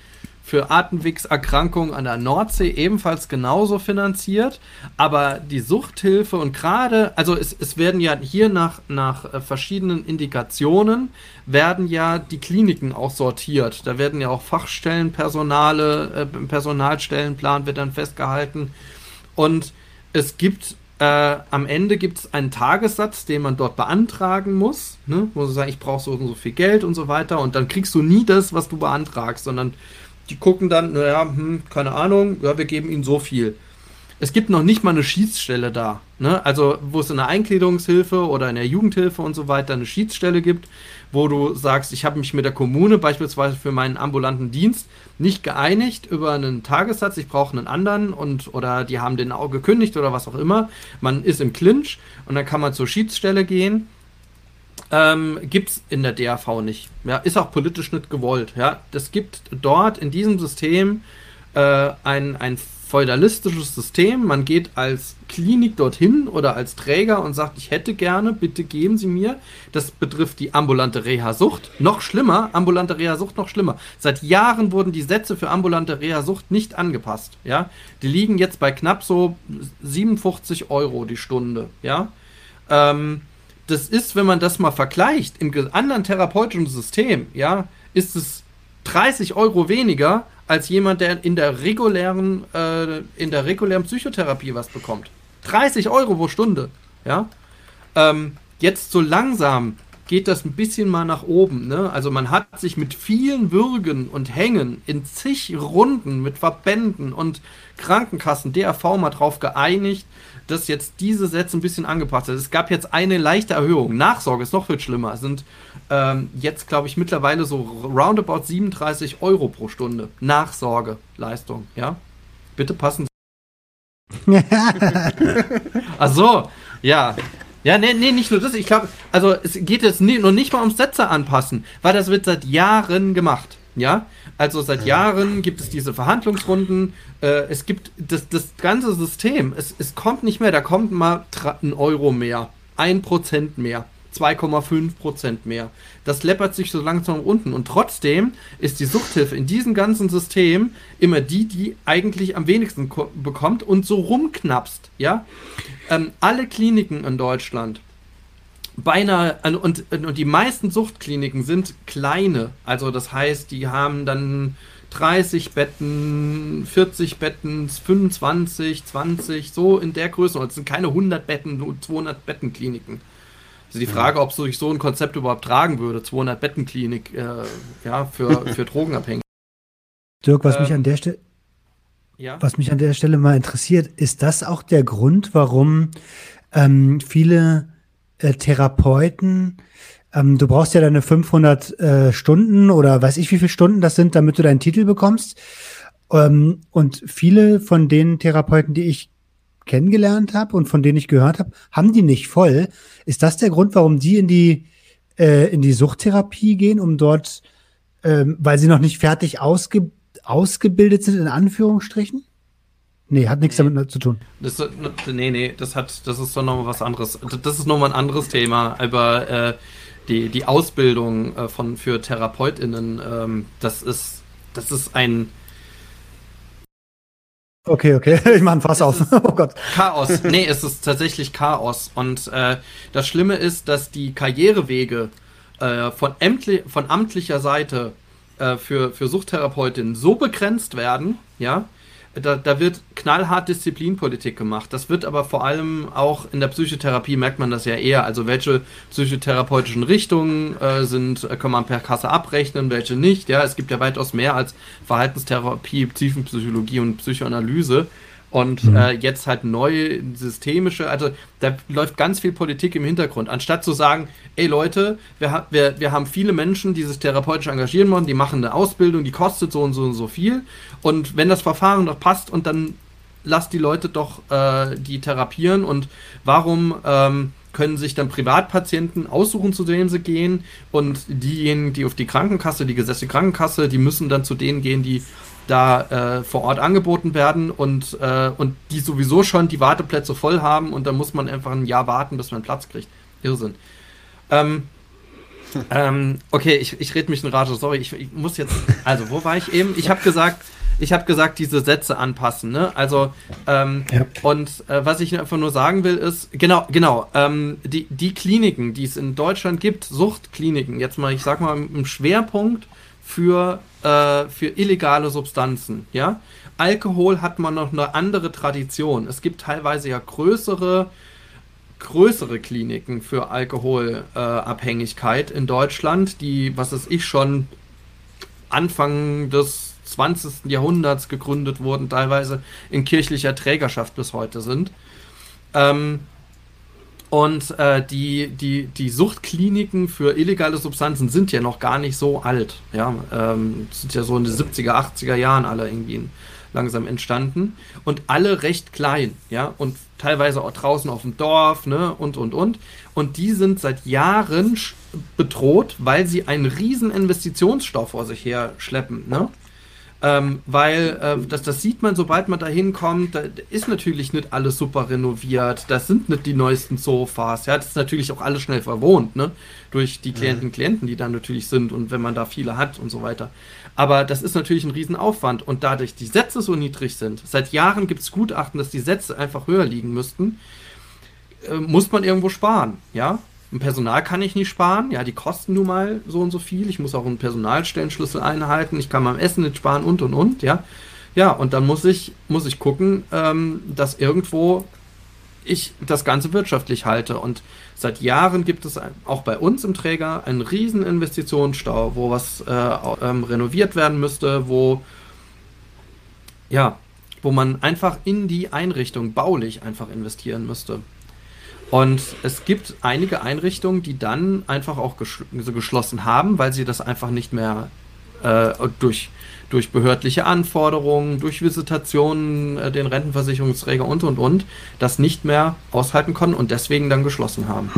für Atemwegserkrankungen an der Nordsee ebenfalls genauso finanziert. Aber die Suchthilfe und gerade, also es, es werden ja hier nach, nach äh, verschiedenen Indikationen, werden ja die Kliniken auch sortiert. Da werden ja auch Fachstellenpersonale, äh, Personalstellenplan wird dann festgehalten. Und es gibt äh, am Ende gibt es einen Tagessatz, den man dort beantragen muss. Ne? Wo du sagen, ich brauche so und so viel Geld und so weiter. Und dann kriegst du nie das, was du beantragst, sondern die gucken dann, naja, hm, keine Ahnung, ja, wir geben ihnen so viel. Es gibt noch nicht mal eine Schiedsstelle da. Ne? Also, wo es in der Eingliederungshilfe oder in der Jugendhilfe und so weiter eine Schiedsstelle gibt, wo du sagst, ich habe mich mit der Kommune beispielsweise für meinen ambulanten Dienst nicht geeinigt über einen Tagessatz, ich brauche einen anderen und oder die haben den auch gekündigt oder was auch immer. Man ist im Clinch und dann kann man zur Schiedsstelle gehen ähm, gibt es in der DAV nicht. Ja, ist auch politisch nicht gewollt. Ja, das gibt dort in diesem System äh, ein, ein feudalistisches System. Man geht als Klinik dorthin oder als Träger und sagt, ich hätte gerne, bitte geben Sie mir. Das betrifft die ambulante Reha-Sucht. Noch schlimmer, ambulante Reha-Sucht noch schlimmer. Seit Jahren wurden die Sätze für ambulante Reha-Sucht nicht angepasst. Ja, die liegen jetzt bei knapp so 57 Euro die Stunde. Ja, ähm, das ist, wenn man das mal vergleicht, im anderen therapeutischen System, ja, ist es 30 Euro weniger als jemand, der in der regulären, äh, in der regulären Psychotherapie was bekommt. 30 Euro pro Stunde, ja. Ähm, jetzt so langsam geht das ein bisschen mal nach oben. Ne? Also man hat sich mit vielen Würgen und Hängen in zig Runden mit Verbänden und Krankenkassen, DRV mal drauf geeinigt, dass jetzt diese Sätze ein bisschen angepasst sind. Es gab jetzt eine leichte Erhöhung. Nachsorge ist noch viel schlimmer. Es sind ähm, jetzt, glaube ich, mittlerweile so roundabout 37 Euro pro Stunde. Nachsorgeleistung, ja? Bitte passen Sie. Ach so, ja. Ja, nee, nee, nicht nur das. Ich glaube, also es geht jetzt nie, noch nicht mal ums Sätze anpassen, weil das wird seit Jahren gemacht. Ja, also seit Jahren gibt es diese Verhandlungsrunden. Äh, es gibt das, das ganze System. Es, es kommt nicht mehr. Da kommt mal ein Euro mehr, ein Prozent mehr, 2,5 Prozent mehr. Das läppert sich so langsam unten. Und trotzdem ist die Suchthilfe in diesem ganzen System immer die, die eigentlich am wenigsten bekommt und so rumknapst. Ja, ähm, alle Kliniken in Deutschland beinahe, und, und die meisten Suchtkliniken sind kleine. Also das heißt, die haben dann 30 Betten, 40 Betten, 25, 20, so in der Größe. Und es sind keine 100 Betten, nur 200 Bettenkliniken. Also die Frage, ob sich so ein Konzept überhaupt tragen würde, 200 Bettenklinik, äh, ja, für, für Drogenabhängige. Dirk, was ähm, mich an der Stelle, ja? was mich an der Stelle mal interessiert, ist das auch der Grund, warum ähm, viele äh, Therapeuten, ähm, du brauchst ja deine 500 äh, Stunden oder weiß ich wie viele Stunden das sind, damit du deinen Titel bekommst. Ähm, und viele von den Therapeuten, die ich kennengelernt habe und von denen ich gehört habe, haben die nicht voll. Ist das der Grund, warum die in die äh, in die Suchttherapie gehen, um dort, ähm, weil sie noch nicht fertig ausge ausgebildet sind in Anführungsstrichen? Nee, hat nichts nee. damit zu tun. Das, nee, nee, das hat, das ist doch nochmal was anderes. Das ist nochmal ein anderes Thema. Aber äh, die, die Ausbildung äh, von, für TherapeutInnen, ähm, das ist, das ist ein. Okay, okay, ich mache ein Fass auf. oh Gott. Chaos. Nee, es ist tatsächlich Chaos. Und äh, das Schlimme ist, dass die Karrierewege äh, von, ämtli von amtlicher Seite äh, für, für Suchttherapeutinnen so begrenzt werden, ja, da, da wird knallhart Disziplinpolitik gemacht. Das wird aber vor allem auch in der Psychotherapie merkt man das ja eher. Also welche psychotherapeutischen Richtungen äh, sind, äh, kann man per Kasse abrechnen, welche nicht. Ja, es gibt ja weitaus mehr als Verhaltenstherapie, Tiefenpsychologie und Psychoanalyse. Und mhm. äh, jetzt halt neu systemische, also da läuft ganz viel Politik im Hintergrund. Anstatt zu sagen, ey Leute, wir, wir, wir haben viele Menschen, die sich therapeutisch engagieren wollen, die machen eine Ausbildung, die kostet so und so und so viel. Und wenn das Verfahren doch passt und dann lasst die Leute doch äh, die therapieren und warum ähm, können sich dann Privatpatienten aussuchen, zu denen sie gehen und diejenigen, die auf die Krankenkasse, die gesetzliche Krankenkasse, die müssen dann zu denen gehen, die da äh, vor Ort angeboten werden und, äh, und die sowieso schon die Warteplätze voll haben und dann muss man einfach ein Jahr warten, bis man Platz kriegt. Irrsinn. Ähm, ähm, okay, ich, ich rede mich in Rage, sorry, ich, ich, muss jetzt, also wo war ich eben? Ich habe gesagt, ich habe gesagt, diese Sätze anpassen, ne? Also, ähm, ja. und äh, was ich einfach nur sagen will, ist, genau, genau, ähm, die, die Kliniken, die es in Deutschland gibt, Suchtkliniken, jetzt mal, ich sag mal, im Schwerpunkt für, äh, für illegale Substanzen, ja? Alkohol hat man noch eine andere Tradition. Es gibt teilweise ja größere größere Kliniken für Alkoholabhängigkeit äh, in Deutschland, die, was weiß ich, schon Anfang des 20. Jahrhunderts gegründet wurden, teilweise in kirchlicher Trägerschaft bis heute sind. Ähm, und äh, die, die, die Suchtkliniken für illegale Substanzen sind ja noch gar nicht so alt. Ja, ähm, sind ja so in den 70er, 80er Jahren alle irgendwie langsam entstanden und alle recht klein, ja, und teilweise auch draußen auf dem Dorf, ne, und, und, und. Und die sind seit Jahren bedroht, weil sie einen riesen Investitionsstau vor sich her schleppen, ne. Ähm, weil äh, das, das sieht man, sobald man da hinkommt, da ist natürlich nicht alles super renoviert, das sind nicht die neuesten Sofas, ja, das ist natürlich auch alles schnell verwohnt, ne, durch die Klienten und Klienten, die da natürlich sind und wenn man da viele hat und so weiter. Aber das ist natürlich ein Riesenaufwand. Und dadurch die Sätze so niedrig sind, seit Jahren gibt es Gutachten, dass die Sätze einfach höher liegen müssten, äh, muss man irgendwo sparen, ja, ein Personal kann ich nicht sparen. Ja, die kosten nun mal so und so viel. Ich muss auch einen Personalstellenschlüssel einhalten. Ich kann beim Essen nicht sparen und und und. Ja, ja. Und dann muss ich muss ich gucken, ähm, dass irgendwo ich das Ganze wirtschaftlich halte. Und seit Jahren gibt es auch bei uns im Träger einen riesen Investitionsstau, wo was äh, ähm, renoviert werden müsste, wo ja, wo man einfach in die Einrichtung baulich einfach investieren müsste. Und es gibt einige Einrichtungen, die dann einfach auch geschl so geschlossen haben, weil sie das einfach nicht mehr äh, durch, durch behördliche Anforderungen, durch Visitationen, äh, den Rentenversicherungsträger und und und, das nicht mehr aushalten konnten und deswegen dann geschlossen haben.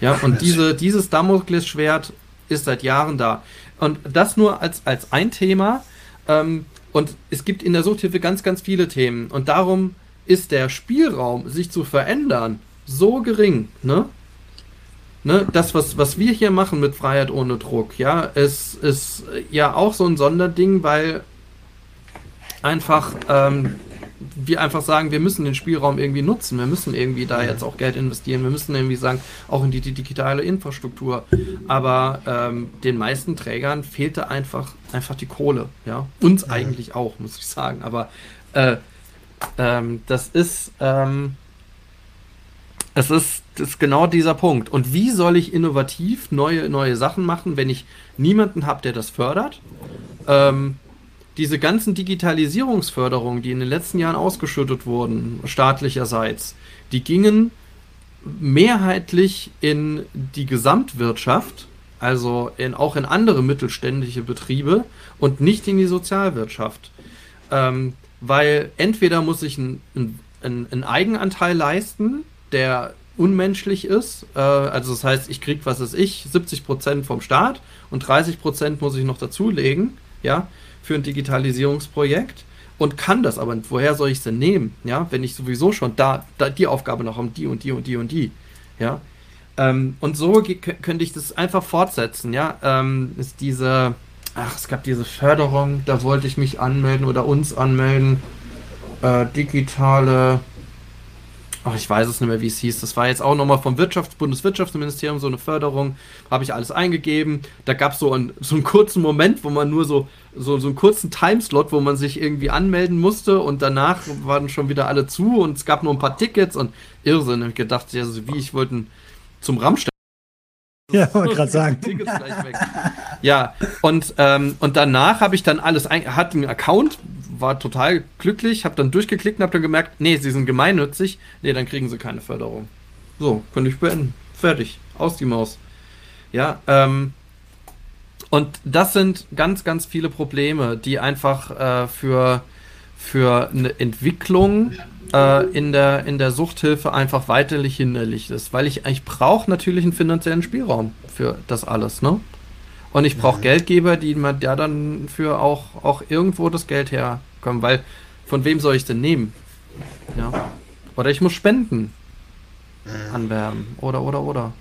Ja, und diese, dieses Damoklesschwert ist seit Jahren da. Und das nur als, als ein Thema. Ähm, und es gibt in der Suchthilfe ganz, ganz viele Themen. Und darum ist der Spielraum, sich zu verändern, so gering, ne? Ne, das, was, was wir hier machen mit Freiheit ohne Druck, ja, es ist ja auch so ein Sonderding, weil einfach ähm, wir einfach sagen, wir müssen den Spielraum irgendwie nutzen, wir müssen irgendwie da jetzt auch Geld investieren, wir müssen irgendwie sagen, auch in die, die digitale Infrastruktur. Aber ähm, den meisten Trägern fehlte einfach, einfach die Kohle, ja. Uns eigentlich auch, muss ich sagen. Aber äh, ähm, das ist, ähm, es ist, ist genau dieser Punkt. Und wie soll ich innovativ neue, neue Sachen machen, wenn ich niemanden habe, der das fördert? Ähm, diese ganzen Digitalisierungsförderungen, die in den letzten Jahren ausgeschüttet wurden, staatlicherseits, die gingen mehrheitlich in die Gesamtwirtschaft, also in, auch in andere mittelständische Betriebe und nicht in die Sozialwirtschaft. Ähm, weil entweder muss ich einen ein Eigenanteil leisten, der unmenschlich ist. Äh, also das heißt, ich kriege, was ist ich, 70% vom Staat und 30% muss ich noch dazulegen, ja, für ein Digitalisierungsprojekt und kann das aber. Woher soll ich denn nehmen? Ja, wenn ich sowieso schon da, da die Aufgabe noch habe, die und die und die und die, ja. Ähm, und so könnte ich das einfach fortsetzen, ja. Ähm, ist diese, ach, es gab diese Förderung, da wollte ich mich anmelden oder uns anmelden. Äh, digitale ach, ich weiß es nicht mehr, wie es hieß. Das war jetzt auch nochmal vom Wirtschafts Bundeswirtschaftsministerium so eine Förderung. Habe ich alles eingegeben. Da gab es so, ein, so einen kurzen Moment, wo man nur so, so, so einen kurzen Timeslot, wo man sich irgendwie anmelden musste und danach waren schon wieder alle zu und es gab nur ein paar Tickets und Irrsinn. Ich gedacht, ja, so wie ich wollte zum Rammstein. Ja, wollte gerade sagen. ja, und, ähm, und danach habe ich dann alles, ein, hat einen Account, war total glücklich, habe dann durchgeklickt und habe dann gemerkt, nee, sie sind gemeinnützig, nee, dann kriegen sie keine Förderung. So, könnte ich beenden. Fertig. Aus die Maus. Ja, ähm, und das sind ganz, ganz viele Probleme, die einfach äh, für, für eine Entwicklung äh, in, der, in der Suchthilfe einfach weiterlich hinderlich ist. Weil ich, ich brauche natürlich einen finanziellen Spielraum für das alles, ne? Und ich brauche mhm. Geldgeber, die mir ja dann für auch, auch irgendwo das Geld herkommen, weil von wem soll ich denn nehmen? Ja. Oder ich muss Spenden mhm. anwerben. Oder, oder, oder.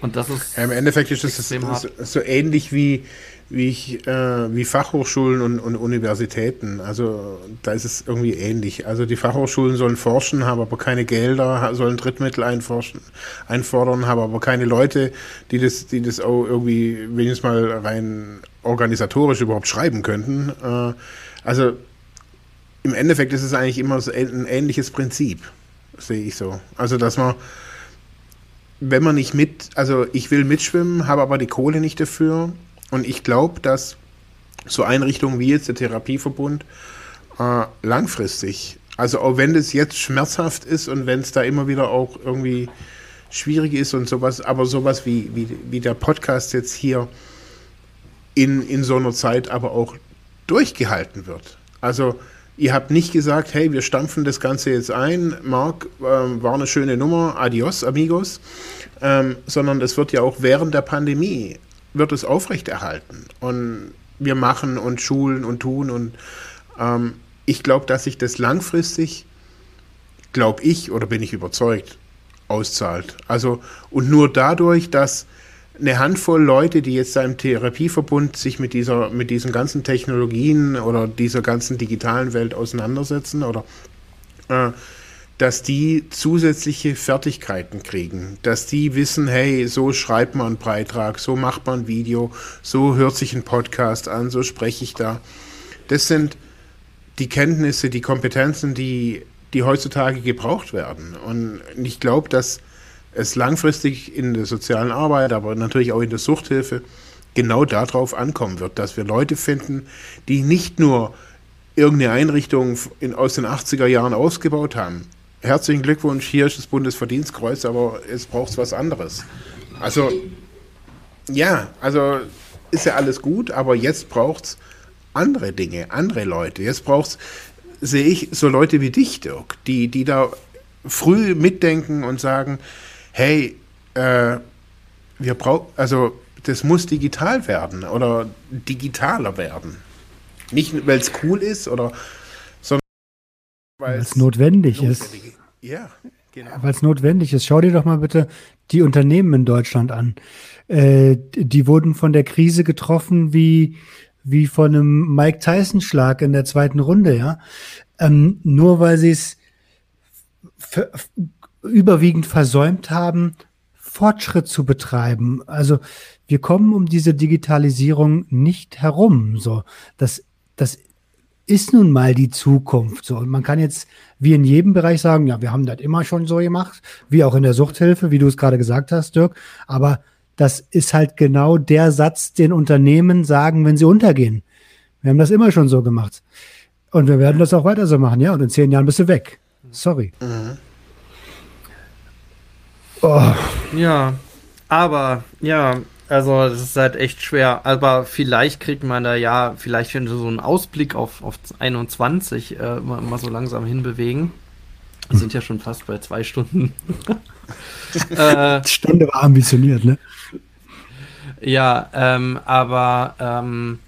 Und das ist. Ja, Im Endeffekt ist es so, so ähnlich wie, wie, ich, äh, wie Fachhochschulen und, und, Universitäten. Also da ist es irgendwie ähnlich. Also die Fachhochschulen sollen forschen, haben aber keine Gelder, sollen Drittmittel einfordern, haben aber keine Leute, die das, die das auch irgendwie wenigstens mal rein organisatorisch überhaupt schreiben könnten. Äh, also im Endeffekt ist es eigentlich immer so ein ähnliches Prinzip, sehe ich so. Also dass man wenn man nicht mit, also ich will mitschwimmen, habe aber die Kohle nicht dafür, und ich glaube, dass so Einrichtungen wie jetzt der Therapieverbund äh, langfristig, also auch wenn das jetzt schmerzhaft ist und wenn es da immer wieder auch irgendwie schwierig ist und sowas, aber sowas wie, wie, wie der Podcast jetzt hier in, in so einer Zeit aber auch durchgehalten wird. Also ihr habt nicht gesagt, hey, wir stampfen das Ganze jetzt ein, Marc, äh, war eine schöne Nummer, adios, amigos, ähm, sondern es wird ja auch während der Pandemie wird es aufrechterhalten. Und wir machen und schulen und tun. Und ähm, ich glaube, dass sich das langfristig, glaube ich oder bin ich überzeugt, auszahlt. Also, und nur dadurch, dass eine Handvoll Leute, die jetzt da im Therapieverbund sich mit dieser, mit diesen ganzen Technologien oder dieser ganzen digitalen Welt auseinandersetzen oder äh, dass die zusätzliche Fertigkeiten kriegen, dass die wissen, hey, so schreibt man einen Beitrag, so macht man ein Video, so hört sich ein Podcast an, so spreche ich da. Das sind die Kenntnisse, die Kompetenzen, die, die heutzutage gebraucht werden. Und ich glaube, dass es langfristig in der sozialen Arbeit, aber natürlich auch in der Suchthilfe genau darauf ankommen wird, dass wir Leute finden, die nicht nur irgendeine Einrichtung in, aus den 80er Jahren ausgebaut haben, herzlichen Glückwunsch, hier ist das Bundesverdienstkreuz, aber es braucht was anderes. Also, ja, also ist ja alles gut, aber jetzt braucht es andere Dinge, andere Leute. Jetzt braucht es, sehe ich, so Leute wie dich, Dirk, die, die da früh mitdenken und sagen, hey, äh, wir brauchen, also das muss digital werden oder digitaler werden. Nicht, weil es cool ist oder weil es notwendig ist. Ja, genau. Weil es notwendig ist. Schau dir doch mal bitte die Unternehmen in Deutschland an. Äh, die wurden von der Krise getroffen wie, wie von einem Mike Tyson-Schlag in der zweiten Runde, ja. Ähm, nur weil sie es überwiegend versäumt haben, Fortschritt zu betreiben. Also wir kommen um diese Digitalisierung nicht herum. So, das, das ist nun mal die Zukunft. So. Und man kann jetzt wie in jedem Bereich sagen, ja, wir haben das immer schon so gemacht, wie auch in der Suchthilfe, wie du es gerade gesagt hast, Dirk. Aber das ist halt genau der Satz, den Unternehmen sagen, wenn sie untergehen. Wir haben das immer schon so gemacht. Und wir werden das auch weiter so machen, ja. Und in zehn Jahren bist du weg. Sorry. Mhm. Oh. Ja, aber ja, also es ist halt echt schwer. Aber vielleicht kriegt man da ja, vielleicht so einen Ausblick auf, auf 21 äh, mal, mal so langsam hinbewegen. Wir sind ja schon fast bei zwei Stunden. äh, Stunde war ambitioniert, ne? Ja, ähm, aber ähm,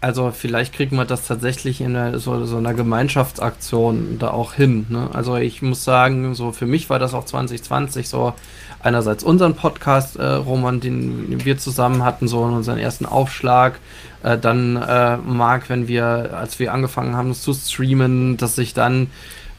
also vielleicht kriegt man das tatsächlich in einer, so, so einer Gemeinschaftsaktion da auch hin. Ne? Also ich muss sagen, so für mich war das auch 2020 so einerseits unseren Podcast, äh, Roman, den wir zusammen hatten, so in unseren ersten Aufschlag. Äh, dann äh, Marc, wenn wir, als wir angefangen haben, zu streamen, dass sich dann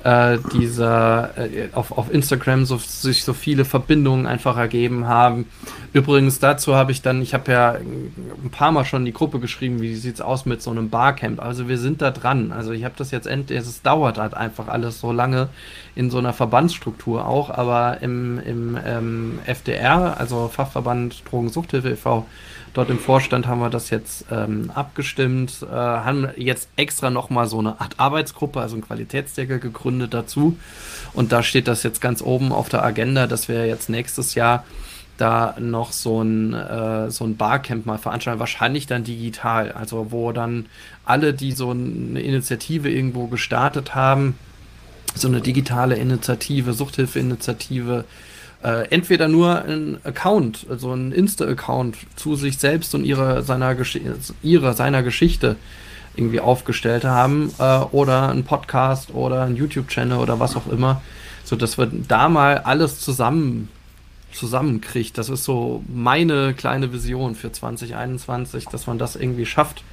äh, dieser äh, auf, auf Instagram so, sich so viele Verbindungen einfach ergeben haben. Übrigens dazu habe ich dann, ich habe ja ein paar Mal schon in die Gruppe geschrieben, wie sieht es aus mit so einem Barcamp. Also wir sind da dran. Also ich habe das jetzt endlich, es dauert halt einfach alles so lange in so einer Verbandsstruktur auch, aber im, im ähm, FDR, also Fachverband Drogensuchthilfe e.V., Dort im Vorstand haben wir das jetzt ähm, abgestimmt, äh, haben jetzt extra nochmal so eine Art Arbeitsgruppe, also einen Qualitätsdeckel gegründet dazu. Und da steht das jetzt ganz oben auf der Agenda, dass wir jetzt nächstes Jahr da noch so ein, äh, so ein Barcamp mal veranstalten, wahrscheinlich dann digital, also wo dann alle, die so eine Initiative irgendwo gestartet haben, so eine digitale Initiative, Suchthilfeinitiative, äh, entweder nur ein Account, also ein Insta-Account zu sich selbst und ihrer seiner, ihrer, seiner Geschichte irgendwie aufgestellt haben äh, oder ein Podcast oder ein YouTube-Channel oder was auch immer, so dass wir da mal alles zusammen zusammenkriegt. Das ist so meine kleine Vision für 2021, dass man das irgendwie schafft,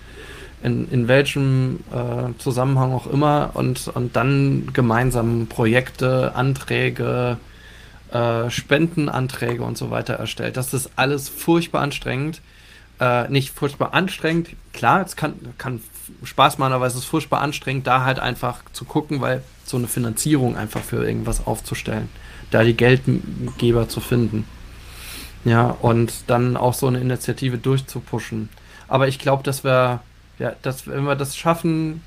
in, in welchem äh, Zusammenhang auch immer, und, und dann gemeinsam Projekte, Anträge, äh, Spendenanträge und so weiter erstellt. Das ist alles furchtbar anstrengend. Äh, nicht furchtbar anstrengend, klar, es kann, kann Spaß machen, aber es ist furchtbar anstrengend, da halt einfach zu gucken, weil so eine Finanzierung einfach für irgendwas aufzustellen, da die Geldgeber zu finden. Ja, und dann auch so eine Initiative durchzupushen. Aber ich glaube, dass wir, ja, dass, wenn wir das schaffen,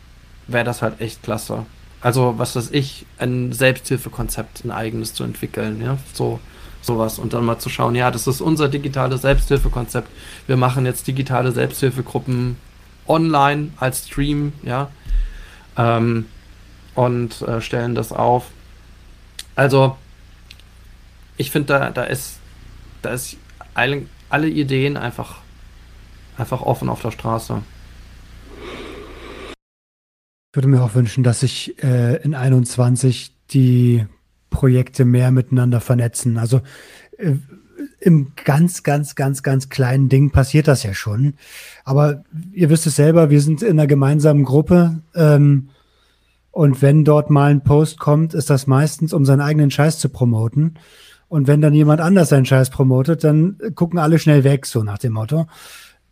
wäre das halt echt klasse. Also, was weiß ich, ein Selbsthilfekonzept, ein eigenes zu entwickeln, ja, so sowas und dann mal zu schauen, ja, das ist unser digitales Selbsthilfekonzept. Wir machen jetzt digitale Selbsthilfegruppen online als Stream, ja, ähm, und äh, stellen das auf. Also, ich finde, da, da ist, da ist alle, alle Ideen einfach, einfach offen auf der Straße. Ich würde mir auch wünschen, dass sich äh, in 21 die Projekte mehr miteinander vernetzen. Also äh, im ganz, ganz, ganz, ganz kleinen Ding passiert das ja schon. Aber ihr wisst es selber, wir sind in einer gemeinsamen Gruppe. Ähm, und wenn dort mal ein Post kommt, ist das meistens, um seinen eigenen Scheiß zu promoten. Und wenn dann jemand anders seinen Scheiß promotet, dann gucken alle schnell weg, so nach dem Motto.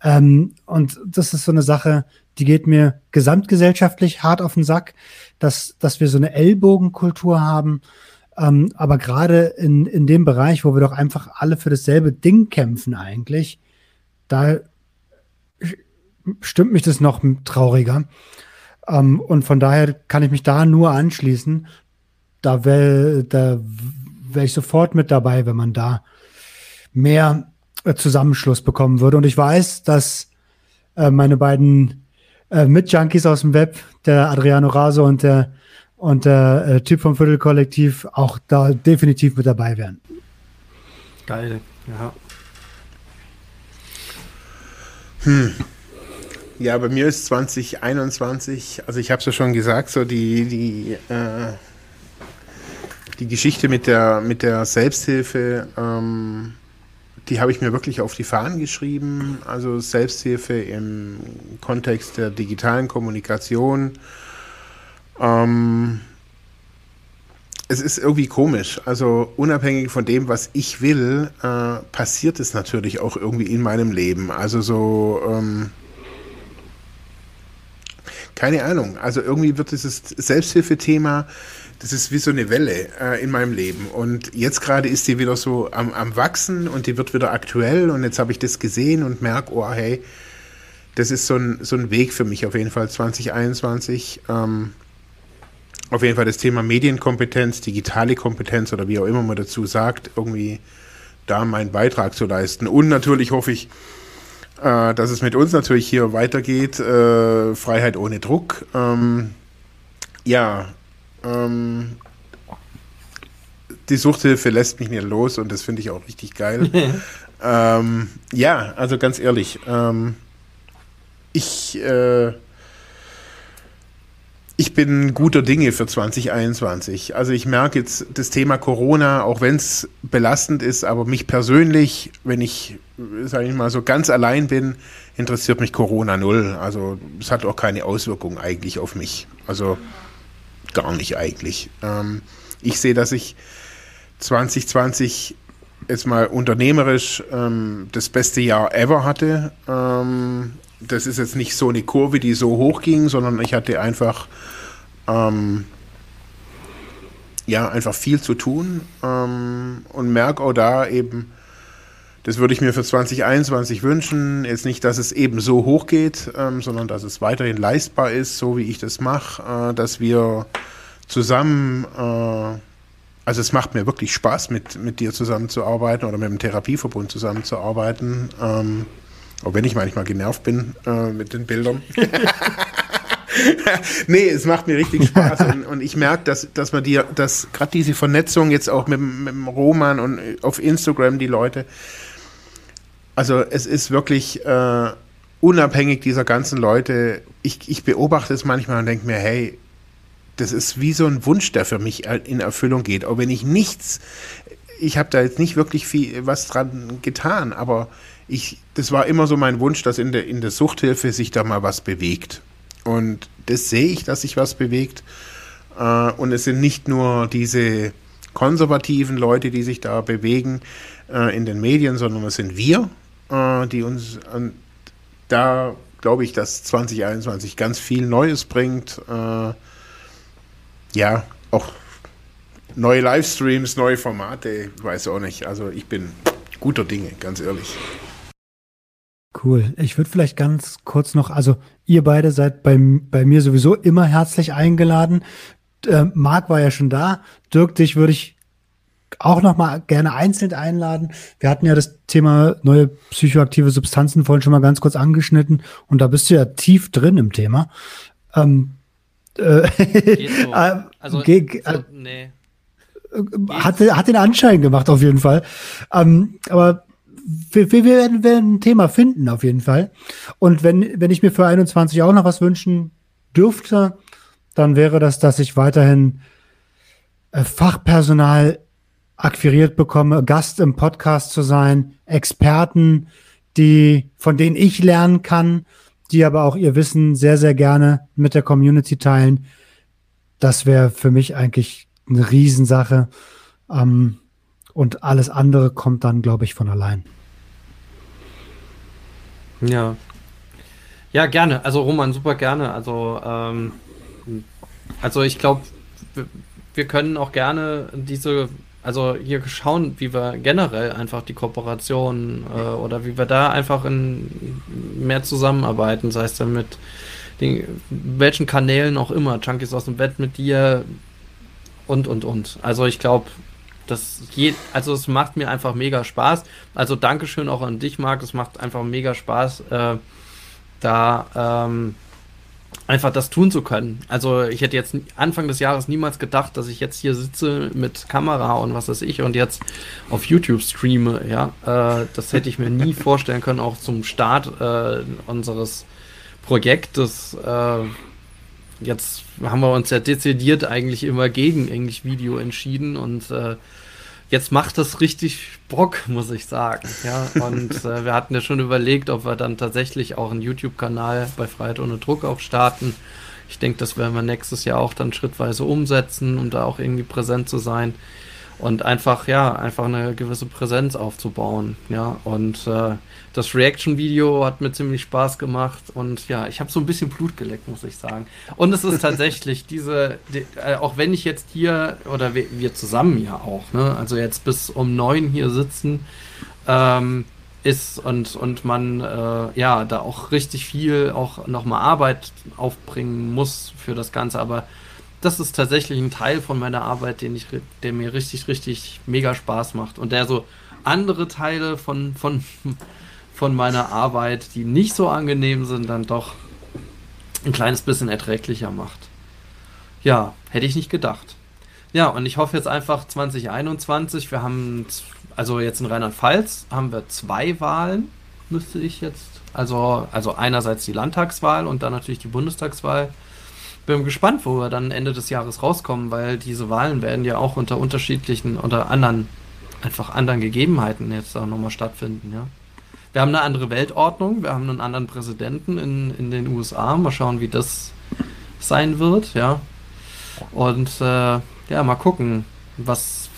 Ähm, und das ist so eine Sache, die geht mir gesamtgesellschaftlich hart auf den Sack, dass, dass wir so eine Ellbogenkultur haben. Ähm, aber gerade in, in dem Bereich, wo wir doch einfach alle für dasselbe Ding kämpfen eigentlich, da stimmt mich das noch trauriger. Ähm, und von daher kann ich mich da nur anschließen. Da wäre da wär ich sofort mit dabei, wenn man da mehr äh, Zusammenschluss bekommen würde. Und ich weiß, dass äh, meine beiden äh, Mit-Junkies aus dem Web, der Adriano Raso und der, und der äh, Typ vom Viertelkollektiv, auch da definitiv mit dabei wären. Geil, ja. Hm. Ja, bei mir ist 2021, also ich habe es ja schon gesagt, so die, die, äh, die Geschichte mit der, mit der Selbsthilfe, ähm, die habe ich mir wirklich auf die Fahnen geschrieben. Also Selbsthilfe im Kontext der digitalen Kommunikation. Ähm, es ist irgendwie komisch. Also unabhängig von dem, was ich will, äh, passiert es natürlich auch irgendwie in meinem Leben. Also so, ähm, keine Ahnung. Also irgendwie wird dieses Selbsthilfethema das ist wie so eine Welle äh, in meinem Leben. Und jetzt gerade ist die wieder so am, am Wachsen und die wird wieder aktuell. Und jetzt habe ich das gesehen und merke, oh hey, das ist so ein, so ein Weg für mich auf jeden Fall 2021. Ähm, auf jeden Fall das Thema Medienkompetenz, digitale Kompetenz oder wie auch immer man dazu sagt, irgendwie da meinen Beitrag zu leisten. Und natürlich hoffe ich, äh, dass es mit uns natürlich hier weitergeht. Äh, Freiheit ohne Druck. Ähm, ja, ähm, die Suchthilfe lässt mich nicht los und das finde ich auch richtig geil. ähm, ja, also ganz ehrlich, ähm, ich, äh, ich bin guter Dinge für 2021. Also ich merke jetzt das Thema Corona, auch wenn es belastend ist, aber mich persönlich, wenn ich, sage ich mal, so ganz allein bin, interessiert mich Corona null. Also es hat auch keine Auswirkungen eigentlich auf mich. Also gar nicht eigentlich. Ähm, ich sehe, dass ich 2020 jetzt mal unternehmerisch ähm, das beste Jahr ever hatte. Ähm, das ist jetzt nicht so eine Kurve, die so hoch ging, sondern ich hatte einfach ähm, ja einfach viel zu tun ähm, und merke auch da eben, das würde ich mir für 2021 wünschen. Jetzt nicht, dass es eben so hoch geht, ähm, sondern dass es weiterhin leistbar ist, so wie ich das mache, äh, dass wir zusammen, äh, also es macht mir wirklich Spaß, mit, mit dir zusammenzuarbeiten oder mit dem Therapieverbund zusammenzuarbeiten. Ähm, auch wenn ich manchmal genervt bin äh, mit den Bildern. nee, es macht mir richtig Spaß und, und ich merke, dass, dass man dir, dass gerade diese Vernetzung jetzt auch mit, mit dem Roman und auf Instagram die Leute, also es ist wirklich äh, unabhängig dieser ganzen Leute, ich, ich beobachte es manchmal und denke mir, hey, das ist wie so ein Wunsch, der für mich in Erfüllung geht. Auch wenn ich nichts, ich habe da jetzt nicht wirklich viel was dran getan, aber ich, das war immer so mein Wunsch, dass in der, in der Suchthilfe sich da mal was bewegt. Und das sehe ich, dass sich was bewegt. Äh, und es sind nicht nur diese konservativen Leute, die sich da bewegen äh, in den Medien, sondern es sind wir, äh, die uns da glaube ich, dass 2021 ganz viel Neues bringt. ja, auch neue Livestreams, neue Formate, weiß auch nicht. Also ich bin guter Dinge, ganz ehrlich. Cool. Ich würde vielleicht ganz kurz noch, also ihr beide seid bei, bei mir sowieso immer herzlich eingeladen. Äh, Marc war ja schon da. Dirk, dich würde ich auch noch mal gerne einzeln einladen. Wir hatten ja das Thema neue psychoaktive Substanzen vorhin schon mal ganz kurz angeschnitten und da bist du ja tief drin im Thema. Ähm, äh, so. Äh, also, ge so, nee. Hat, hat den Anschein gemacht, auf jeden Fall. Ähm, aber wir, wir werden, werden ein Thema finden, auf jeden Fall. Und wenn, wenn ich mir für 21 auch noch was wünschen dürfte, dann wäre das, dass ich weiterhin äh, Fachpersonal akquiriert bekomme, Gast im Podcast zu sein, Experten, die, von denen ich lernen kann, die aber auch ihr Wissen sehr, sehr gerne mit der Community teilen. Das wäre für mich eigentlich eine Riesensache. Ähm, und alles andere kommt dann, glaube ich, von allein. Ja. Ja, gerne. Also Roman, super gerne. Also, ähm, also ich glaube, wir, wir können auch gerne diese, also hier schauen, wie wir generell einfach die Kooperation äh, oder wie wir da einfach in mehr zusammenarbeiten, sei es dann mit den, welchen Kanälen auch immer, Junkies aus dem Bett mit dir, und, und, und. Also ich glaube, das je, also es macht mir einfach mega Spaß. Also Dankeschön auch an dich, Marc. Es macht einfach mega Spaß, äh, da ähm, einfach das tun zu können. Also ich hätte jetzt Anfang des Jahres niemals gedacht, dass ich jetzt hier sitze mit Kamera und was weiß ich und jetzt auf YouTube streame. Ja, äh, das hätte ich mir nie vorstellen können, auch zum Start äh, unseres Projektes. Äh, jetzt haben wir uns ja dezidiert eigentlich immer gegen Englisch Video entschieden und äh, jetzt macht das richtig Bock, muss ich sagen. Ja, und äh, wir hatten ja schon überlegt, ob wir dann tatsächlich auch einen YouTube-Kanal bei Freiheit ohne Druck auch starten. Ich denke, das werden wir nächstes Jahr auch dann schrittweise umsetzen, um da auch irgendwie präsent zu sein und einfach, ja, einfach eine gewisse Präsenz aufzubauen. Ja, und äh, das Reaction-Video hat mir ziemlich Spaß gemacht und ja, ich habe so ein bisschen Blut geleckt, muss ich sagen. Und es ist tatsächlich diese, die, äh, auch wenn ich jetzt hier, oder wir, wir, zusammen ja auch, ne, also jetzt bis um neun hier sitzen, ähm, ist und, und man äh, ja da auch richtig viel auch nochmal Arbeit aufbringen muss für das Ganze, aber das ist tatsächlich ein Teil von meiner Arbeit, den ich, der mir richtig, richtig mega Spaß macht und der so andere Teile von, von von meiner Arbeit, die nicht so angenehm sind, dann doch ein kleines bisschen erträglicher macht. Ja, hätte ich nicht gedacht. Ja, und ich hoffe jetzt einfach 2021, wir haben, also jetzt in Rheinland-Pfalz haben wir zwei Wahlen, müsste ich jetzt. Also, also einerseits die Landtagswahl und dann natürlich die Bundestagswahl. Bin gespannt, wo wir dann Ende des Jahres rauskommen, weil diese Wahlen werden ja auch unter unterschiedlichen, unter anderen, einfach anderen Gegebenheiten jetzt auch nochmal stattfinden, ja. Wir haben eine andere Weltordnung, wir haben einen anderen Präsidenten in, in den USA. Mal schauen, wie das sein wird, ja. Und äh, ja, mal gucken, was,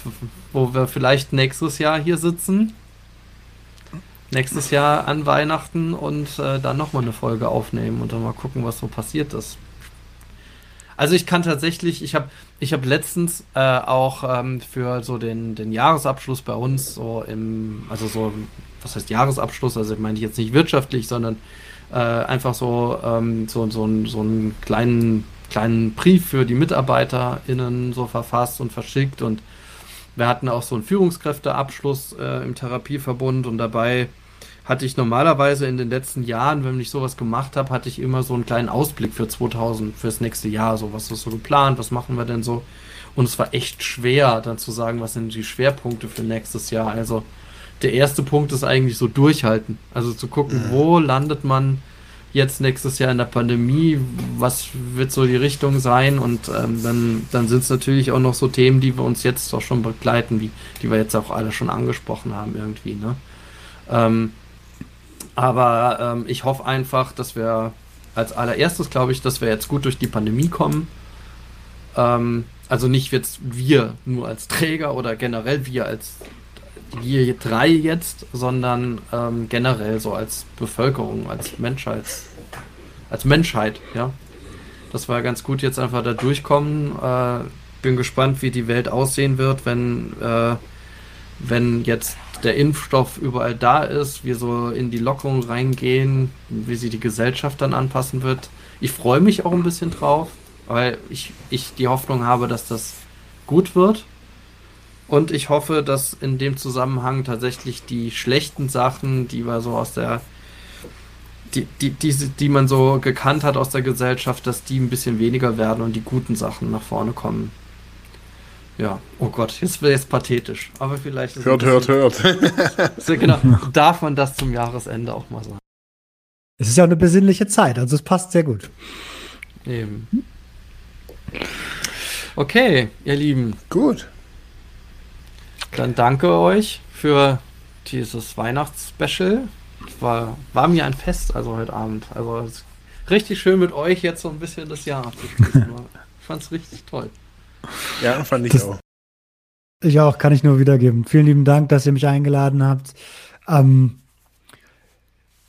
wo wir vielleicht nächstes Jahr hier sitzen. Nächstes Jahr an Weihnachten und äh, dann nochmal eine Folge aufnehmen und dann mal gucken, was so passiert ist. Also ich kann tatsächlich, ich habe ich hab letztens äh, auch ähm, für so den, den Jahresabschluss bei uns so im, also so was heißt Jahresabschluss, also meine ich jetzt nicht wirtschaftlich, sondern äh, einfach so, ähm, so, so, so einen kleinen, kleinen Brief für die MitarbeiterInnen so verfasst und verschickt. Und wir hatten auch so einen Führungskräfteabschluss äh, im Therapieverbund und dabei hatte ich normalerweise in den letzten Jahren, wenn ich sowas gemacht habe, hatte ich immer so einen kleinen Ausblick für 2000, fürs nächste Jahr, so was ist so geplant, was machen wir denn so. Und es war echt schwer, dann zu sagen, was sind die Schwerpunkte für nächstes Jahr. Also der erste Punkt ist eigentlich so durchhalten. Also zu gucken, mhm. wo landet man jetzt nächstes Jahr in der Pandemie, was wird so die Richtung sein und ähm, dann, dann sind es natürlich auch noch so Themen, die wir uns jetzt auch schon begleiten, wie, die wir jetzt auch alle schon angesprochen haben irgendwie. Ne? Ähm, aber ähm, ich hoffe einfach, dass wir als allererstes, glaube ich, dass wir jetzt gut durch die Pandemie kommen. Ähm, also nicht jetzt wir nur als Träger oder generell wir als wir drei jetzt, sondern ähm, generell so als Bevölkerung, als Menschheit, als Menschheit, ja. Das war ganz gut jetzt einfach da durchkommen. Äh, bin gespannt, wie die Welt aussehen wird, wenn, äh, wenn jetzt der Impfstoff überall da ist, wir so in die Lockerung reingehen, wie sie die Gesellschaft dann anpassen wird. Ich freue mich auch ein bisschen drauf, weil ich, ich die Hoffnung habe, dass das gut wird und ich hoffe, dass in dem Zusammenhang tatsächlich die schlechten Sachen, die wir so aus der, die, die, die, die man so gekannt hat aus der Gesellschaft, dass die ein bisschen weniger werden und die guten Sachen nach vorne kommen. Ja, oh Gott, jetzt wird es pathetisch. Aber vielleicht ist Hört, hört, hört. so, genau, darf man das zum Jahresende auch mal sagen. Es ist ja auch eine besinnliche Zeit, also es passt sehr gut. Eben. Okay, ihr Lieben. Gut. Dann danke euch für dieses Weihnachtsspecial. War, war mir ein Fest, also heute Abend. Also richtig schön mit euch jetzt so ein bisschen das Jahr abzuschließen. ich fand's richtig toll. Ja, fand ich das, auch. Ich auch, kann ich nur wiedergeben. Vielen lieben Dank, dass ihr mich eingeladen habt. Ähm,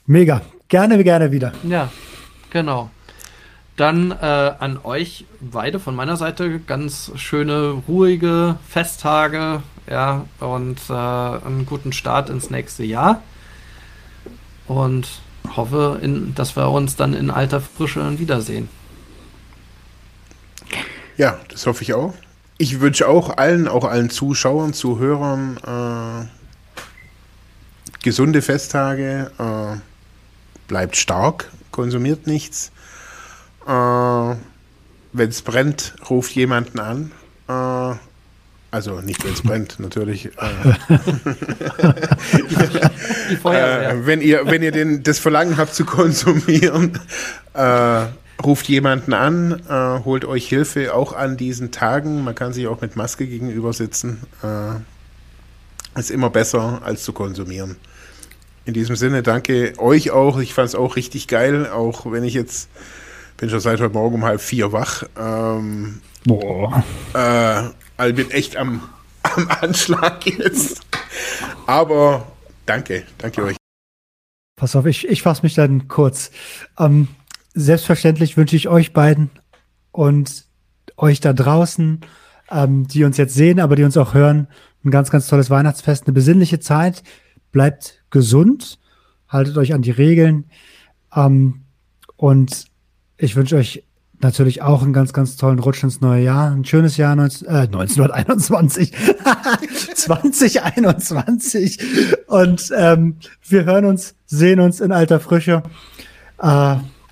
mega. Gerne, gerne wieder. Ja, genau. Dann äh, an euch beide von meiner Seite ganz schöne, ruhige Festtage, ja, und äh, einen guten Start ins nächste Jahr. Und hoffe, in, dass wir uns dann in alter Frische wiedersehen. Ja, das hoffe ich auch. Ich wünsche auch allen, auch allen Zuschauern, Zuhörern äh, gesunde Festtage. Äh, bleibt stark, konsumiert nichts. Äh, Wenn es brennt, ruft jemanden an. Äh, also nicht, wenn es brennt, natürlich. Äh, äh, wenn ihr, wenn ihr den, das Verlangen habt zu konsumieren, äh, ruft jemanden an, äh, holt euch Hilfe auch an diesen Tagen. Man kann sich auch mit Maske gegenüber sitzen. Äh, ist immer besser als zu konsumieren. In diesem Sinne danke euch auch. Ich fand es auch richtig geil, auch wenn ich jetzt bin schon seit heute Morgen um halb vier wach. Ähm, Boah. Äh, also bin echt am, am Anschlag jetzt. Aber danke, danke euch. Pass auf, ich, ich fasse mich dann kurz. Ähm, selbstverständlich wünsche ich euch beiden und euch da draußen, ähm, die uns jetzt sehen, aber die uns auch hören, ein ganz, ganz tolles Weihnachtsfest, eine besinnliche Zeit. Bleibt gesund, haltet euch an die Regeln ähm, und ich wünsche euch natürlich auch einen ganz, ganz tollen Rutsch ins neue Jahr. Ein schönes Jahr 19, äh, 1921. 2021. Und ähm, wir hören uns, sehen uns in alter Frische. Äh,